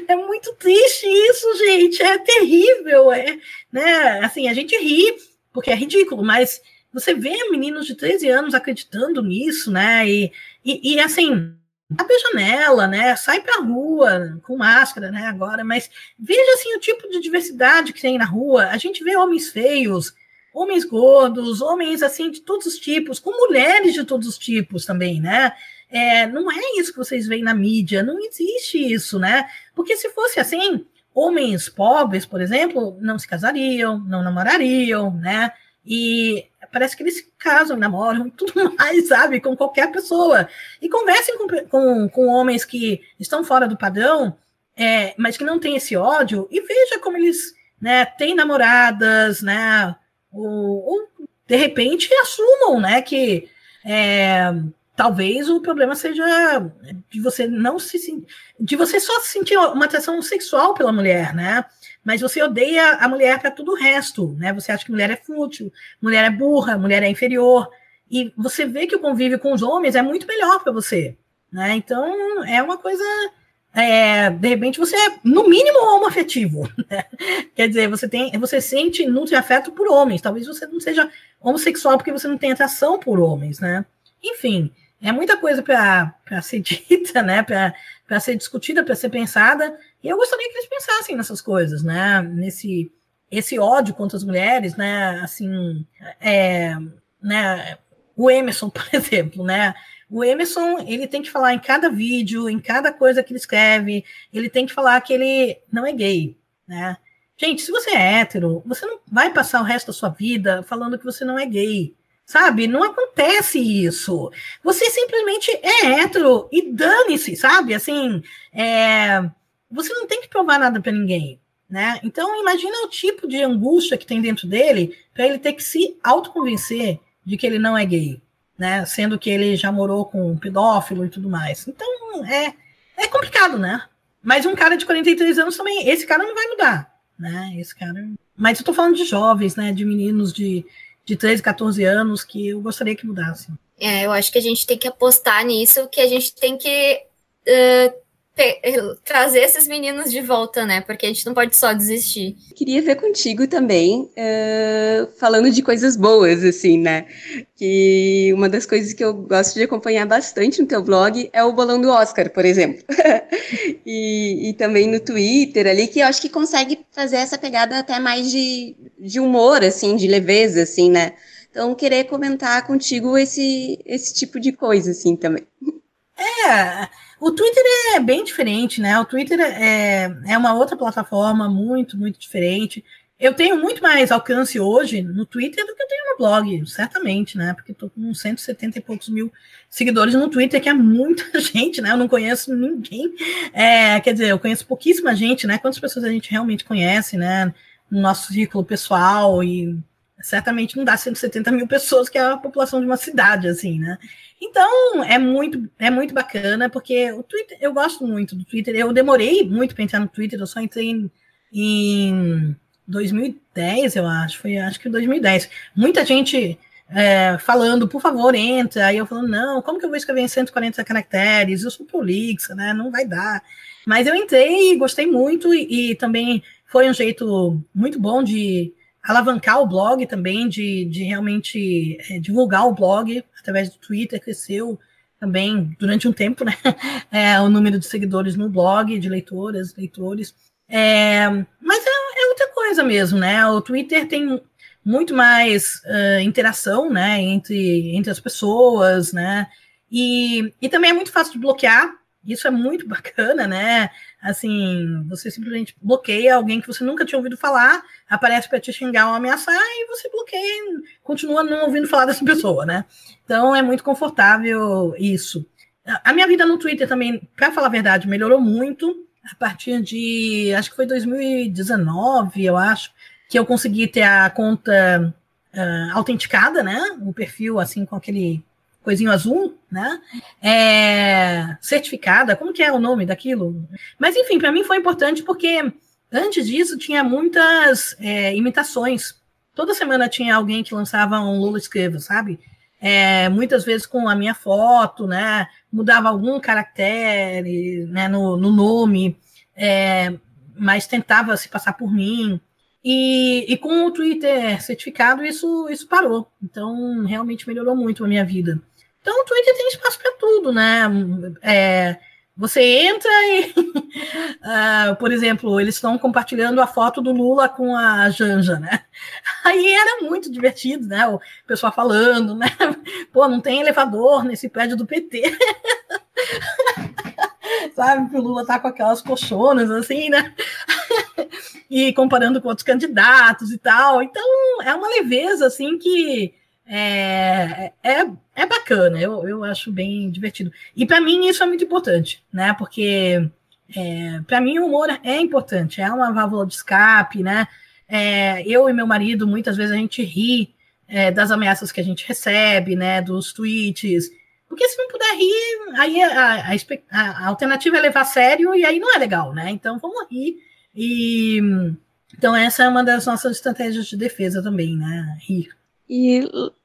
É muito triste isso, gente, é terrível, é, né? Assim, a gente ri porque é ridículo, mas você vê meninos de 13 anos acreditando nisso, né? E, e, e assim, abre a janela, né? Sai para a rua com máscara, né? Agora, mas veja assim o tipo de diversidade que tem na rua. A gente vê homens feios, homens gordos, homens assim de todos os tipos, com mulheres de todos os tipos também, né? É, não é isso que vocês veem na mídia, não existe isso, né? Porque se fosse assim, homens pobres, por exemplo, não se casariam, não namorariam, né? E parece que eles casam, namoram e tudo mais, sabe? Com qualquer pessoa. E conversem com, com, com homens que estão fora do padrão, é, mas que não têm esse ódio, e veja como eles né, têm namoradas, né? Ou, ou de repente assumam, né? Que é, talvez o problema seja de você não se de você só sentir uma atração sexual pela mulher, né? Mas você odeia a mulher para tudo o resto, né? Você acha que mulher é fútil, mulher é burra, mulher é inferior, e você vê que o convívio com os homens é muito melhor para você, né? Então é uma coisa, é, de repente você é no mínimo homoafetivo, né? quer dizer, você tem, você sente nutre afeto por homens, talvez você não seja homossexual porque você não tem atração por homens, né? Enfim, é muita coisa para ser dita, né? Para ser discutida, para ser pensada. E eu gostaria que eles pensassem nessas coisas, né? Nesse esse ódio contra as mulheres, né? Assim, é, né? O Emerson, por exemplo, né? O Emerson, ele tem que falar em cada vídeo, em cada coisa que ele escreve, ele tem que falar que ele não é gay, né? Gente, se você é hétero, você não vai passar o resto da sua vida falando que você não é gay. Sabe? Não acontece isso. Você simplesmente é hétero e dane-se, sabe? Assim, é... você não tem que provar nada para ninguém. Né? Então, imagina o tipo de angústia que tem dentro dele para ele ter que se autoconvencer de que ele não é gay, né? Sendo que ele já morou com um pedófilo e tudo mais. Então, é, é complicado, né? Mas um cara de 43 anos também, esse cara não vai mudar, né? Esse cara. Mas eu tô falando de jovens, né? De meninos de de 13, 14 anos que eu gostaria que mudasse. É, eu acho que a gente tem que apostar nisso, que a gente tem que uh, trazer esses meninos de volta, né? Porque a gente não pode só desistir. Queria ver contigo também, uh, falando de coisas boas, assim, né? Que uma das coisas que eu gosto de acompanhar bastante no teu blog é o bolão do Oscar, por exemplo. e, e, também no Twitter ali, que eu acho que consegue fazer essa pegada até mais de, de humor, assim, de leveza, assim, né? Então, querer comentar contigo esse, esse tipo de coisa, assim, também. É, o Twitter é bem diferente, né? O Twitter é, é uma outra plataforma muito, muito diferente. eu tenho muito mais alcance hoje no Twitter do que eu tenho no blog, certamente, né? Porque estou com 170 e poucos mil seguidores no Twitter, que é muita gente, né? Eu não conheço ninguém. É, quer dizer, eu conheço pouquíssima gente, né? Quantas pessoas a gente realmente conhece, né? No nosso círculo pessoal e certamente não dá 170 mil pessoas, que é a população de uma cidade, assim, né? Então, é muito, é muito bacana, porque o Twitter, eu gosto muito do Twitter. Eu demorei muito para entrar no Twitter, eu só entrei em, em 2010, eu acho, foi acho que 2010. Muita gente é, falando, por favor, entra. Aí eu falando, não, como que eu vou escrever em 140 caracteres? Eu sou prolixa, né? Não vai dar. Mas eu entrei, gostei muito, e, e também foi um jeito muito bom de alavancar o blog também, de, de realmente é, divulgar o blog através do Twitter, cresceu também durante um tempo, né? É, o número de seguidores no blog, de leitoras, leitores. É, mas é, é, outra coisa mesmo, né? O Twitter tem muito mais uh, interação, né, entre, entre as pessoas, né? E, e também é muito fácil de bloquear. Isso é muito bacana, né? Assim, você simplesmente bloqueia alguém que você nunca tinha ouvido falar, aparece para te xingar ou ameaçar e você bloqueia, continua não ouvindo falar dessa pessoa, né? Então é muito confortável isso. A minha vida no Twitter também, para falar a verdade, melhorou muito a partir de, acho que foi 2019, eu acho, que eu consegui ter a conta uh, autenticada, né? O perfil assim com aquele coisinho azul, né? É, certificada, como que é o nome daquilo? Mas enfim, para mim foi importante porque antes disso tinha muitas é, imitações. Toda semana tinha alguém que lançava um Lula Escreva, sabe? É, muitas vezes com a minha foto, né? Mudava algum caractere né, no, no nome, é, mas tentava se passar por mim. E, e com o Twitter certificado, isso, isso parou. Então, realmente melhorou muito a minha vida. Então, o Twitter tem espaço para tudo, né? É, você entra e, uh, por exemplo, eles estão compartilhando a foto do Lula com a Janja, né? Aí era muito divertido, né? O pessoal falando, né? Pô, não tem elevador nesse prédio do PT. Sabe que o Lula tá com aquelas colchonas assim, né? e comparando com outros candidatos e tal. Então, é uma leveza assim que é, é, é bacana, eu, eu acho bem divertido. E para mim isso é muito importante, né? Porque é, para mim o humor é importante, é uma válvula de escape, né? É, eu e meu marido, muitas vezes a gente ri é, das ameaças que a gente recebe, né? Dos tweets. Porque se não puder rir, aí a, a, a, alternativa é levar a sério e aí não é legal, né? Então vamos rir. E então essa é uma das nossas estratégias de defesa também, né? Rir. E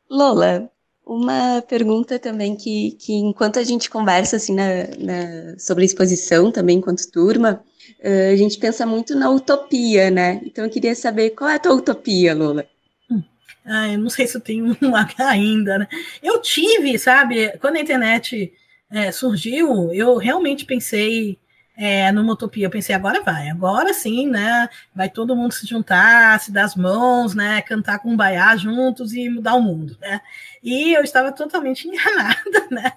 Lola, uma pergunta também que, que enquanto a gente conversa assim na, na, sobre a exposição também enquanto turma, uh, a gente pensa muito na utopia, né? Então eu queria saber qual é a tua utopia, Lola? Hum. Ah, eu não sei se eu tenho uma ainda, né? Eu tive, sabe, quando a internet é, surgiu, eu realmente pensei é, numa utopia. Eu pensei, agora vai, agora sim, né? Vai todo mundo se juntar, se dar as mãos, né? Cantar com um baiá juntos e mudar o mundo, né? E eu estava totalmente enganada, né?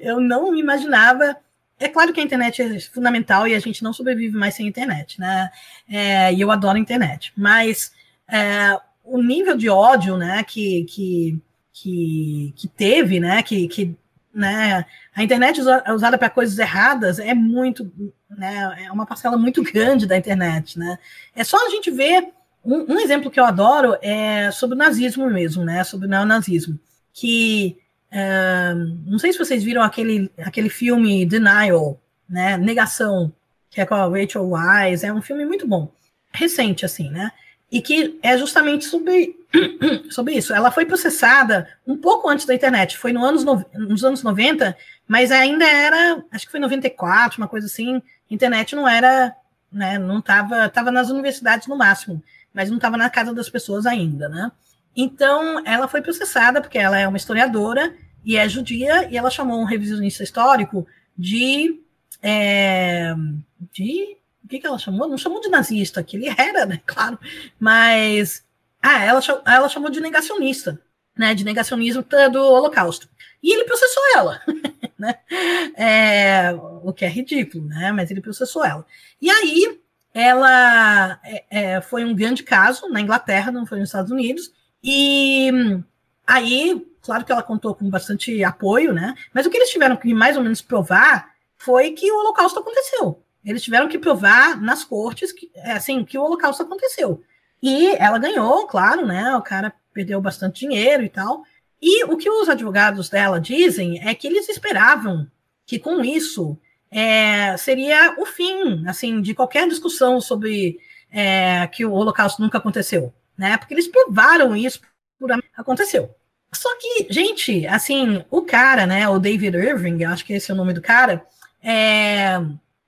Eu não imaginava. É claro que a internet é fundamental e a gente não sobrevive mais sem internet, né? É, e eu adoro a internet, mas é, o nível de ódio, né, que, que, que, que teve, né, que, que né? A internet usada para coisas erradas é muito, né? É uma parcela muito grande da internet, né? É só a gente ver um, um exemplo que eu adoro é sobre o nazismo mesmo, né? Sobre o neonazismo, que é, não sei se vocês viram aquele aquele filme Denial, né? Negação, que é com a Rachel Wise, é um filme muito bom, recente assim, né? e que é justamente sobre, sobre isso. Ela foi processada um pouco antes da internet, foi no anos no, nos anos 90, mas ainda era, acho que foi 94, uma coisa assim, internet não era, né, não estava, estava nas universidades no máximo, mas não estava na casa das pessoas ainda, né? Então, ela foi processada porque ela é uma historiadora e é judia, e ela chamou um revisionista histórico de, é, de o que, que ela chamou? Não chamou de nazista, que ele era, né? Claro. Mas. Ah, ela, ela chamou de negacionista, né? De negacionismo do Holocausto. E ele processou ela, né? É, o que é ridículo, né? Mas ele processou ela. E aí, ela é, é, foi um grande caso na Inglaterra, não foi nos Estados Unidos, e aí, claro que ela contou com bastante apoio, né? Mas o que eles tiveram que mais ou menos provar foi que o Holocausto aconteceu. Eles tiveram que provar nas cortes que, assim, que o Holocausto aconteceu. E ela ganhou, claro, né? O cara perdeu bastante dinheiro e tal. E o que os advogados dela dizem é que eles esperavam que com isso é, seria o fim, assim, de qualquer discussão sobre é, que o Holocausto nunca aconteceu, né? Porque eles provaram isso, aconteceu. Só que, gente, assim, o cara, né, o David Irving, acho que esse é o nome do cara, é,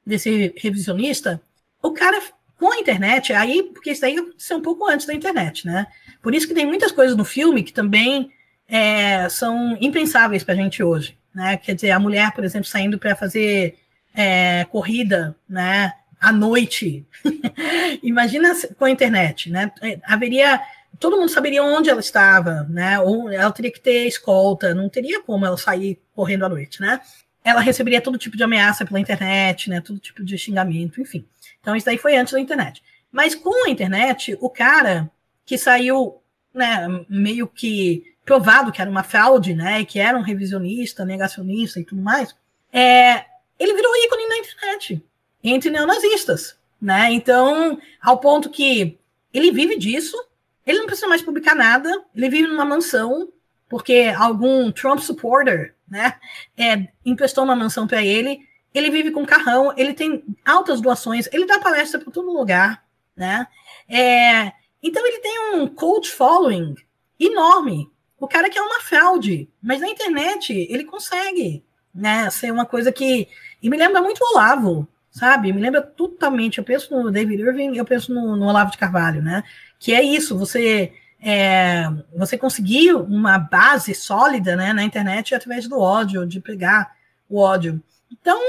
desse revisionista, o cara com a internet, aí, porque isso aí aconteceu um pouco antes da internet, né? Por isso que tem muitas coisas no filme que também é, são impensáveis para a gente hoje, né? Quer dizer, a mulher, por exemplo, saindo para fazer é, corrida, né? À noite. Imagina com a internet, né? É, haveria todo mundo saberia onde ela estava, né? Ou ela teria que ter escolta, não teria como ela sair correndo à noite, né? Ela receberia todo tipo de ameaça pela internet, né? Todo tipo de xingamento, enfim. Então isso daí foi antes da internet. Mas com a internet, o cara que saiu, né, meio que provado que era uma fraude, né, que era um revisionista, negacionista e tudo mais, é, ele virou ícone na internet, entre neonazistas, né? Então, ao ponto que ele vive disso, ele não precisa mais publicar nada, ele vive numa mansão, porque algum Trump supporter, né, é, emprestou uma mansão para ele, ele vive com carrão, ele tem altas doações, ele dá palestra para todo lugar, né? É, então ele tem um coach following enorme. O cara que é uma fraude, mas na internet ele consegue, né, ser uma coisa que e me lembra muito o Olavo, sabe? Me lembra totalmente. Eu penso no David Irving, eu penso no, no Olavo de Carvalho, né? Que é isso, você é, você conseguir uma base sólida né, na internet através do ódio, de pegar o ódio. Então,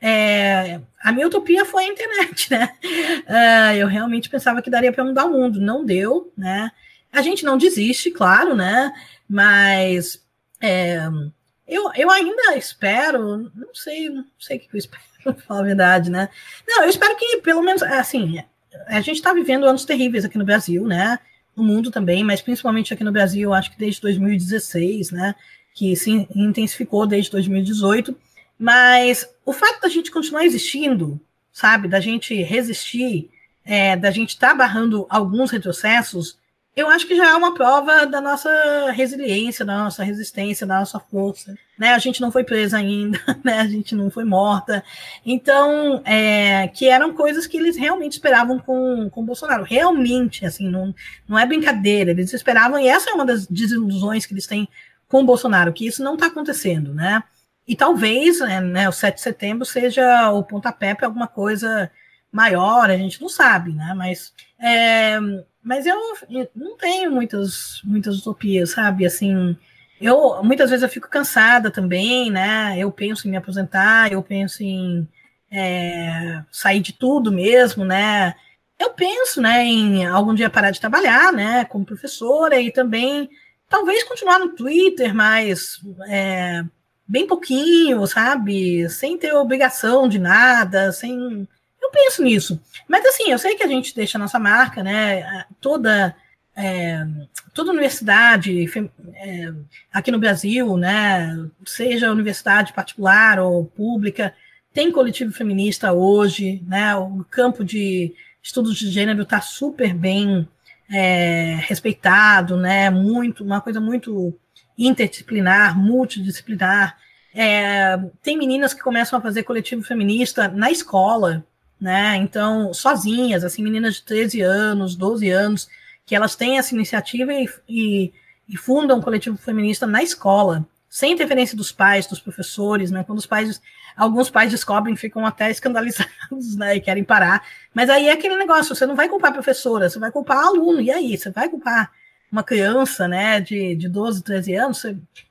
é, a minha utopia foi a internet, né? Uh, eu realmente pensava que daria para mudar o mundo, não deu, né? A gente não desiste, claro, né? Mas é, eu, eu ainda espero, não sei, não sei o que eu espero, para falar a verdade, né? Não, eu espero que, pelo menos, assim, a gente está vivendo anos terríveis aqui no Brasil, né? No mundo também, mas principalmente aqui no Brasil, acho que desde 2016, né? Que se intensificou desde 2018. Mas o fato da gente continuar existindo, sabe? Da gente resistir, é, da gente estar tá barrando alguns retrocessos, eu acho que já é uma prova da nossa resiliência, da nossa resistência, da nossa força. Né? A gente não foi presa ainda, né? a gente não foi morta. Então, é, que eram coisas que eles realmente esperavam com, com Bolsonaro. Realmente, assim, não, não é brincadeira. Eles esperavam, e essa é uma das desilusões que eles têm com Bolsonaro, que isso não está acontecendo, né? E talvez né, né, o 7 de setembro seja o pontapé para alguma coisa maior, a gente não sabe, né? Mas é, mas eu, não tenho muitas, muitas utopias, sabe? Assim, eu muitas vezes eu fico cansada também, né? Eu penso em me aposentar, eu penso em é, sair de tudo mesmo, né? Eu penso, né, em algum dia parar de trabalhar, né, como professora e também talvez continuar no Twitter, mas é, bem pouquinho, sabe? Sem ter obrigação de nada, sem eu penso nisso. Mas assim, eu sei que a gente deixa a nossa marca, né? Toda. É, toda universidade é, aqui no Brasil, né, seja universidade particular ou pública, tem coletivo feminista hoje, né, o campo de estudos de gênero está super bem é, respeitado, né, muito, uma coisa muito interdisciplinar, multidisciplinar. É, tem meninas que começam a fazer coletivo feminista na escola, né? Então, sozinhas, assim, meninas de 13 anos, 12 anos, que elas têm essa iniciativa e, e, e fundam um coletivo feminista na escola, sem interferência dos pais, dos professores, né? Quando os pais, alguns pais descobrem, ficam até escandalizados, né? E querem parar. Mas aí é aquele negócio, você não vai culpar a professora, você vai culpar aluno. E aí, você vai culpar uma criança, né, de, de 12, 13 anos?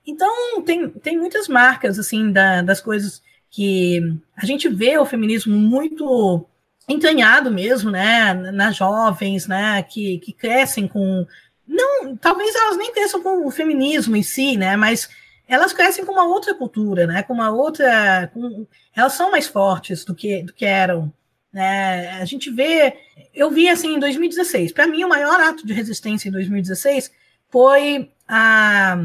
Então, tem, tem muitas marcas, assim, da, das coisas que a gente vê o feminismo muito entranhado mesmo, né, nas jovens, né, que, que crescem com não, talvez elas nem cresçam com o feminismo em si, né, mas elas crescem com uma outra cultura, né, com uma outra, com, elas são mais fortes do que do que eram Né? A gente vê, eu vi assim em 2016. Para mim, o maior ato de resistência em 2016 foi a,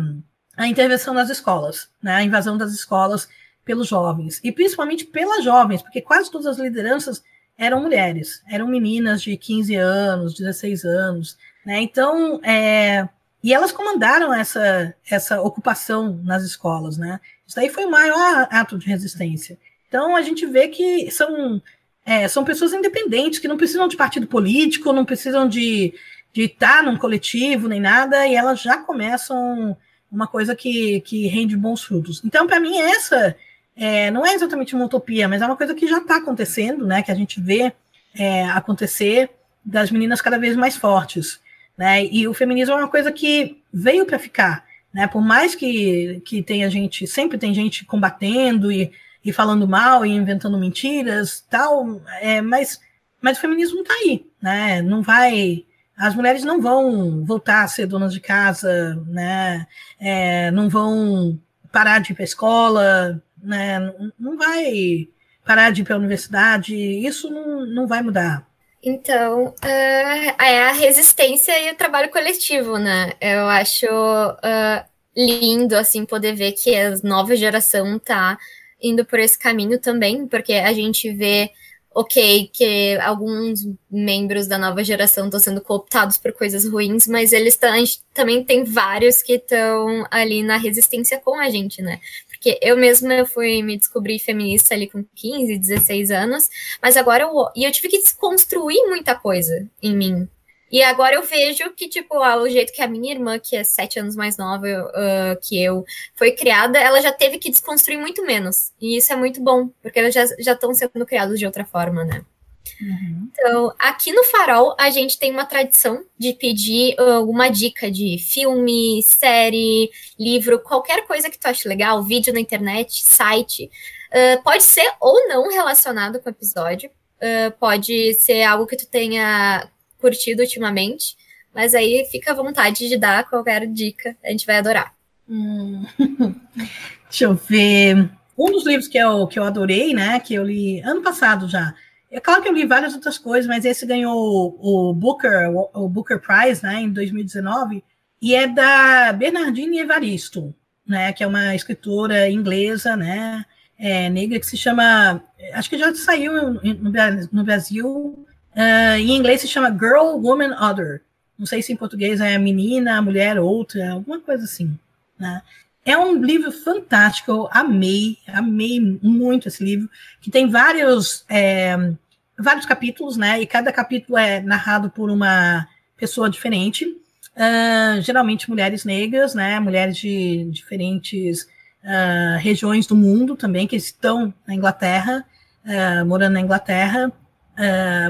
a intervenção nas escolas, né? a invasão das escolas pelos jovens, e principalmente pelas jovens, porque quase todas as lideranças eram mulheres, eram meninas de 15 anos, 16 anos, né? Então, é, e elas comandaram essa, essa ocupação nas escolas, né? Isso aí foi o maior ato de resistência. Então, a gente vê que são, é, são pessoas independentes, que não precisam de partido político, não precisam de, de estar num coletivo, nem nada, e elas já começam uma coisa que, que rende bons frutos. Então, para mim, essa é, não é exatamente uma utopia, mas é uma coisa que já está acontecendo, né? Que a gente vê é, acontecer das meninas cada vez mais fortes, né? E o feminismo é uma coisa que veio para ficar, né? Por mais que, que tenha gente, sempre tem gente combatendo e, e falando mal e inventando mentiras, tal, é, mas mas o feminismo está aí, né? Não vai as mulheres não vão voltar a ser donas de casa, né? É, não vão parar de ir para a escola, né? Não vai parar de ir para a universidade, isso não, não vai mudar. Então, uh, é a resistência e o trabalho coletivo, né? Eu acho uh, lindo, assim, poder ver que a nova geração tá indo por esse caminho também, porque a gente vê ok, que alguns membros da nova geração estão sendo cooptados por coisas ruins, mas eles também tem vários que estão ali na resistência com a gente, né? Porque eu mesma eu fui me descobrir feminista ali com 15, 16 anos, mas agora eu, e eu tive que desconstruir muita coisa em mim. E agora eu vejo que, tipo, o jeito que a minha irmã, que é sete anos mais nova uh, que eu, foi criada, ela já teve que desconstruir muito menos. E isso é muito bom, porque elas já estão sendo criadas de outra forma, né? Uhum. Então, aqui no Farol, a gente tem uma tradição de pedir alguma dica de filme, série, livro, qualquer coisa que tu ache legal, vídeo na internet, site. Uh, pode ser ou não relacionado com o episódio. Uh, pode ser algo que tu tenha curtido ultimamente. Mas aí fica à vontade de dar qualquer dica, a gente vai adorar. Hum. Deixa eu ver. Um dos livros que eu, que eu adorei, né? Que eu li ano passado já, é claro que eu li várias outras coisas, mas esse ganhou o Booker, o Booker Prize, né, em 2019, e é da Bernardine Evaristo, né, que é uma escritora inglesa, né, é, negra que se chama, acho que já saiu no, no Brasil, uh, em inglês se chama Girl, Woman, Other. Não sei se em português é menina, mulher, outra, alguma coisa assim, né. É um livro fantástico, eu amei, amei muito esse livro, que tem vários é, vários capítulos, né? E cada capítulo é narrado por uma pessoa diferente, uh, geralmente mulheres negras, né? Mulheres de diferentes uh, regiões do mundo também que estão na Inglaterra, morando na Inglaterra,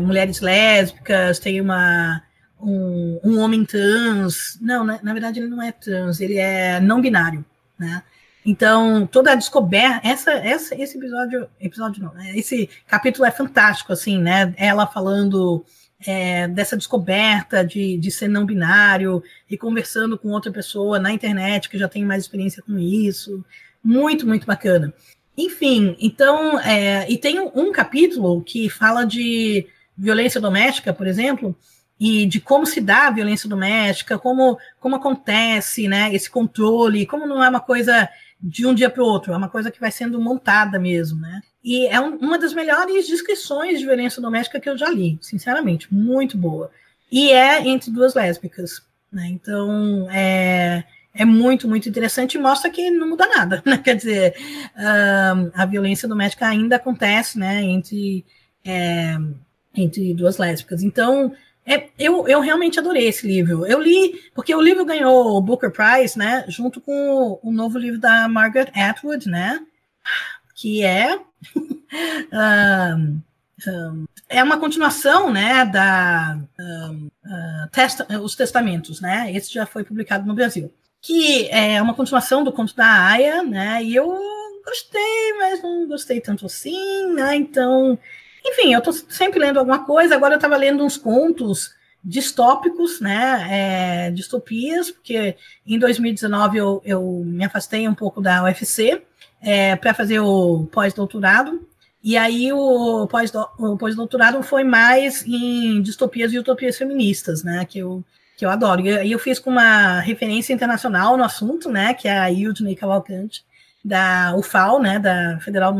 mulheres lésbicas, tem uma um, um homem trans, não, na, na verdade ele não é trans, ele é não binário, né? Então, toda a descoberta, essa, essa, esse episódio, episódio não, né, esse capítulo é fantástico, assim, né? Ela falando é, dessa descoberta de, de ser não binário e conversando com outra pessoa na internet que já tem mais experiência com isso. Muito, muito bacana. Enfim, então, é, e tem um, capítulo que fala de violência doméstica, por exemplo, e de como se dá a violência doméstica, como, como acontece, né, esse controle, como não é uma coisa de um dia para o outro, é uma coisa que vai sendo montada mesmo, né? E é um, uma das melhores descrições de violência doméstica que eu já li, sinceramente, muito boa. E é entre duas lésbicas, né? Então, é, é muito, muito interessante e mostra que não muda nada, né? Quer dizer, a violência doméstica ainda acontece, né, entre, é, entre duas lésbicas. Então, é, eu, eu realmente adorei esse livro. Eu li, porque o livro ganhou o Booker Prize, né? Junto com o, o novo livro da Margaret Atwood, né? Que é. um, um, é uma continuação, né? Da. Um, uh, testa, os Testamentos, né? Esse já foi publicado no Brasil. Que é uma continuação do conto da Aya, né? E eu gostei, mas não gostei tanto assim, né? Então enfim, eu estou sempre lendo alguma coisa, agora eu estava lendo uns contos distópicos, né, é, distopias, porque em 2019 eu, eu me afastei um pouco da UFC é, para fazer o pós-doutorado, E aí o pós-doutorado foi mais em distopias e utopias feministas, né? Que eu, que eu adoro. E aí eu fiz com uma referência internacional no assunto, né? Que é a Ildney Cavalcante, da UFAL, né? Da Federal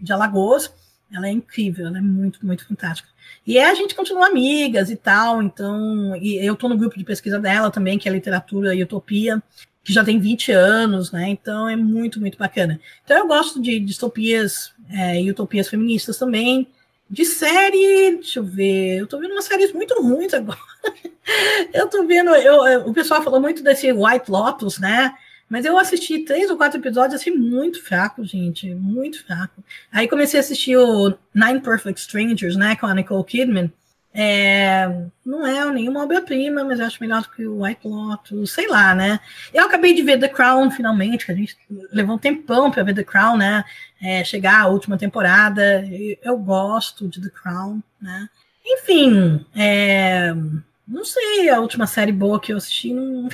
de Alagoas. Ela é incrível, ela é muito, muito fantástica. E a gente continua amigas e tal, então, e eu estou no grupo de pesquisa dela também, que é literatura e utopia, que já tem 20 anos, né? Então é muito, muito bacana. Então eu gosto de distopias é, e utopias feministas também. De série, deixa eu ver, eu tô vendo umas séries muito ruins agora. eu tô vendo, eu, o pessoal falou muito desse White Lotus, né? Mas eu assisti três ou quatro episódios assim, muito fraco, gente. Muito fraco. Aí comecei a assistir o Nine Perfect Strangers, né? Com a Nicole Kidman. É, não é nenhuma obra-prima, mas eu acho melhor do que o White Lotus, sei lá, né? Eu acabei de ver The Crown finalmente, que a gente levou um tempão para ver The Crown, né? É, chegar a última temporada. Eu gosto de The Crown, né? Enfim, é, não sei, a última série boa que eu assisti. Não...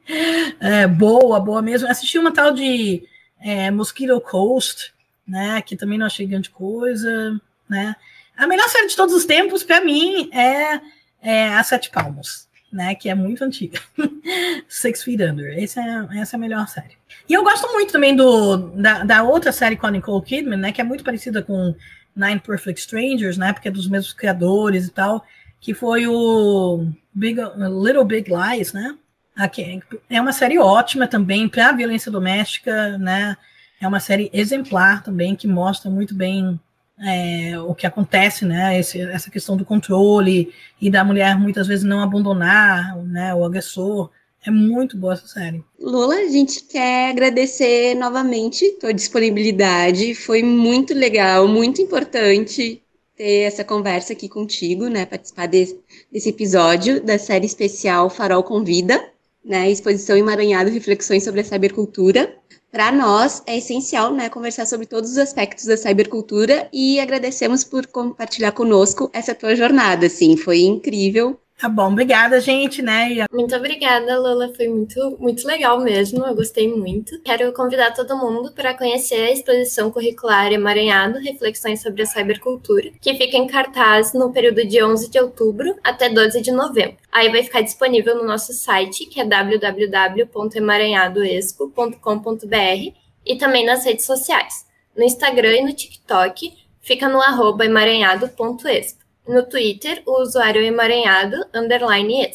é, boa, boa mesmo. Assisti uma tal de é, Mosquito Coast, né? Que também não achei grande coisa, né? A melhor série de todos os tempos, para mim, é, é A Sete Palmos, né? Que é muito antiga. Six Feet Under. Essa é, essa é a melhor série. E eu gosto muito também do, da, da outra série com a Nicole Kidman, né? Que é muito parecida com Nine Perfect Strangers, né? Porque é dos mesmos criadores e tal que foi o Big, Little Big Lies, né? Aqui, é uma série ótima também para a violência doméstica, né? É uma série exemplar também que mostra muito bem é, o que acontece, né? Esse, essa questão do controle e da mulher muitas vezes não abandonar, né? O agressor. É muito boa essa série. Lola, a gente quer agradecer novamente tua disponibilidade. Foi muito legal, muito importante ter essa conversa aqui contigo, né? Participar desse, desse episódio da série especial Farol Convida, né? Exposição Emaranhado Reflexões sobre a Cybercultura. Para nós é essencial, né, conversar sobre todos os aspectos da cybercultura e agradecemos por compartilhar conosco essa tua jornada, assim, foi incrível Tá bom, obrigada, gente, né? Muito obrigada, Lola. Foi muito, muito legal mesmo. Eu gostei muito. Quero convidar todo mundo para conhecer a exposição curricular Emaranhado Reflexões sobre a Cybercultura, que fica em cartaz no período de 11 de outubro até 12 de novembro. Aí vai ficar disponível no nosso site, que é www.emaranhadoexpo.com.br e também nas redes sociais. No Instagram e no TikTok, fica no arroba emaranhado.expo. No Twitter, o usuário emaranhado, underline.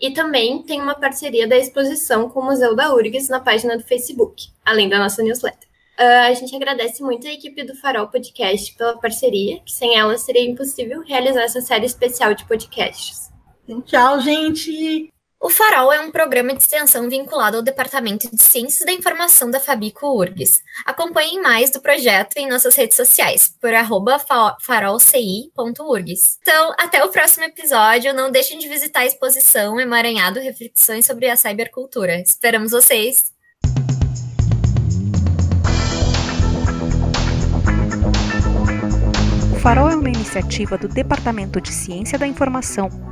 E também tem uma parceria da exposição com o Museu da URGS na página do Facebook, além da nossa newsletter. Uh, a gente agradece muito a equipe do Farol Podcast pela parceria, que sem ela seria impossível realizar essa série especial de podcasts. Tchau, gente! O Farol é um programa de extensão vinculado ao Departamento de Ciências da Informação da Fabico URGS. Acompanhem mais do projeto em nossas redes sociais, por farolci.urgs. Então, até o próximo episódio. Não deixem de visitar a exposição Emaranhado Reflexões sobre a Cybercultura. Esperamos vocês! Farol é uma iniciativa do Departamento de Ciência da Informação